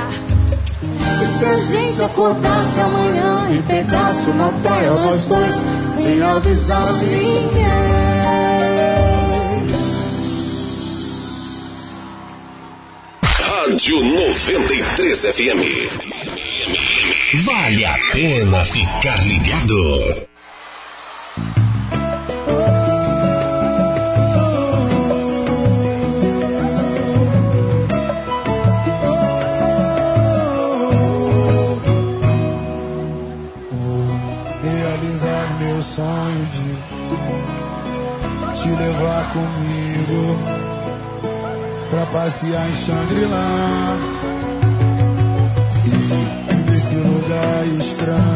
Speaker 57: E se a gente acordasse amanhã e pegasse uma praia, nós dois, sem avisar ninguém?
Speaker 1: Rádio 93 FM. Vale a pena ficar ligado.
Speaker 18: Passear em Shangri-La e nesse lugar estranho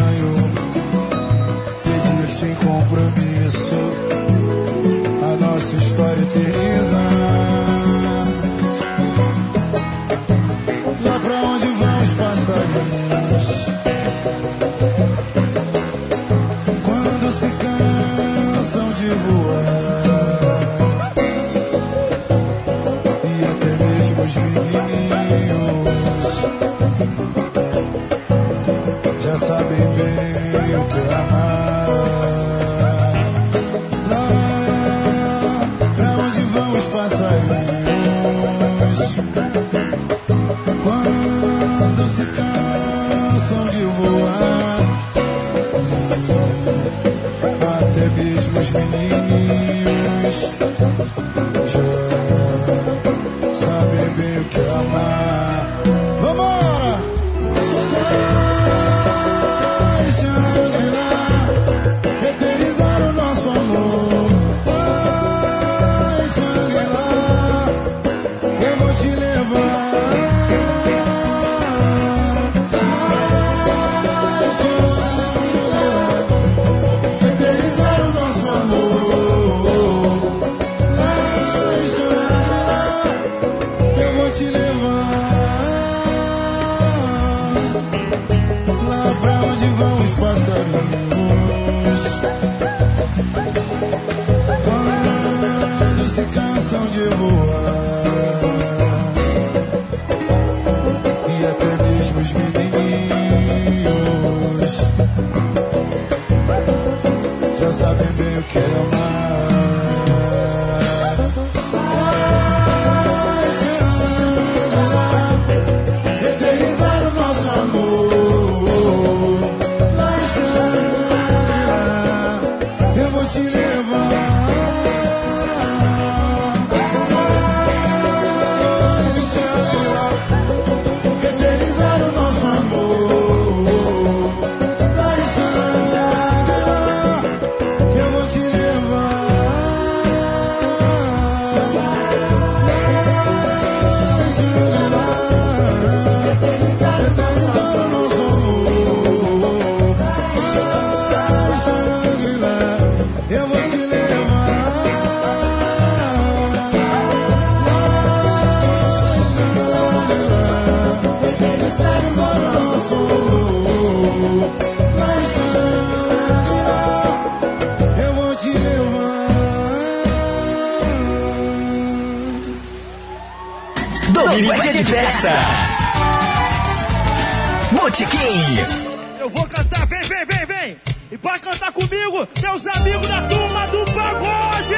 Speaker 53: meus amigos da turma do pagode!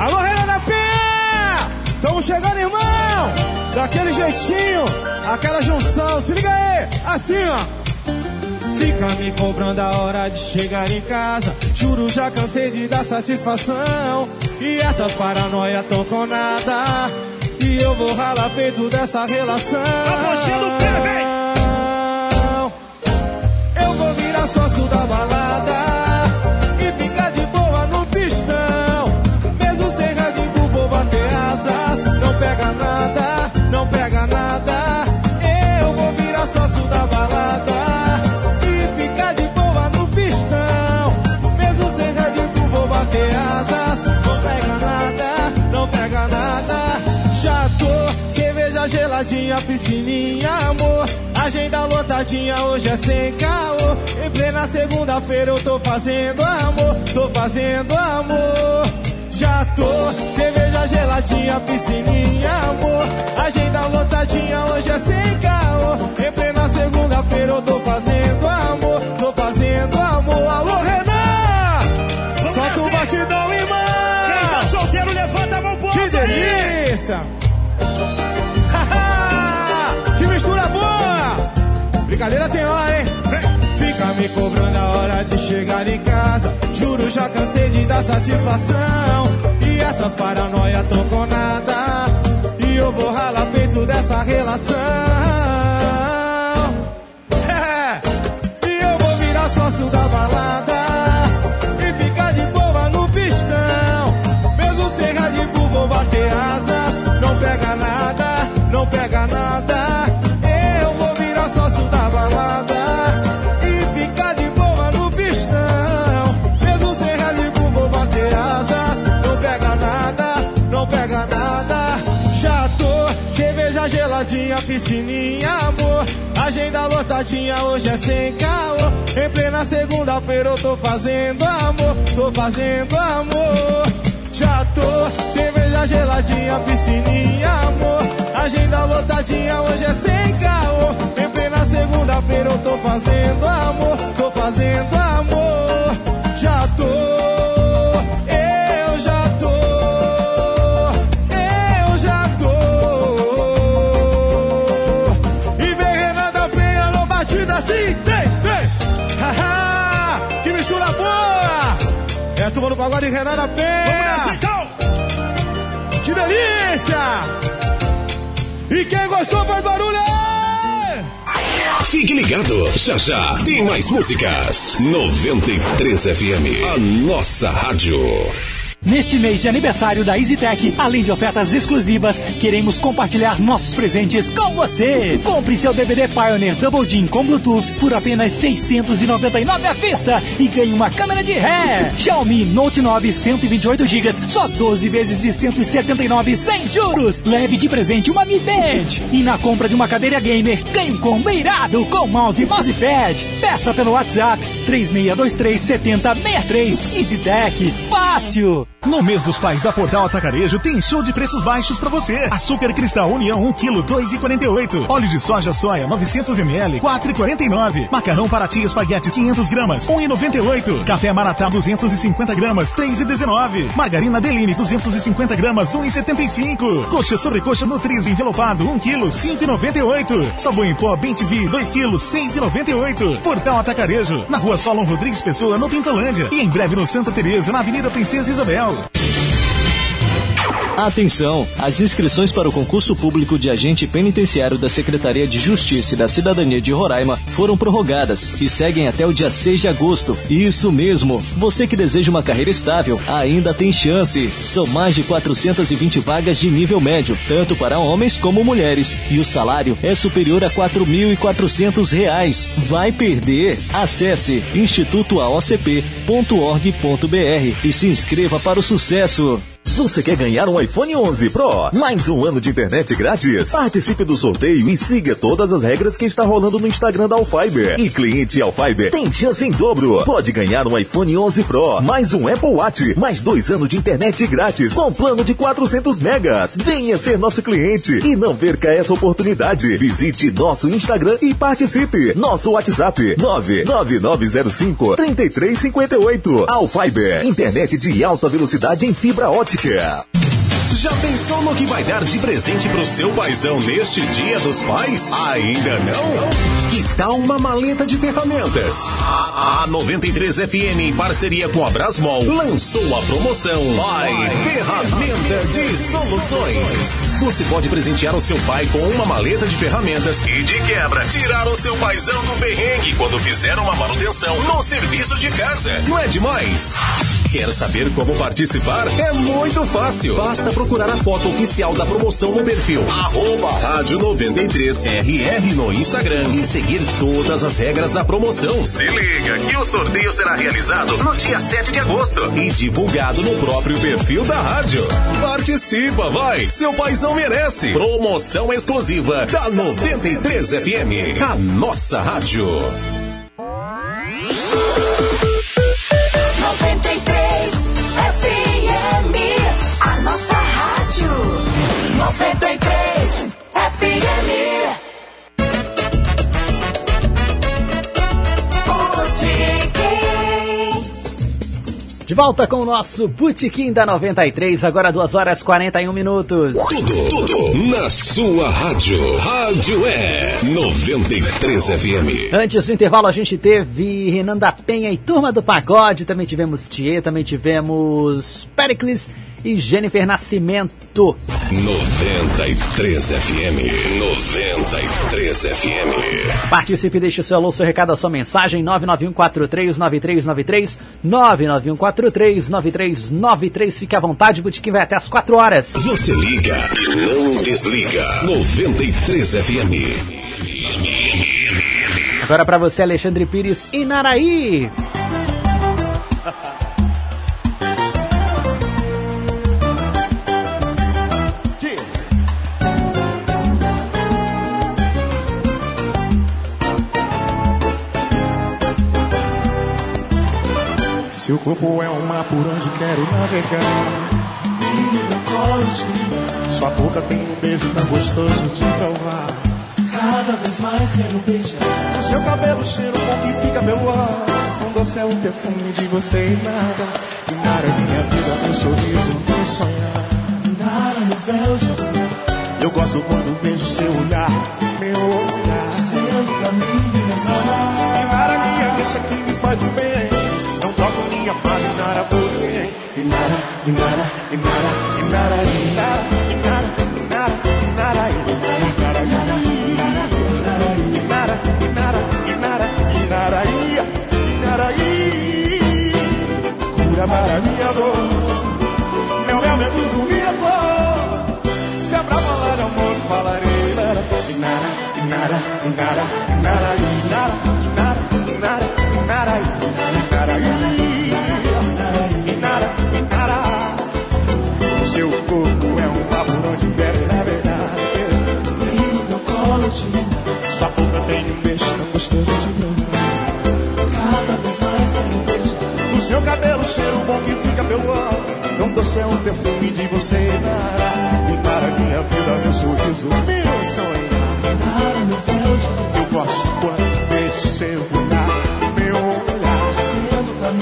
Speaker 58: Alô, Helena Penha! Estamos chegando, irmão! Daquele jeitinho, aquela junção, se liga aí! Assim, ó!
Speaker 53: Fica me cobrando a hora de chegar em casa. Juro, já cansei de dar satisfação. E essas paranoia tão com nada. E eu vou ralar peito dessa relação.
Speaker 58: pé,
Speaker 53: geladinha, piscininha, amor. Agenda lotadinha, hoje é sem caô. Em plena segunda-feira eu tô fazendo amor, tô fazendo amor. Já tô, cerveja geladinha, piscininha, amor. Agenda lotadinha, hoje é sem caô. Em plena segunda-feira eu tô fazendo amor, tô fazendo amor. Alô, Renan! Solta o batidão, irmão!
Speaker 58: Quem tá solteiro, levanta a mão pro
Speaker 53: Que delícia! Me cobrando a hora de chegar em casa. Juro, já cansei de dar satisfação. E essa paranoia tão com nada. E eu vou ralar peito dessa relação. Geladinha, piscininha, amor. Agenda lotadinha, hoje é sem caô. Em plena segunda-feira eu tô fazendo amor, tô fazendo amor. Já tô, cerveja geladinha, piscininha, amor. Agenda lotadinha, hoje é sem caô. Em plena segunda-feira eu tô fazendo amor, tô fazendo amor. Já tô, pagode Renan da Penha. Vamos nessa então. Que delícia. E quem gostou faz barulho.
Speaker 1: Fique ligado, já já tem mais músicas. 93 FM, a nossa rádio.
Speaker 13: Neste mês de aniversário da EasyTech, além de ofertas exclusivas, queremos compartilhar nossos presentes com você. Compre seu DVD Pioneer Double DIN com Bluetooth por apenas 699 à vista e ganhe uma câmera de ré. Xiaomi Note 9 128 GB, só 12 vezes de 179 sem juros. Leve de presente uma Mi Band. E na compra de uma cadeira gamer, ganhe um combo irado com mouse e mousepad. Peça pelo WhatsApp 3623 7063. EasyTech, fácil.
Speaker 59: No mês dos pais da Portal Atacarejo tem show de preços baixos pra você. Açúcar Cristal União 1 kg 2,48. Óleo de soja soia 900 ml 4,49. Macarrão Paraty espaguete 500 gramas 1,98. Café Maratá 250 gramas 3,19. Margarina Deline 250 gramas 1,75. Coxa sobre coxa Nutriz envelopado 1 kg 5,98. Sabão em pó Bentivi 2 kg 6,98. Portal Atacarejo na Rua Solon Rodrigues Pessoa no Pintolândia e em breve no Santa Teresa na Avenida Princesa Isabel.
Speaker 60: Atenção! As inscrições para o concurso público de agente penitenciário da Secretaria de Justiça e da Cidadania de Roraima foram prorrogadas e seguem até o dia 6 de agosto. Isso mesmo! Você que deseja uma carreira estável ainda tem chance. São mais de 420 vagas de nível médio, tanto para homens como mulheres. E o salário é superior a 4.400 reais. Vai perder? Acesse institutoaocp.org.br e se inscreva para o sucesso.
Speaker 22: Você quer ganhar um iPhone 11 Pro? Mais um ano de internet grátis? Participe do sorteio e siga todas as regras que está rolando no Instagram da Alfiber. E cliente Alfiber tem chance em dobro. Pode ganhar um iPhone 11 Pro, mais um Apple Watch, mais dois anos de internet grátis com plano de 400 megas. Venha ser nosso cliente e não perca essa oportunidade. Visite nosso Instagram e participe. Nosso WhatsApp 99905 3358. Alfiber, internet de alta velocidade em fibra ótica.
Speaker 1: Já pensou no que vai dar de presente pro seu paizão neste Dia dos Pais? Ainda não? Tal uma maleta de ferramentas? A, a 93 FM, em parceria com a Brasmol, lançou a promoção Pai Ferramenta de Soluções. Você pode presentear o seu pai com uma maleta de ferramentas e, de quebra, tirar o seu paizão do perrengue quando fizer uma manutenção no serviço de casa. Não é demais? Quer saber como participar? É muito fácil. Basta procurar a foto oficial da promoção no perfil arroba rádio 93RR no Instagram e seguir todas as regras da promoção. Se liga que o sorteio será realizado no dia 7 de agosto e divulgado no próprio perfil da rádio. Participa, vai! Seu paizão merece! Promoção exclusiva da 93 FM, a nossa rádio.
Speaker 3: 93 FM, a nossa rádio. 93
Speaker 4: De volta com o nosso Botequim da 93, agora 2 horas 41 minutos.
Speaker 1: Tudo, tudo na sua rádio. Rádio é 93 FM.
Speaker 4: Antes do intervalo, a gente teve Renan da Penha e Turma do Pagode, também tivemos Thier, também tivemos Pericles e Jennifer Nascimento.
Speaker 1: 93 FM. 93 FM.
Speaker 4: Participe, deixe o seu alô, seu recado, a sua mensagem, 991439393, 991439393, fique à vontade, o Botequim vai até as 4 horas.
Speaker 1: Você liga e não desliga. 93 FM.
Speaker 4: Agora pra você, Alexandre Pires e Naraí.
Speaker 42: Seu corpo é um mar por onde quero navegar. Sua boca tem um beijo tão gostoso de provar. Cada vez mais quero beijar. O seu cabelo cheiro bom que fica pelo ar. Um doce é o perfume de você e nada. E nada é minha vida, meu sorriso, meu sonhar. Nada no véu de amor. Eu gosto quando vejo seu olhar, meu olhar. Dizendo pra mim, minha E nada minha deixa que me faz o bem. Minha e nada por ninguém. E nada, e nada, e nada, e nada, e nada, e nada, e nada, e nada, e nada, e nada, e nada, e nada, e nada, e nada, e nada, e cura minha. Meu é minha flor. Se é pra de amor, falarei. E nada, e nada, e nada, e nada, e nada, Sua boca tem um beijo tão gostoso de provar. Cada vez mais quero beijar. No seu cabelo, cheiro bom que fica pelo ar. Tão doce é o perfume de você, Nara. E para minha vida, meu sorriso, meu sonho. Nara, meu véu, eu gosto quando vejo seu olhar, meu olhar. Dizendo pra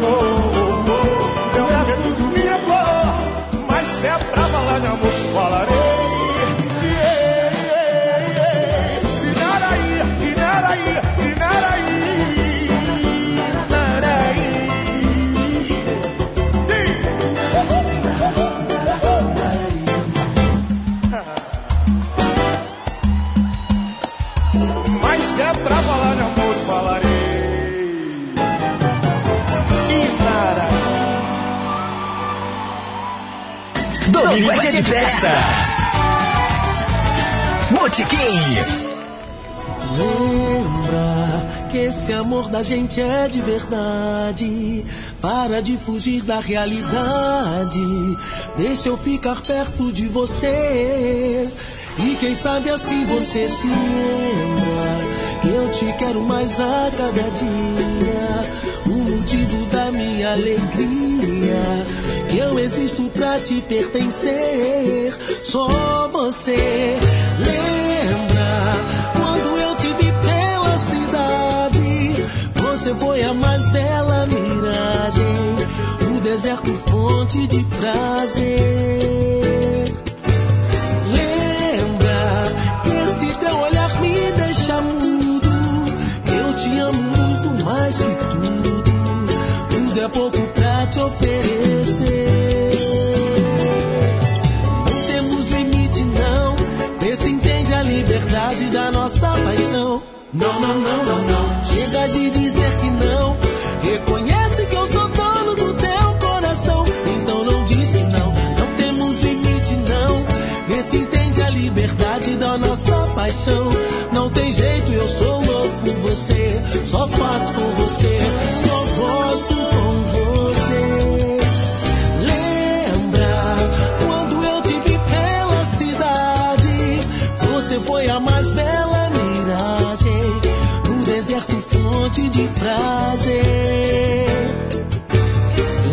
Speaker 42: Oh.
Speaker 3: Domingo é de festa. Botequim.
Speaker 28: Lembra que esse amor da gente é de verdade. Para de fugir da realidade. Deixa eu ficar perto de você. E quem sabe assim você se lembra que eu te quero mais a cada dia. O motivo da minha alegria. Eu existo pra te pertencer. Só você lembra quando eu te vi pela cidade. Você foi a mais bela miragem. O deserto fonte de prazer. Lembra que esse teu olhar me deixa mudo. Eu te amo muito mais que tudo. Tudo é pouco pra te oferecer. Não temos limite, não. Vê se entende a liberdade da nossa paixão. Não, não, não, não, não. Chega de dizer que não. Reconhece que eu sou dono do teu coração. Então não diz que não. Não temos limite, não. Vê se entende a liberdade da nossa paixão. Não tem jeito, eu sou louco por você. Só faço com você. Só gosto prazer.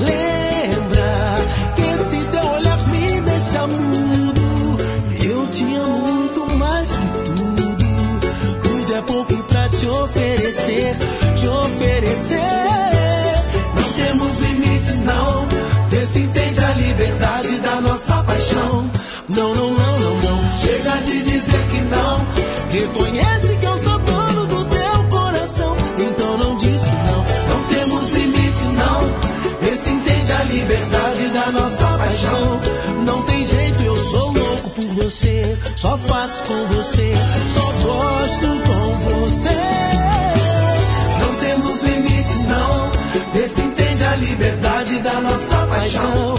Speaker 28: Lembra que esse teu olhar me deixa mudo. Eu te amo muito mais que tudo. Tudo é pouco pra te oferecer, te oferecer. Não temos limites, não. Vê se entende a liberdade da nossa paixão. Não, não, não, não, não. Chega de dizer que não. Reconhece que eu sou dono nossa paixão. Não tem jeito, eu sou louco por você. Só faço com você. Só gosto com você. Não temos limites, não. Vê se entende a liberdade da nossa paixão.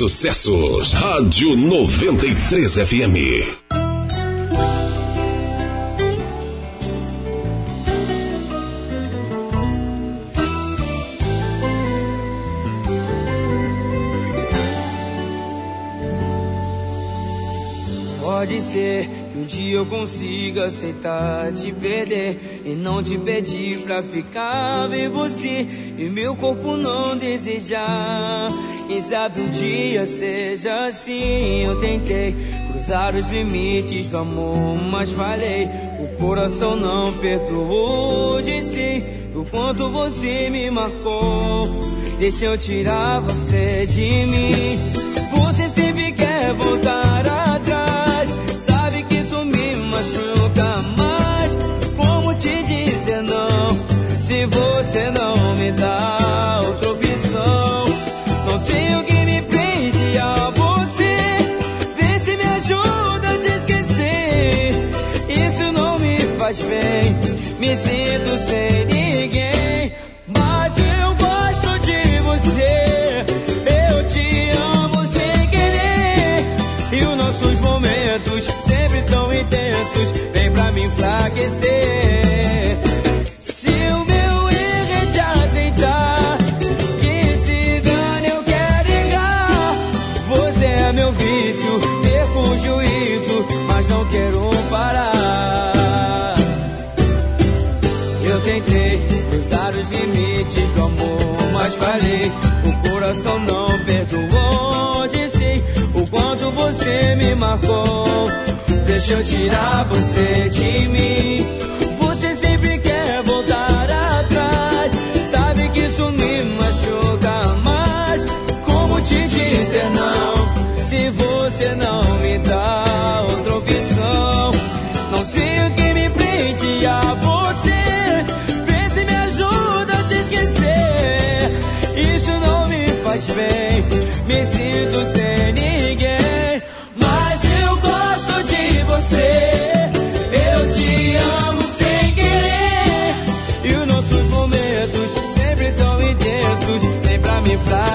Speaker 1: sucessos. Rádio 93 FM.
Speaker 61: Pode ser que um dia eu consiga aceitar te perder e não te pedir pra ficar vivo se e meu corpo não desejar. Quem sabe um dia seja assim. Eu tentei cruzar os limites do amor, mas falei. O coração não perdoou de si do quanto você me marcou. Deixa eu tirar você de mim. Você sempre quer voltar atrás. Sabe que isso me machuca mais. Como te dizer não? Se você não me dá outro me sinto sem marcou. Deixa eu tirar você de mim life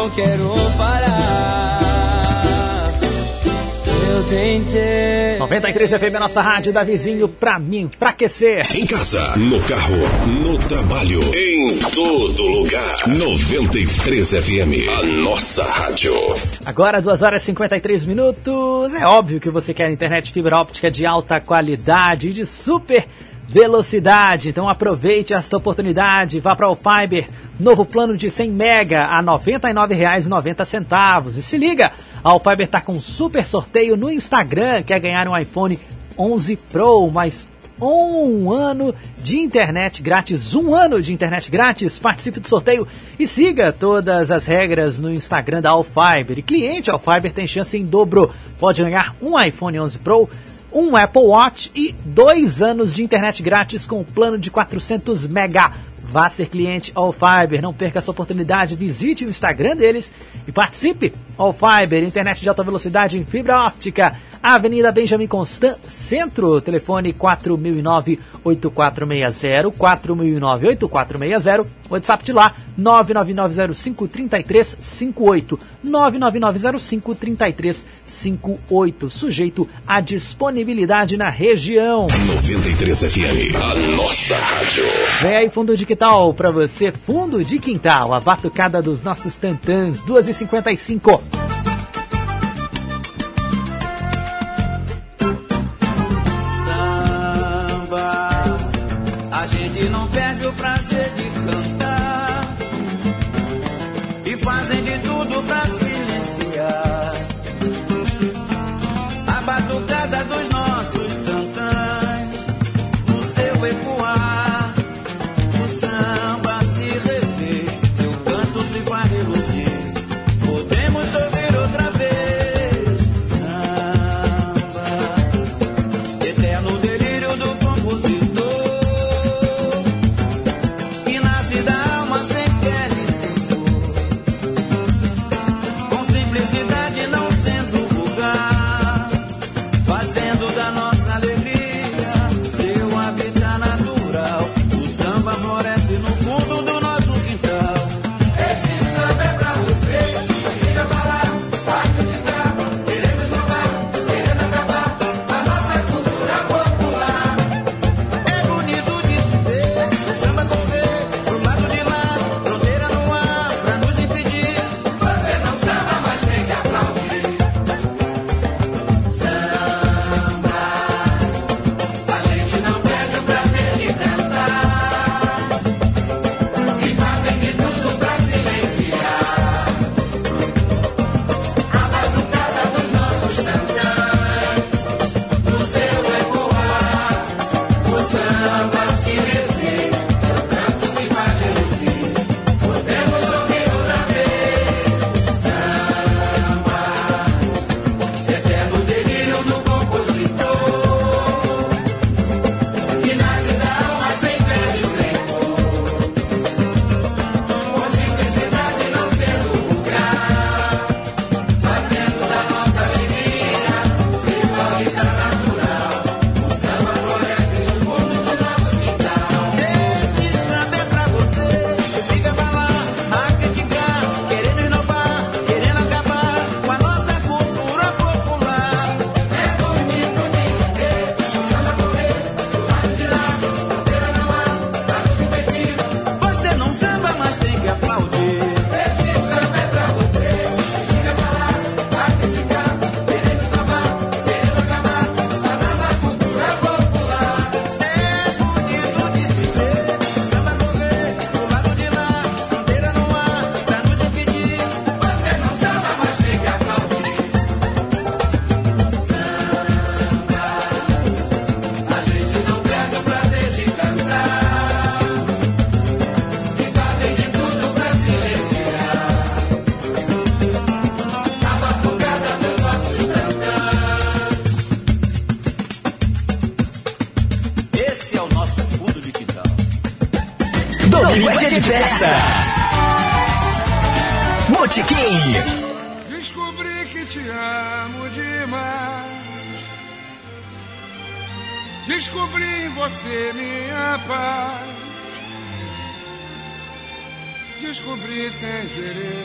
Speaker 61: não quero parar. Eu
Speaker 62: tentei.
Speaker 4: 93 FM, a nossa rádio da vizinho pra mim enfraquecer.
Speaker 1: Em casa, no carro, no trabalho, em todo lugar. 93 FM, a nossa rádio.
Speaker 4: Agora, 2 horas e 53 minutos. É óbvio que você quer internet fibra óptica de alta qualidade e de super velocidade. Então aproveite esta oportunidade, vá para o Fiber, novo plano de 100 mega a R$ 99,90. E se liga, a Fiber está com um super sorteio no Instagram, quer ganhar um iPhone 11 Pro, mais um ano de internet grátis, um ano de internet grátis. Participe do sorteio e siga todas as regras no Instagram da Alfiber. E cliente Alfiber tem chance em dobro. Pode ganhar um iPhone 11 Pro, um Apple Watch e dois anos de internet grátis com o plano de 400 mega. Vá ser cliente All Fiber, não perca essa oportunidade, visite o Instagram deles e participe. All Fiber, internet de alta velocidade em fibra óptica. Avenida Benjamin Constant, Centro, telefone 4009-8460, 4009-8460, WhatsApp de lá, 99905-3358, 99905-3358, sujeito à disponibilidade na região.
Speaker 1: 93 FM, a nossa rádio.
Speaker 4: Vem aí fundo de quintal pra você, fundo de quintal, a batucada dos nossos tantãs, 2h55.
Speaker 62: A gente não perde
Speaker 63: Descobri que te amo demais. Descobri em você minha paz. Descobri sem querer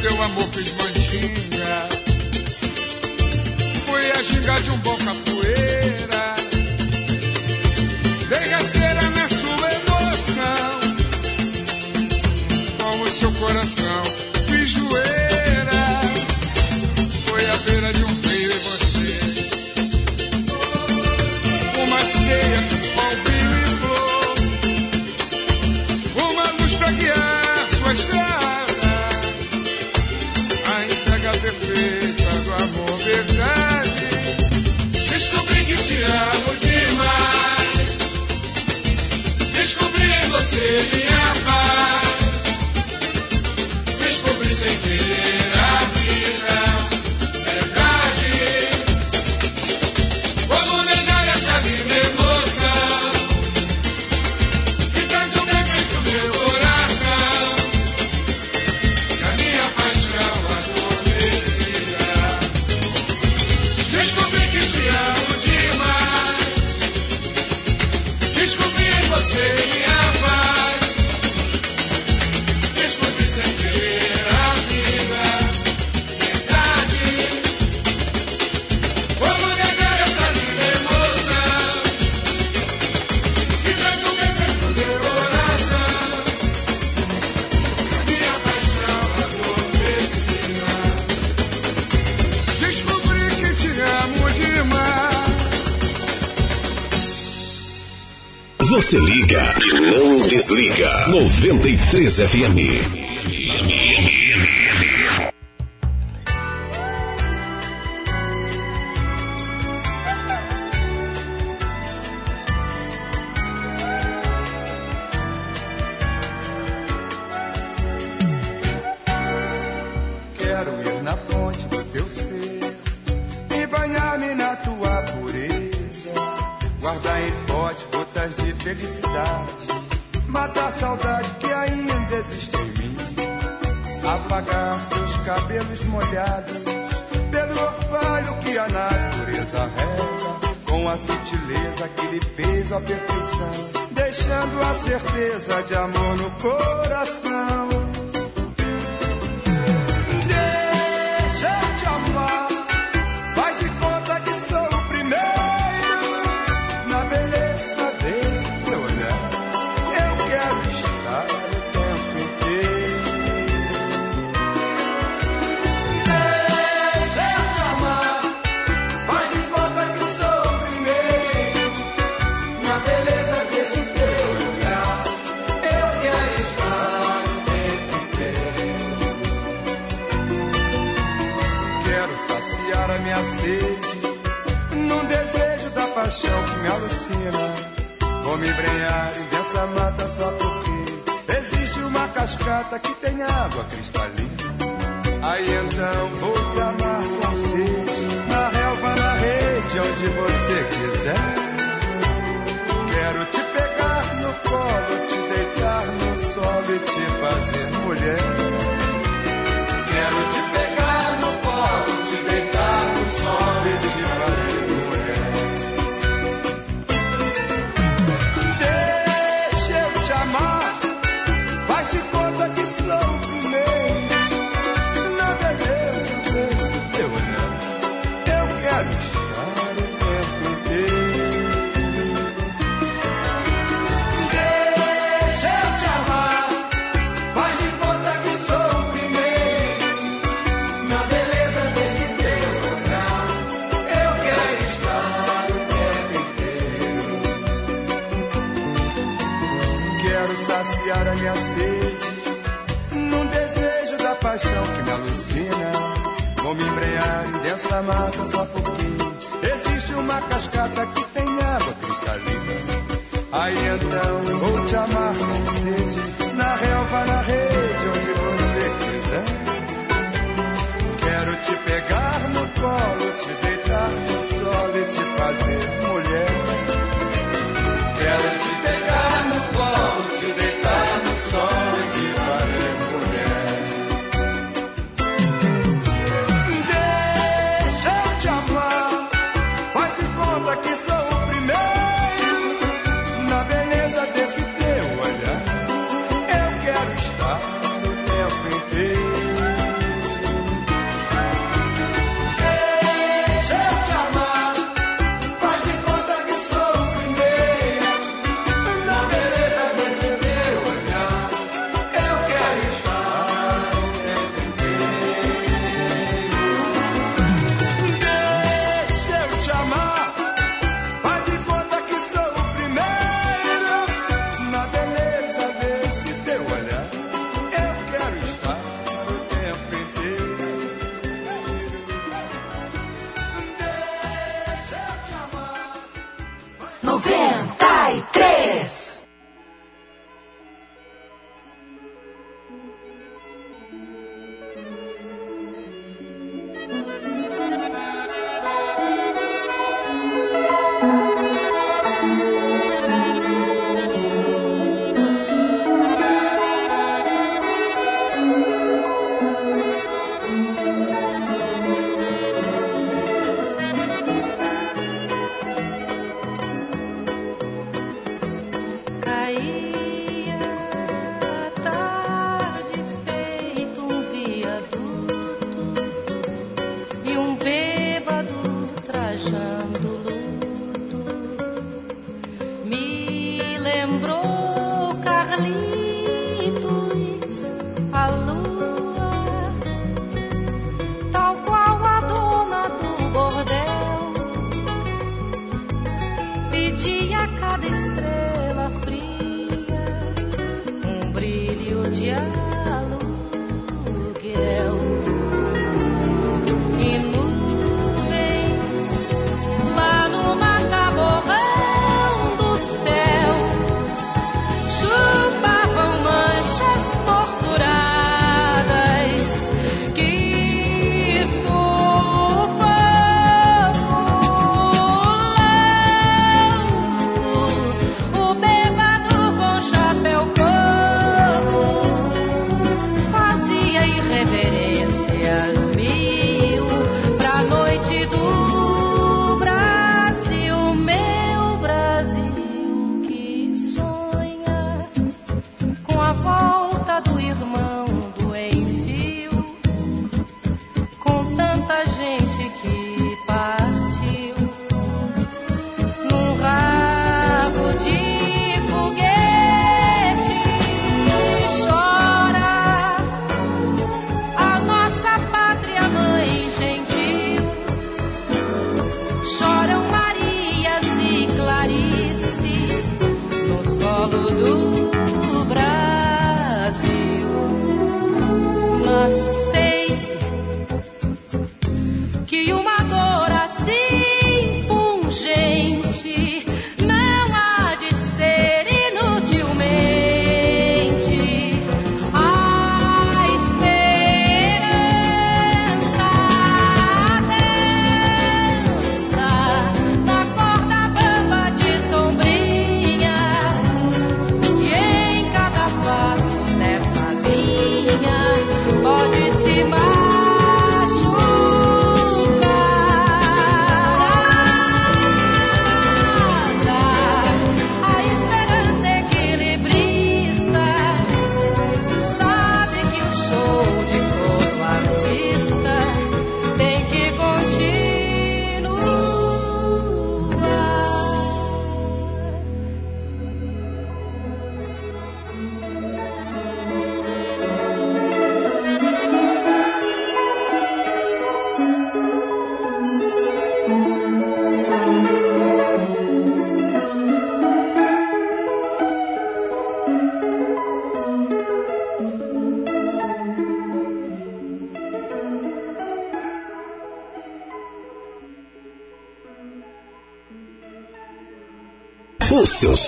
Speaker 63: seu amor fez manchinha. Foi a ginga de um bom
Speaker 35: Liga 93 FM.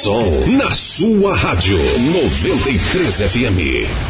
Speaker 1: Som na sua rádio 93 FM.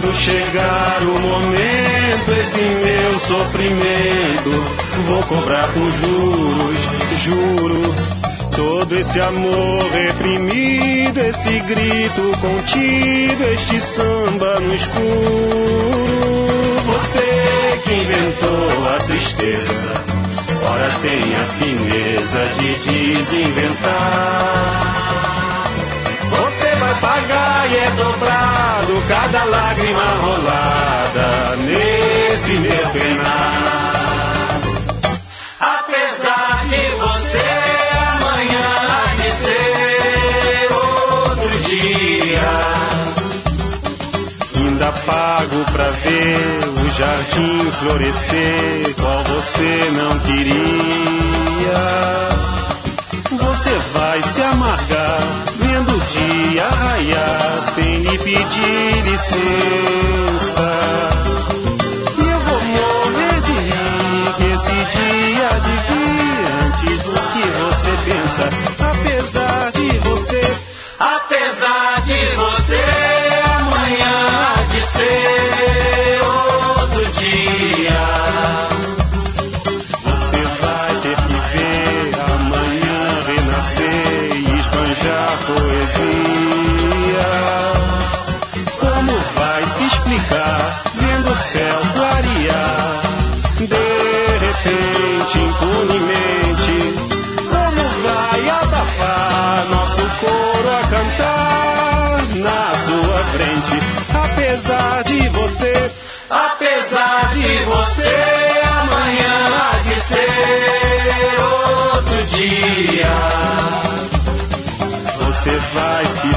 Speaker 64: Quando chegar o momento, esse meu sofrimento, vou cobrar com juros, juro. Todo esse amor reprimido, esse grito contido, este samba no escuro. Você que inventou a tristeza, ora tem a fineza de desinventar. Você vai pagar e é cada lágrima rolada nesse meu penar.
Speaker 3: Apesar de você, amanhã ser outro dia.
Speaker 64: Ainda pago pra ver o jardim florescer, qual você não queria. Você vai se amargar vendo o dia raiar sem lhe pedir licença. E eu vou morrer de rir esse dia de vir antes do que você pensa.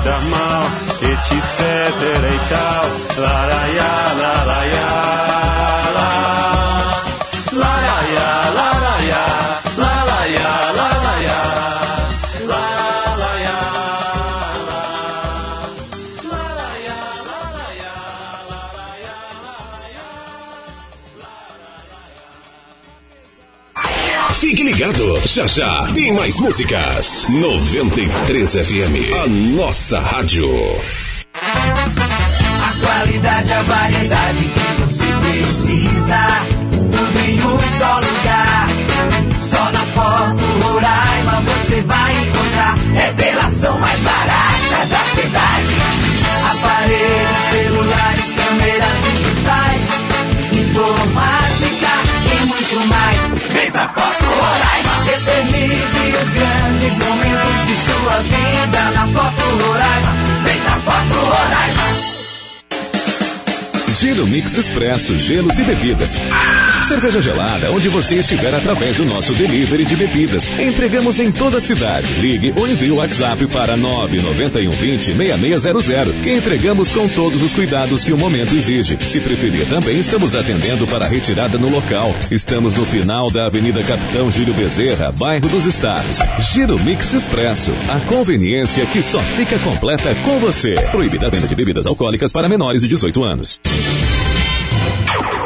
Speaker 64: Dar mal, etc e tal. Laraiá, laraiá,
Speaker 1: ligado, já já tem mais músicas. 93 FM, a nossa rádio.
Speaker 3: A qualidade, a variedade que você precisa. Tudo em um só lugar. Só na Foto Roraima você vai encontrar. Revelação mais barata da cidade. Aparelhos, celulares, câmeras digitais. Informática e muito mais. Vem pra Foto Roraima. Eternize os grandes momentos de sua vida na Foto Roraima. Vem pra Foto Roraima.
Speaker 1: Giro Mix Expresso, gelos e bebidas. Cerveja gelada, onde você estiver através do nosso delivery de bebidas. Entregamos em toda a cidade. Ligue ou envie o WhatsApp para 99120 6600, que entregamos com todos os cuidados que o momento exige. Se preferir, também estamos atendendo para retirada no local. Estamos no final da Avenida Capitão Júlio Bezerra, bairro dos Estados. Giro Mix Expresso, a conveniência que só fica completa com você. Proibida a venda de bebidas alcoólicas para menores de 18 anos.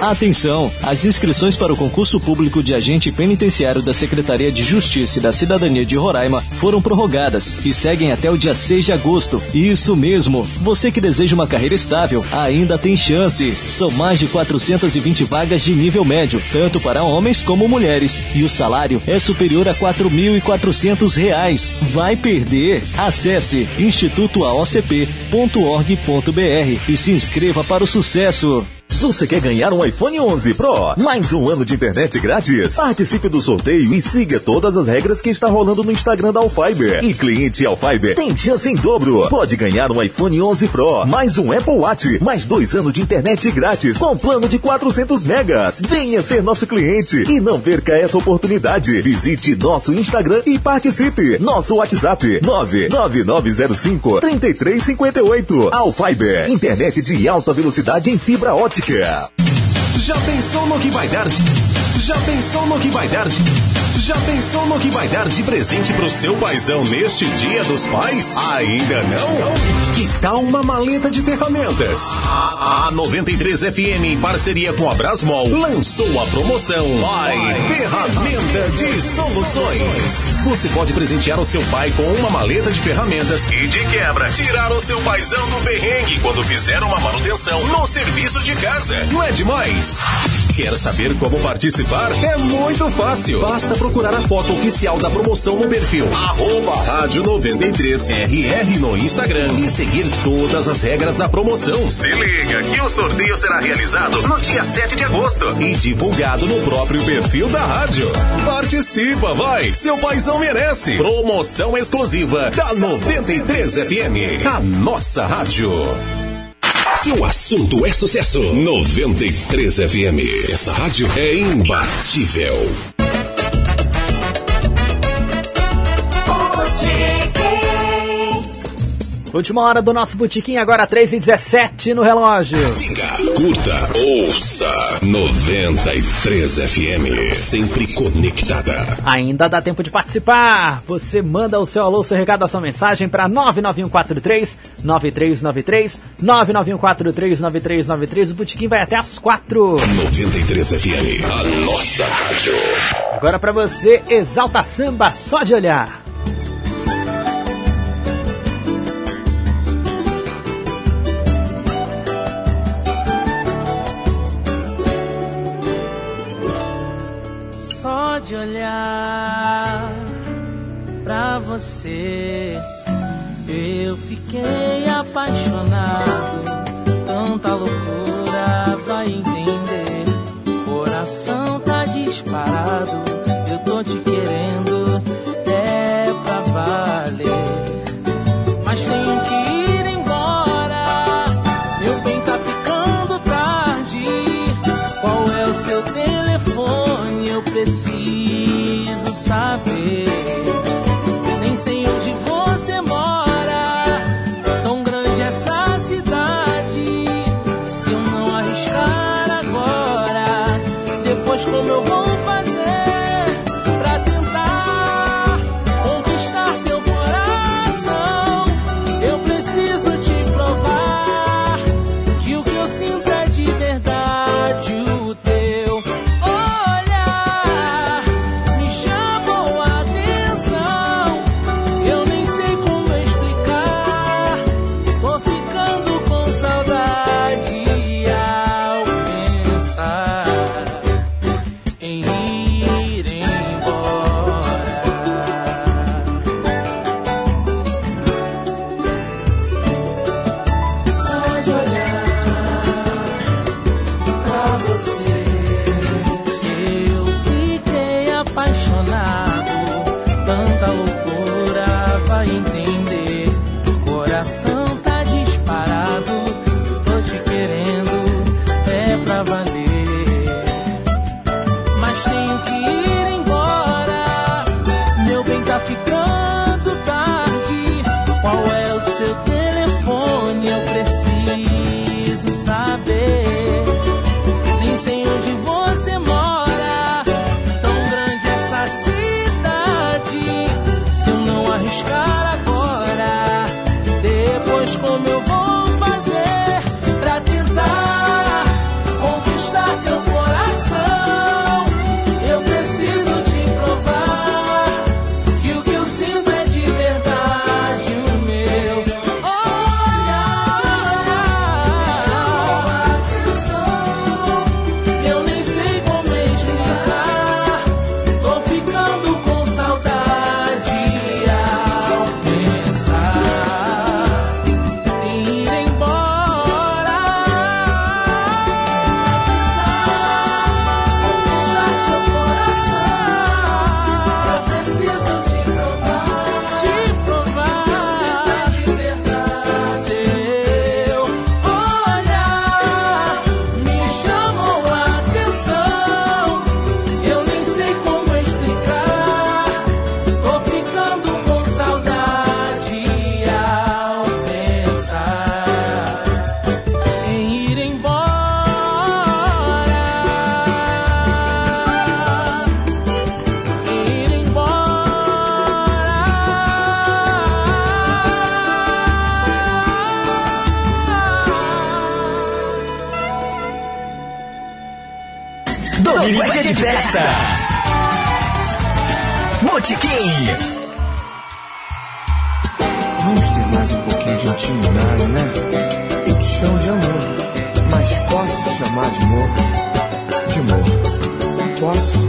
Speaker 65: Atenção! As inscrições para o concurso público de agente penitenciário da Secretaria de Justiça e da Cidadania de Roraima foram prorrogadas e seguem até o dia 6 de agosto. Isso mesmo! Você que deseja uma carreira estável ainda tem chance. São mais de 420 vagas de nível médio, tanto para homens como mulheres. E o salário é superior a 4.400 reais. Vai perder? Acesse institutoaocp.org.br e se inscreva para o sucesso.
Speaker 22: Você quer ganhar um iPhone 11 Pro? Mais um ano de internet grátis? Participe do sorteio e siga todas as regras que está rolando no Instagram da Alfiber. E cliente Alfiber tem chance em dobro. Pode ganhar um iPhone 11 Pro, mais um Apple Watch, mais dois anos de internet grátis com plano de 400 megas. Venha ser nosso cliente e não perca essa oportunidade. Visite nosso Instagram e participe. Nosso WhatsApp 99905 3358. Alfiber, internet de alta velocidade em fibra ótica.
Speaker 1: Já pensou no que vai dar? Já pensou no que vai dar? Já pensou no que vai dar de presente pro seu paizão neste Dia dos Pais? Ainda não? Que tal uma maleta de ferramentas? A, a 93 FM, em parceria com a Brasmol, lançou a promoção Pai Ferramenta de Soluções. Você pode presentear o seu pai com uma maleta de ferramentas e, de quebra, tirar o seu paizão do perrengue quando fizer uma manutenção no serviço de casa. Não é demais? Quer saber como participar? É muito fácil. Basta procurar a foto oficial da promoção no perfil arroba rádio 93RR no Instagram e seguir todas as regras da promoção. Se liga que o sorteio será realizado no dia 7 de agosto e divulgado no próprio perfil da rádio. Participa, vai! Seu paizão merece! Promoção exclusiva da 93 FM, a nossa rádio. Se o assunto é sucesso, 93 FM. Essa rádio é imbatível.
Speaker 4: Última hora do nosso botiquim, agora 3 e 17 no relógio.
Speaker 1: Curta, ouça 93 FM. Sempre conectada.
Speaker 4: Ainda dá tempo de participar. Você manda o seu alô, seu recado, a sua mensagem para 99143 9393 99143 9393. O botiquim vai até as 4.
Speaker 1: 93 FM, a nossa rádio.
Speaker 4: Agora para você, exalta samba só de olhar.
Speaker 66: Só de olhar pra você, eu fiquei apaixonado. Tanta loucura vai entender. Coração tá disparado, eu tô te querendo, é pra valer. Mas tenho que ir embora, meu bem tá ficando tarde. Qual é o seu telefone? Eu preciso saber.
Speaker 67: Amor? De amor. Posso?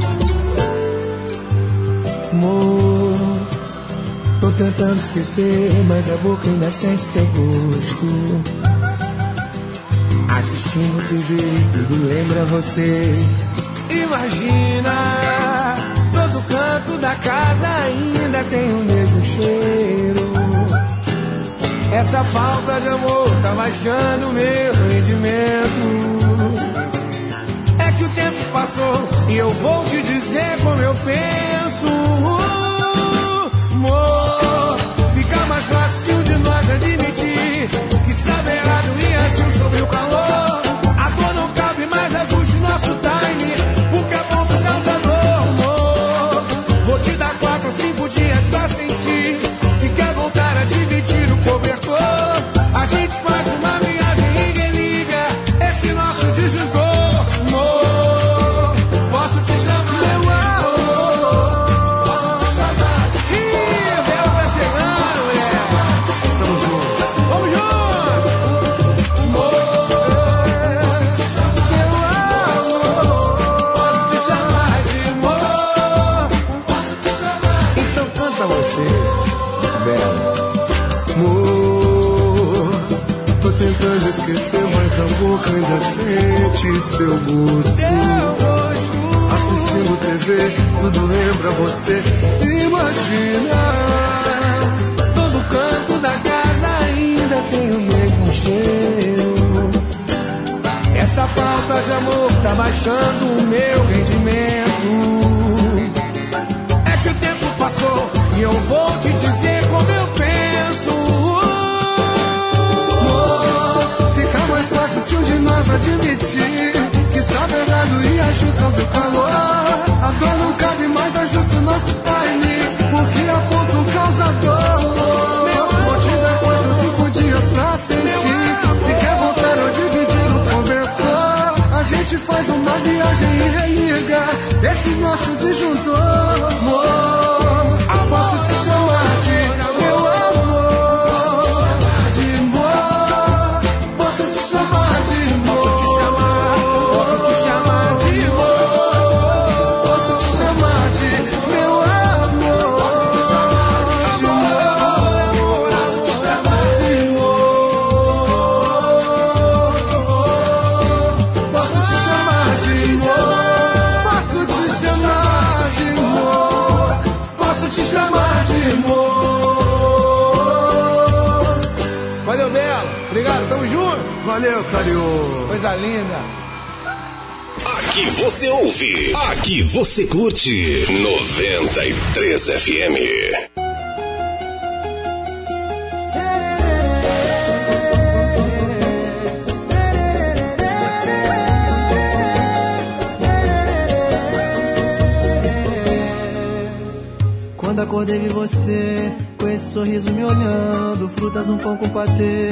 Speaker 67: Amor, tô tentando esquecer, mas a boca ainda sente teu gosto. Assistindo TV, tudo lembra você. Imagina, todo canto da casa ainda tem o mesmo cheiro. Essa falta de amor tá baixando meu rendimento. E eu vou te dizer como eu penso. Amor, fica mais fácil de nós admitir que estava errado e agiu sobre o calor.
Speaker 18: Ainda sente seu gosto. Assistindo TV, tudo lembra você. Imagina,
Speaker 67: Todo canto da casa ainda tem o mesmo cheiro. Essa falta de amor tá baixando o meu rendimento. É que o tempo passou e eu vou te dizer como eu
Speaker 18: admitir que estava errado e ajuda sobre o calor. A dor não cabe mais, ajusta o nosso time, porque aponta o causador. Vou te dar quantos cinco dias pra sentir. Se quer voltar ou dividir o cobertor, a gente faz uma viagem e religa esse nosso disjuntor.
Speaker 67: Coisa linda.
Speaker 1: Aqui você ouve, aqui você curte 93 FM.
Speaker 68: Quando acordei vi você, com esse sorriso me olhando, frutas, um pão com patê,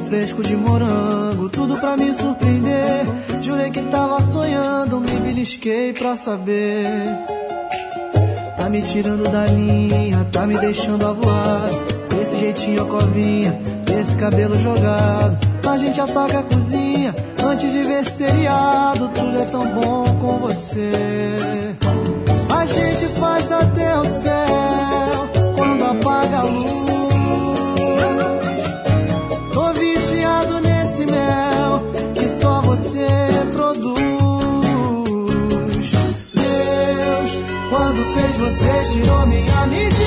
Speaker 68: refresco de morango, tudo pra me surpreender. Jurei que tava sonhando, me belisquei pra saber. Tá me tirando da linha, tá me deixando a voar. Desse jeitinho covinha, esse cabelo jogado. A gente ataca a cozinha antes de ver seriado. Tudo é tão bom com você. A gente faz até o céu quando fez você, tirou minha medida.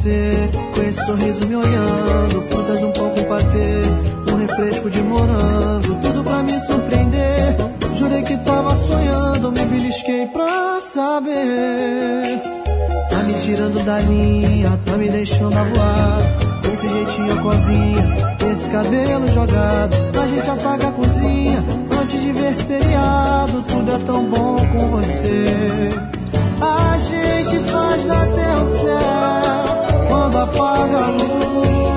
Speaker 68: Você com esse sorriso me olhando, frutas de um pão com patê, um refresco de morango, tudo pra me surpreender. Jurei que tava sonhando, me
Speaker 69: belisquei pra saber. Tá me tirando da linha, tá me deixando a voar. Esse jeitinho covinha, esse cabelo jogado. A gente ataca a cozinha antes de ver seriado. Tudo é tão bom com você. A gente faz até o céu quando apaga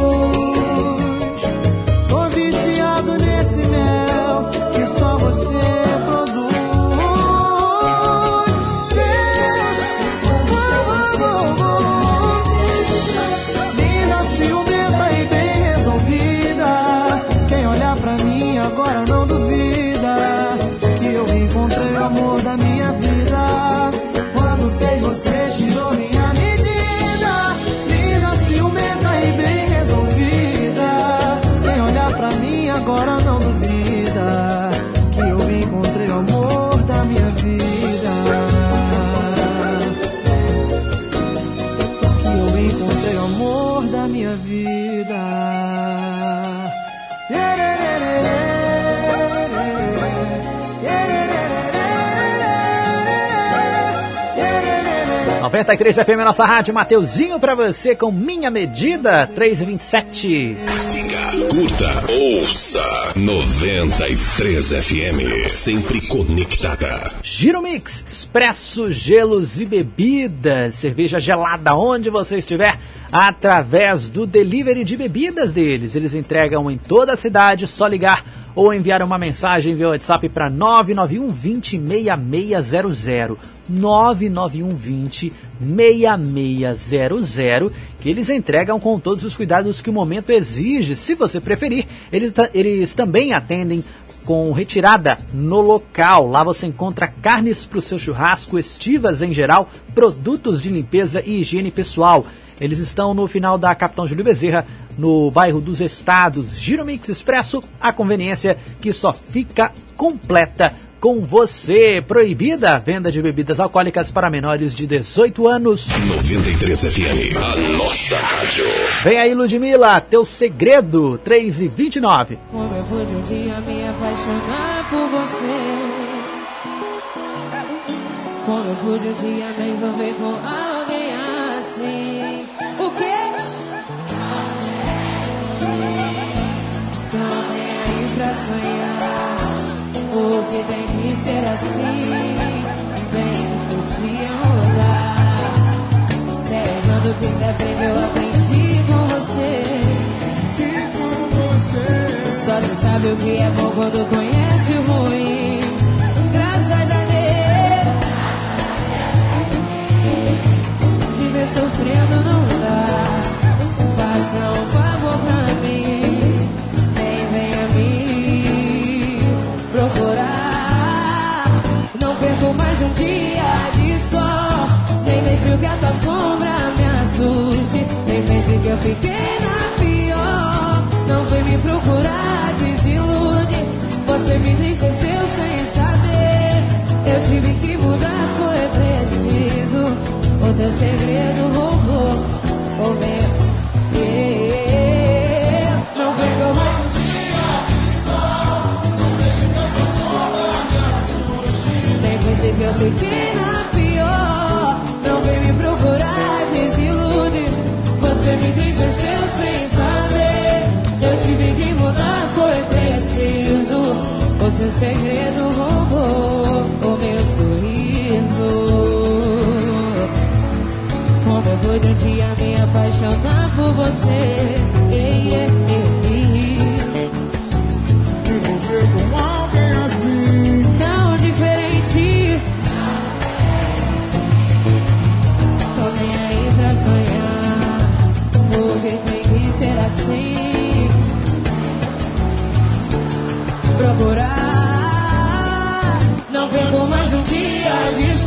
Speaker 4: 93 FM, nossa rádio, Mateuzinho pra você com Minha Medida, 3 e 27.
Speaker 1: Curta, ouça 93 FM, sempre conectada.
Speaker 4: Giro Mix, expresso, gelos e bebidas, cerveja gelada onde você estiver, através do delivery de bebidas deles. Eles entregam em toda a cidade, só ligar ou enviar uma mensagem via WhatsApp para 991 20 6600. 991 20 6600, que eles entregam com todos os cuidados que o momento exige. Se você preferir, eles, eles também atendem com retirada no local. Lá você encontra carnes para o seu churrasco, estivas em geral, produtos de limpeza e higiene pessoal. Eles estão no final da Capitão Júlio Bezerra, no bairro dos Estados. Giro Mix Expresso, a conveniência que só fica completa com você. Proibida a venda de bebidas alcoólicas para menores de 18 anos.
Speaker 1: 93 FM, a nossa rádio.
Speaker 4: Vem aí, Ludmilla, teu segredo, 3 e 29.
Speaker 70: Como eu pude um dia me apaixonar por você. Como eu pude um dia me envolver com alguém O que tem que ser assim? Bem que podia mudar. Serrando que se aprende, eu aprendi com você. Só se sabe o que é bom quando conhece o ruim. Graças a Deus. Viver sofrendo não dá. Deixo que a tua sombra me assuste. Nem pense que eu fiquei na pior. Não vem me procurar, desilude. Você me entristeceu sem saber. Eu tive que mudar, foi preciso. O teu segredo roubou o meu. Não pegou mais um dia de sol. Não deixe que essa sombra me assuste. Nem pense que eu fiquei seu segredo roubou o meu sorriso. Como eu pude um dia me apaixonar por você. Ei, ei,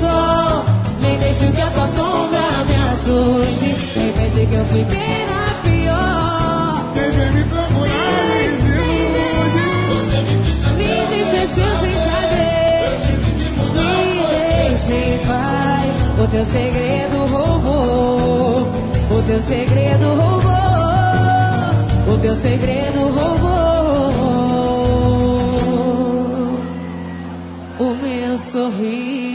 Speaker 70: sol. Nem deixo que a sua sombra me assuste. Nem pense que eu fiquei na pior.
Speaker 18: Quem vem me procurar me desilude. Você me
Speaker 70: Me entristeceu sem saber. Me deixe em paz. O teu segredo roubou. O teu segredo roubou. O teu segredo roubou.
Speaker 56: o meu sorriso.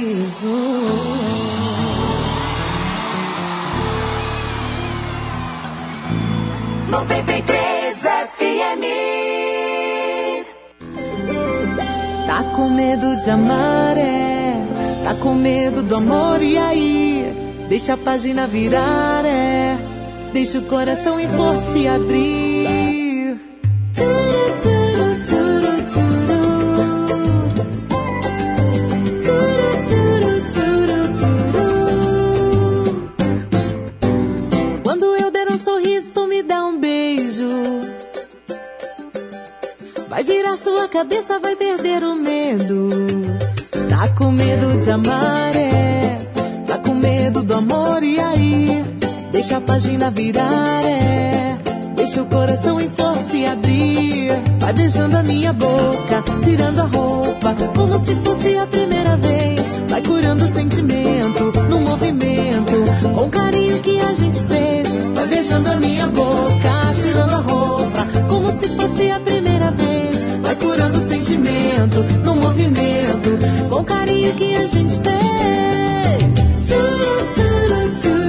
Speaker 11: 93 FM.
Speaker 68: Tá com medo de amar, é? Tá com medo do amor, e aí? Deixa a página virar, é? Deixa o coração em força e abrir. Medo de amar, é? Tá com medo do amor, e aí? Deixa a página virar, é? Deixa o coração em força e abrir. Vai beijando a minha boca, tirando a roupa, como se fosse a primeira vez. Vai curando o sentimento, no movimento, com o carinho que a gente fez. Vai beijando a minha boca, tirando a roupa, como se fosse a primeira vez. Vai curando o sentimento, movimento, com carinho que a gente fez. Turu, turu, turu,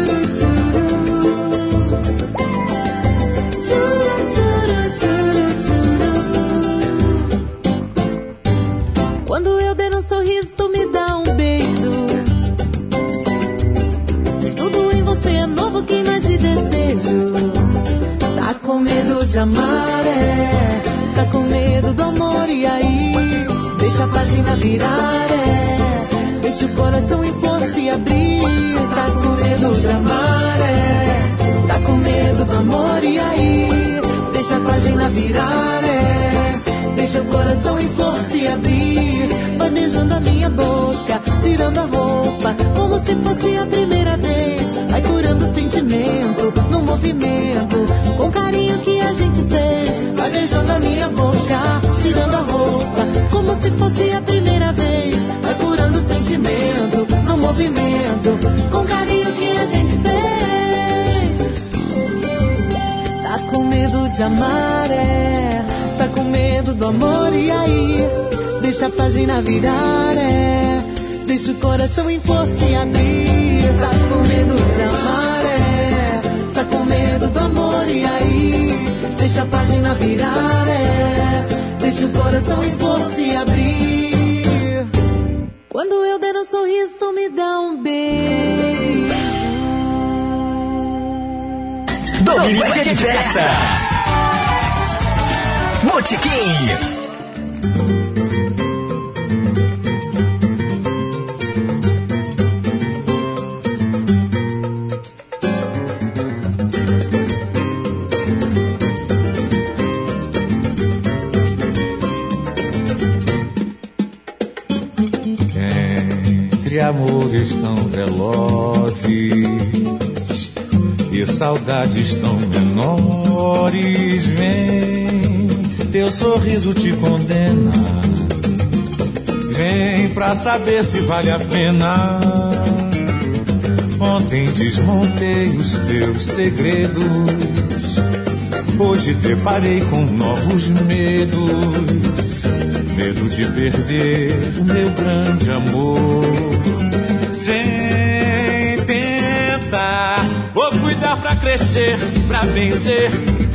Speaker 71: saber se vale a pena. Ontem desmontei os teus segredos. Hoje deparei com novos medos. Medo de perder o meu grande amor. Sem tentar, vou cuidar pra crescer, pra vencer,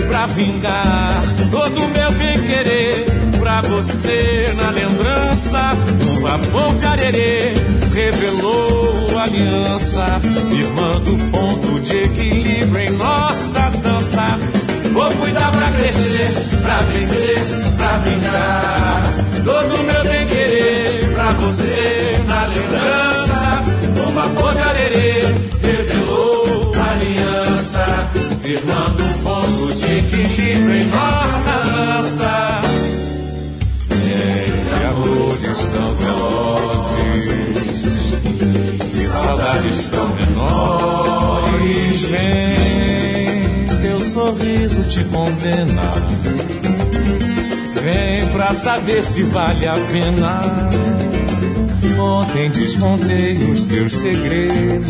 Speaker 71: pra vingar. Todo meu bem querer pra você na lembrança. Um vapor de arerê revelou aliança, firmando ponto de equilíbrio em nossa dança. Vou cuidar pra crescer, pra vencer, pra vingar. Todo meu bem querer pra você na lembrança. Um vapor de arerê revelou aliança, firmando ponto de equilíbrio em nossa dança. Amores tão velozes e saudades tão menores, vem, teu sorriso te condena. Vem pra saber se vale a pena. Ontem desmontei os teus segredos.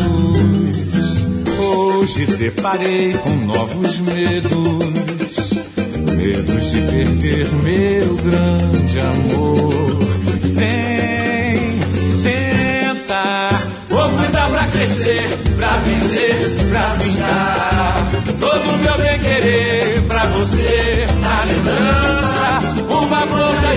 Speaker 71: Hoje deparei com novos medos. Medos de perder meu grande amor sem tentar. Vou cuidar pra crescer, pra vencer, pra vingar. Todo meu bem querer pra você, na lembrança. Uma broca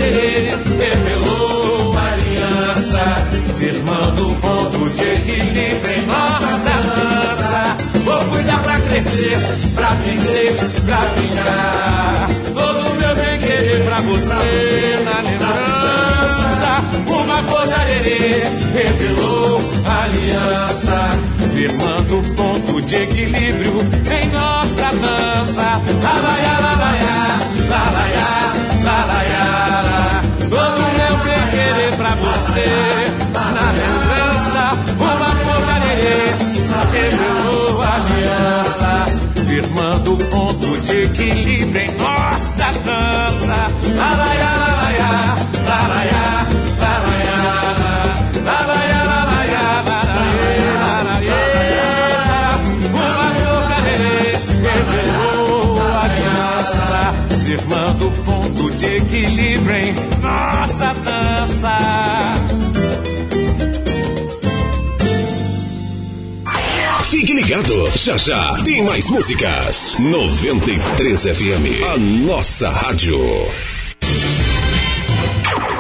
Speaker 71: revelou uma aliança, firmando um ponto de equilíbrio em nossa dança. Vou cuidar pra crescer, pra vencer, pra vingar. Todo meu bem querer pra você, na lembrança. Uma flor de areia revelou aliança, firmando ponto de equilíbrio em nossa dança. Lalaiá, lalaiá, lalaiá, lalaiá. Todo meu querer pra você na lembrança. Uma de areia revelou aliança, firmando um ponto de equilíbrio em nossa dança. Lalaiá, lalaiá, firmando um ponto de equilíbrio em nossa dança.
Speaker 1: Fique ligado, já já tem mais músicas. 93 FM, a nossa rádio.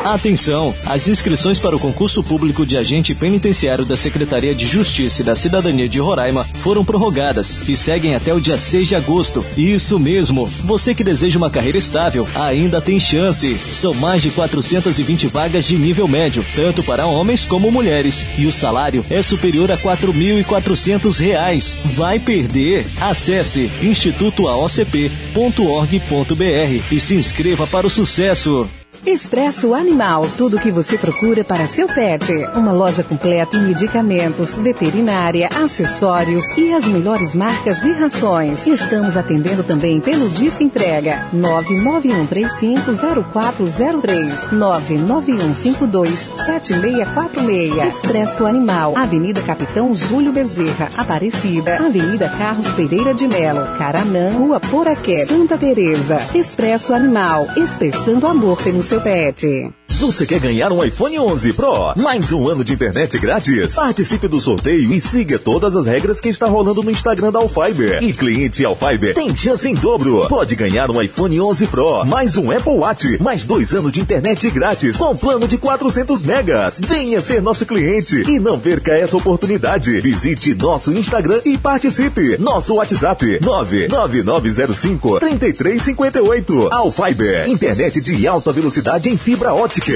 Speaker 60: Atenção! As inscrições para o concurso público de agente penitenciário da Secretaria de Justiça e da Cidadania de Roraima foram prorrogadas e seguem até o dia 6 de agosto. Isso mesmo! Você que deseja uma carreira estável ainda tem chance. São mais de 420 vagas de nível médio, tanto para homens como mulheres. E o salário é superior a 4.400 reais. Vai perder? Acesse institutoaocp.org.br e se inscreva para o sucesso.
Speaker 72: Expresso Animal, tudo o que você procura para seu pet. Uma loja completa em medicamentos, veterinária, acessórios e as melhores marcas de rações. Estamos atendendo também pelo Disque Entrega 991350403 991527646. Expresso Animal, Avenida Capitão Júlio Bezerra, Aparecida, Avenida Carlos Pereira de Melo, Caranã, Rua Poraqué, Santa Teresa. Expresso Animal, expressando amor pelo seu pet.
Speaker 22: Você quer ganhar um iPhone 11 Pro? Mais um ano de internet grátis? Participe do sorteio e siga todas as regras que está rolando no Instagram da Alfiber. E cliente Alfiber tem chance em dobro. Pode ganhar um iPhone 11 Pro, mais um Apple Watch, mais dois anos de internet grátis com plano de 400 megas. Venha ser nosso cliente e não perca essa oportunidade. Visite nosso Instagram e participe. Nosso WhatsApp 99905 3358. Alfiber, internet de alta velocidade em fibra ótica.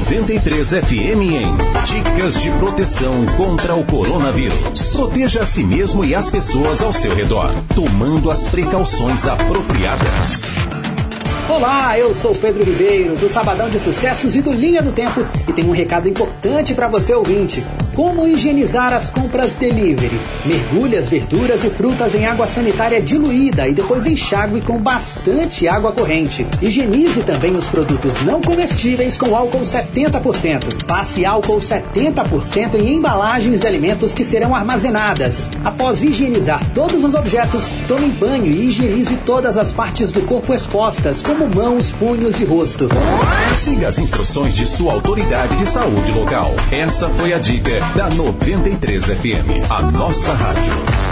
Speaker 1: 93 FM em Dicas de proteção contra o coronavírus. Proteja a si mesmo e as pessoas ao seu redor, tomando as precauções apropriadas.
Speaker 73: Olá, eu sou Pedro Ribeiro, do Sabadão de Sucessos e do Linha do Tempo, e tenho um recado importante para você ouvinte. Como higienizar as compras delivery? Mergulhe as verduras e frutas em água sanitária diluída e depois enxague com bastante água corrente. Higienize também os produtos não comestíveis com álcool 70%. Passe álcool 70% em embalagens de alimentos que serão armazenadas. Após higienizar todos os objetos, tome banho e higienize todas as partes do corpo expostas, como mãos, punhos e rosto.
Speaker 1: Siga as instruções de sua autoridade de saúde local. Essa foi a dica da 93 FM, a nossa rádio.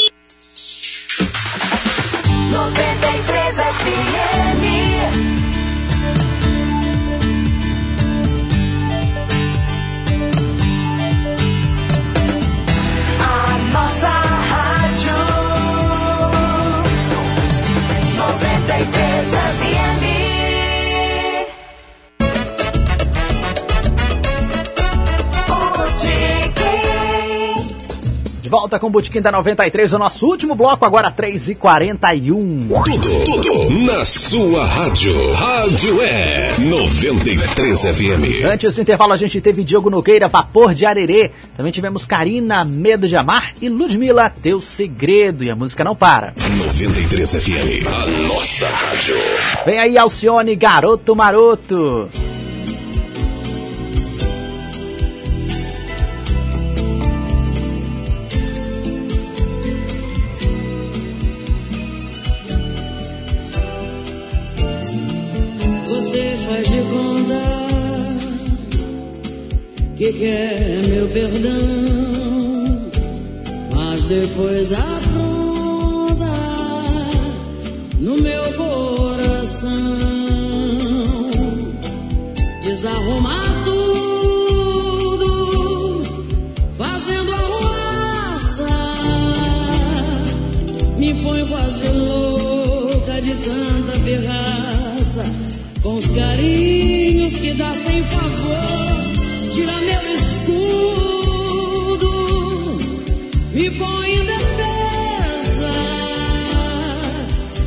Speaker 3: 93 FM.
Speaker 4: volta com o Botequim da 93, o nosso último bloco, agora 3h41.
Speaker 1: Tudo, tudo na sua rádio. Rádio é 93 FM.
Speaker 4: Antes do intervalo, a gente teve Diogo Nogueira, Vapor de Arerê. Também tivemos Karina, Medo de Amar e Ludmilla, Teu Segredo. E a música não para.
Speaker 1: 93 FM, a nossa rádio.
Speaker 4: Vem aí, Alcione, Garoto Maroto.
Speaker 56: que quer meu perdão, mas depois apronta no meu coração desarrumar. tudo, fazendo arruaça. Me põe quase louca de tanta pirraça, com os carinhos que dá sem favor tira meu escudo, me põe em defesa,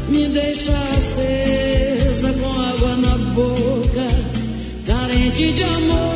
Speaker 56: me deixa acesa com água na boca, carente de amor.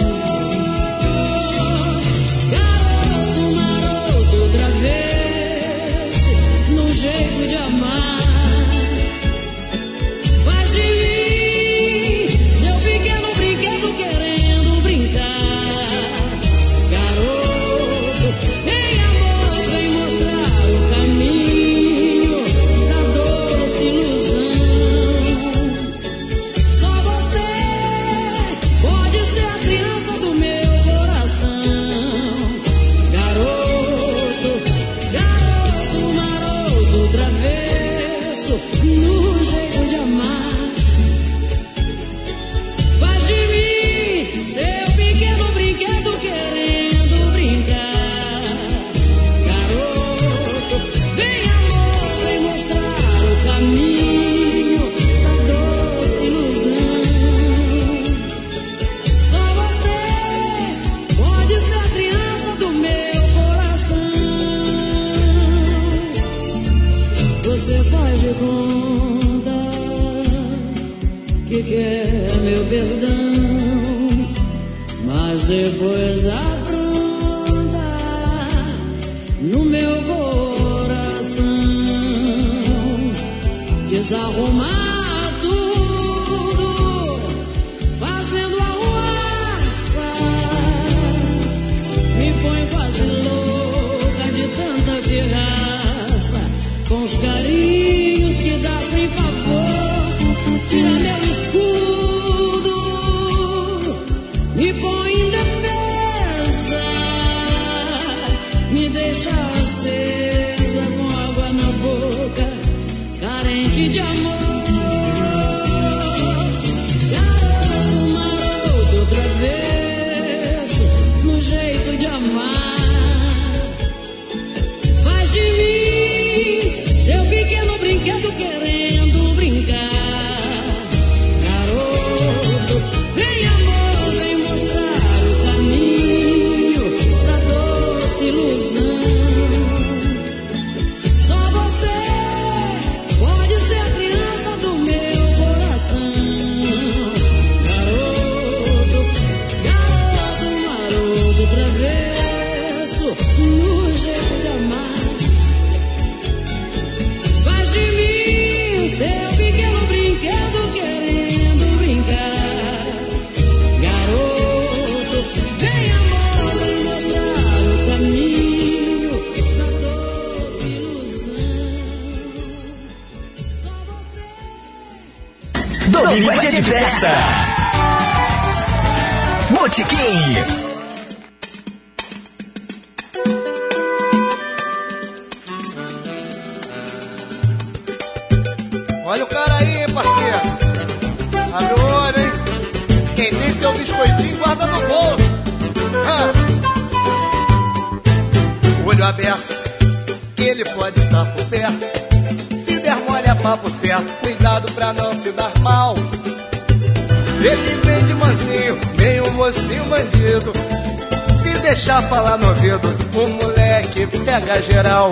Speaker 74: Pega geral,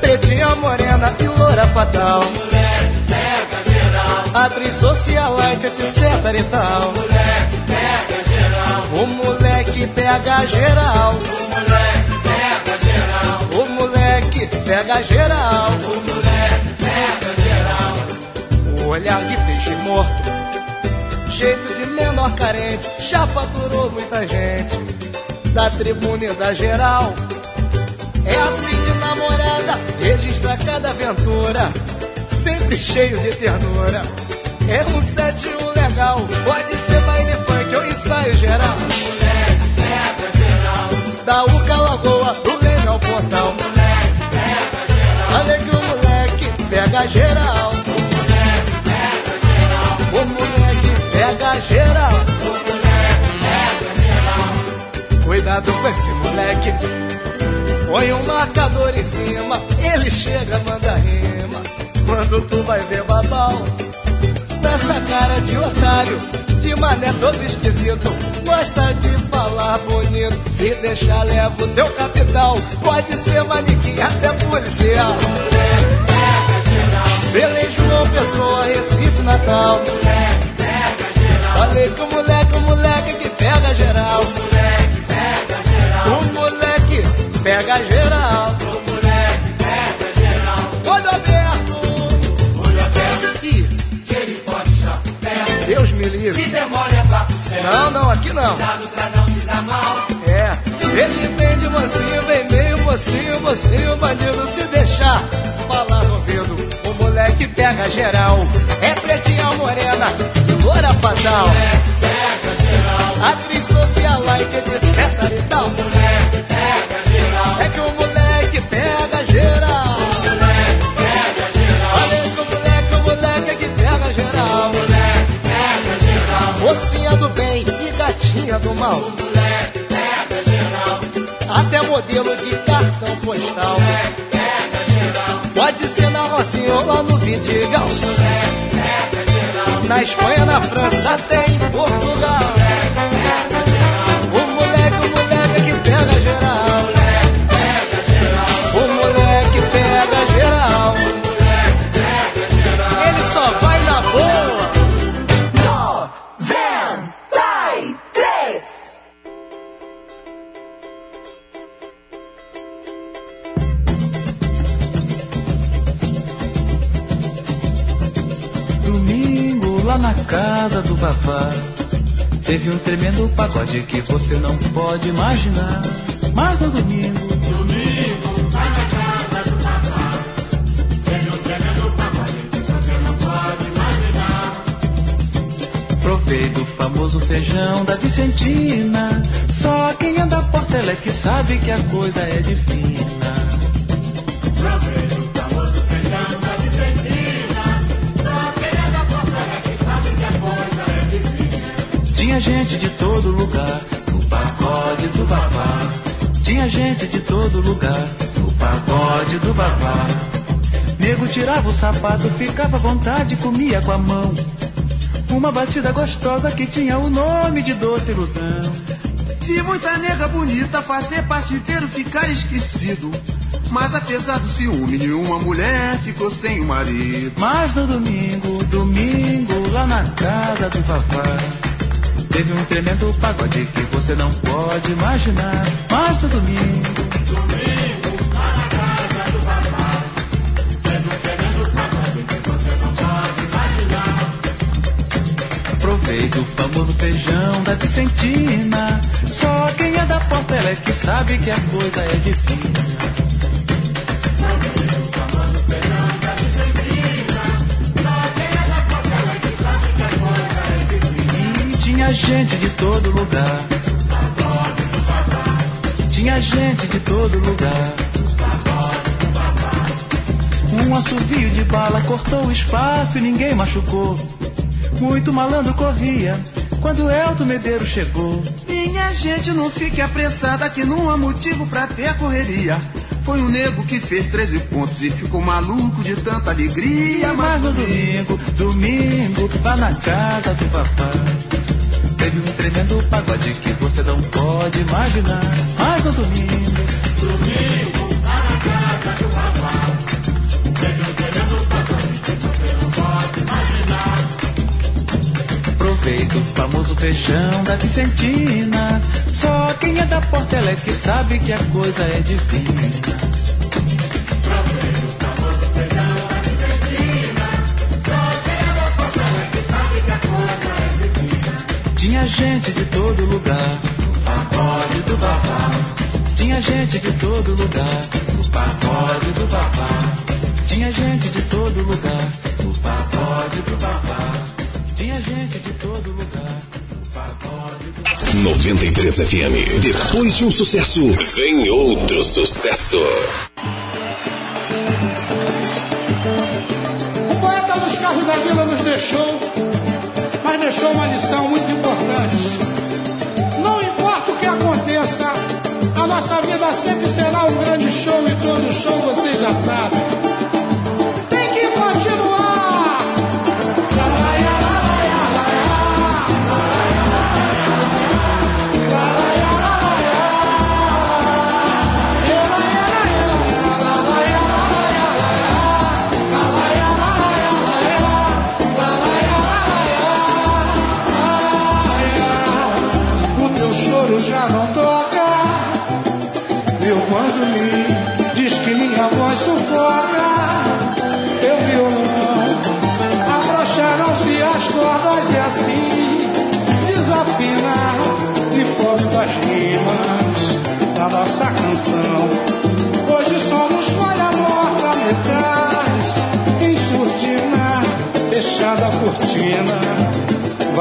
Speaker 74: pretinha morena e loura fatal.
Speaker 3: Moleque pega geral,
Speaker 74: Atriz socialite, etc e tal.
Speaker 3: moleque pega geral,
Speaker 74: O moleque pega geral,
Speaker 3: o moleque pega geral,
Speaker 74: o moleque pega geral.
Speaker 3: o moleque pega geral.
Speaker 74: O olhar de peixe morto, jeito de menor carente, já faturou muita gente. Da tribuna e da geral, registra cada aventura, sempre cheio de ternura. É um sete um legal, pode ser baile funk ou ensaio geral.
Speaker 3: Moleque pega geral,
Speaker 74: Da Uca Lagoa, do Leme ao Portal.
Speaker 3: moleque pega geral,
Speaker 74: que o moleque pega geral.
Speaker 3: moleque pega geral,
Speaker 74: O moleque pega geral.
Speaker 3: o moleque pega geral.
Speaker 74: Cuidado com esse moleque. Põe um marcador em cima. Ele chega, manda rima. Quando tu vai ver babau. Nessa cara de otário. De mané todo esquisito. Gosta de falar bonito. Se deixar, leva o teu capital. Pode ser manequim, até policial.
Speaker 3: Pega geral,
Speaker 74: Belém, João Pessoa, Recife, Natal.
Speaker 3: moleque pega geral,
Speaker 74: Falei que o moleque, o moleque que pega geral.
Speaker 3: Pega geral.
Speaker 74: o moleque pega geral. Olho aberto.
Speaker 3: Olho aberto,
Speaker 74: Ih,
Speaker 3: que ele pode estar perto.
Speaker 74: Deus me
Speaker 3: Se
Speaker 74: livre.
Speaker 3: demora é papo sério.
Speaker 74: Não, não, aqui não.
Speaker 3: Cuidado pra não se dar mal.
Speaker 74: É, ele vem de mansinho, vem meio mocinho, mocinho, bandido se deixar. Falar no ouvido, o moleque pega geral. É pretinha morena, loura fatal.
Speaker 3: Moleque pega geral,
Speaker 74: Atriz socialite, etc e tal.
Speaker 3: moleque
Speaker 74: moleque pega geral.
Speaker 3: moleque pega geral,
Speaker 74: Falei que o moleque, moleque que pega geral.
Speaker 3: moleque pega geral,
Speaker 74: Mocinha do bem e gatinha do mal.
Speaker 3: moleque pega geral,
Speaker 74: Até modelo de cartão postal.
Speaker 3: moleque pega geral,
Speaker 74: Pode ser na Rocinha ou lá no Vidigal.
Speaker 3: pega geral,
Speaker 74: Na Espanha, na França, até em Portugal.
Speaker 75: Casa do Vavá Teve um tremendo pagode que você não pode imaginar Mas no domingo
Speaker 3: Domingo, vai na casa do papá. Teve um tremendo pagode que você não pode imaginar.
Speaker 75: Provei do famoso feijão da Vicentina Só quem anda por tela é que sabe que a coisa é divina
Speaker 3: Provei
Speaker 75: Tinha gente de todo lugar no pagode do Vavá Tinha gente de todo lugar no pagode do Vavá Nego tirava o sapato, ficava à vontade, comia com a mão. Uma batida gostosa que tinha o nome de doce ilusão.
Speaker 67: Vi muita nega bonita fazer parte inteiro ficar esquecido. Mas apesar do ciúme, nenhuma mulher ficou sem o marido.
Speaker 75: Mas no domingo, domingo, lá na casa do Vavá Teve um tremendo pagode que você não pode imaginar Mas no domingo
Speaker 3: lá na casa do papá. Teve um tremendo pagode que você não pode imaginar.
Speaker 75: Provei do famoso feijão da Vicentina. Só quem é da Portela é que sabe que a coisa é divina. Tinha gente de todo lugar. Tinha gente de todo lugar. Um assovio de bala cortou o espaço e ninguém machucou. Muito malandro corria quando Elton Medeiros chegou.
Speaker 67: Minha gente, não fique apressada que não há motivo pra ter correria. Foi um nego que fez 13 pontos e ficou maluco de tanta alegria.
Speaker 75: Mas no domingo, domingo, lá na casa do papai. Teve um tremendo pagode que você não pode imaginar. Mas no domingo. Domingo, tá na casa do papai. Bebendo papai, você não pode imaginar. Aproveita o famoso feijão da Vicentina. Só quem é da Portela é que sabe que a coisa é divina. Tinha gente de todo lugar, no pagode do babá. Tinha gente de todo lugar, no pagode do babá. Tinha gente de todo lugar, no pagode do babá. Tinha gente de todo lugar, no pagode do
Speaker 1: 93 FM. Depois de um sucesso, vem outro sucesso.
Speaker 67: O poeta dos carros da vila nos deixou, mas deixou uma lição muito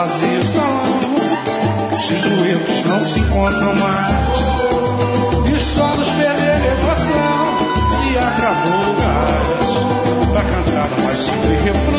Speaker 67: vazio salão. Esses duetos não se encontram mais. E os solos perderam emoção. Se acabou o gás. Pra cantar não mais simples refrão.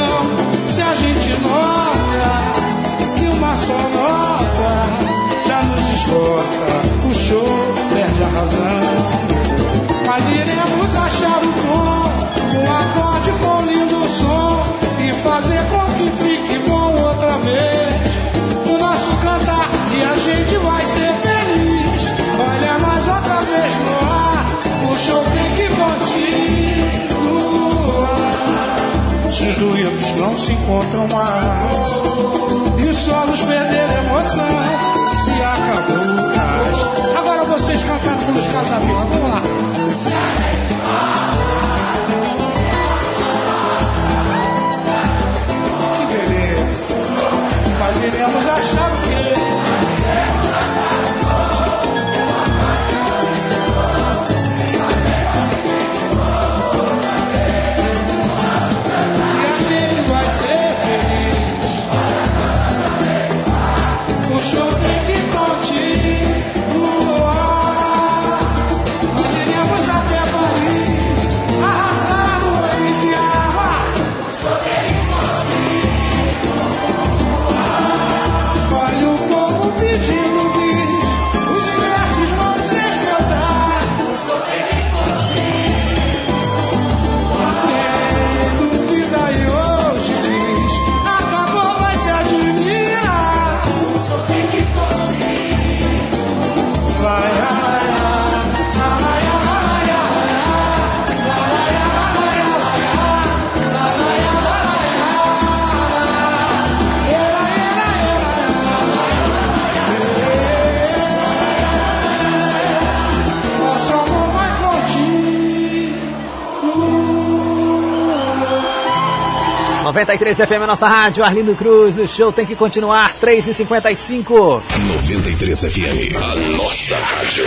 Speaker 67: Encontram mais e os solos perderam emoção, se acabou o gás. Agora vocês cantaram pelos caras da vila, vamos lá.
Speaker 4: 93 FM, nossa rádio, Arlindo Cruz, o show tem que continuar, 3h55.
Speaker 1: 93 FM, a nossa rádio.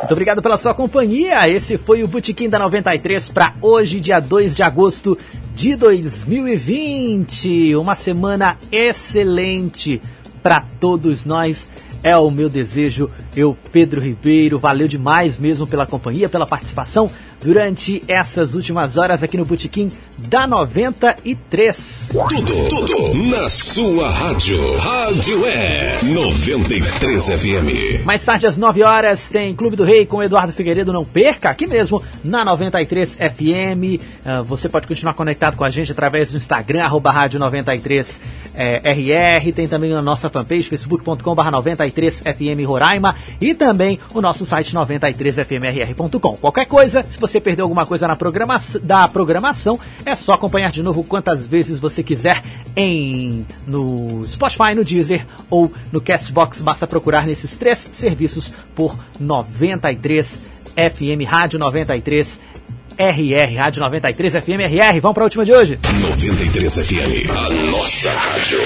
Speaker 4: Muito obrigado pela sua companhia. Esse foi o Botequim da 93 para hoje, dia 2 de agosto de 2020. Uma semana excelente para todos nós. É o meu desejo. Eu, Pedro Ribeiro, valeu demais mesmo pela companhia, pela participação durante essas últimas horas aqui no Botequim da 93.
Speaker 1: Tudo, tudo na sua rádio. Rádio é 93 FM.
Speaker 4: Mais tarde, às 9 horas, tem Clube do Rei com Eduardo Figueiredo. Não perca, aqui mesmo, na 93 FM. Uh, você pode continuar conectado com a gente através do Instagram, arroba rádio 93 eh, RR. Tem também a nossa fanpage, facebook.com.br 93 FM Roraima. E também o nosso site 93fmrr.com. Qualquer coisa, se você perdeu alguma coisa na programa da programação, é só acompanhar de novo quantas vezes você quiser em no Spotify, no Deezer ou no Castbox. Basta procurar nesses três serviços por 93 FM Rádio 93 RR, Rádio 93 FM RR. Vamos para a última de hoje.
Speaker 1: 93 FM, a nossa rádio.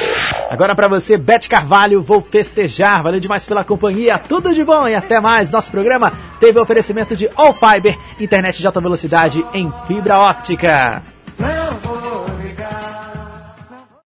Speaker 4: Agora para você, Bete Carvalho, vou festejar. Valeu demais pela companhia. Tudo de bom e até mais. Nosso programa teve o oferecimento de All Fiber, internet de alta velocidade em fibra óptica.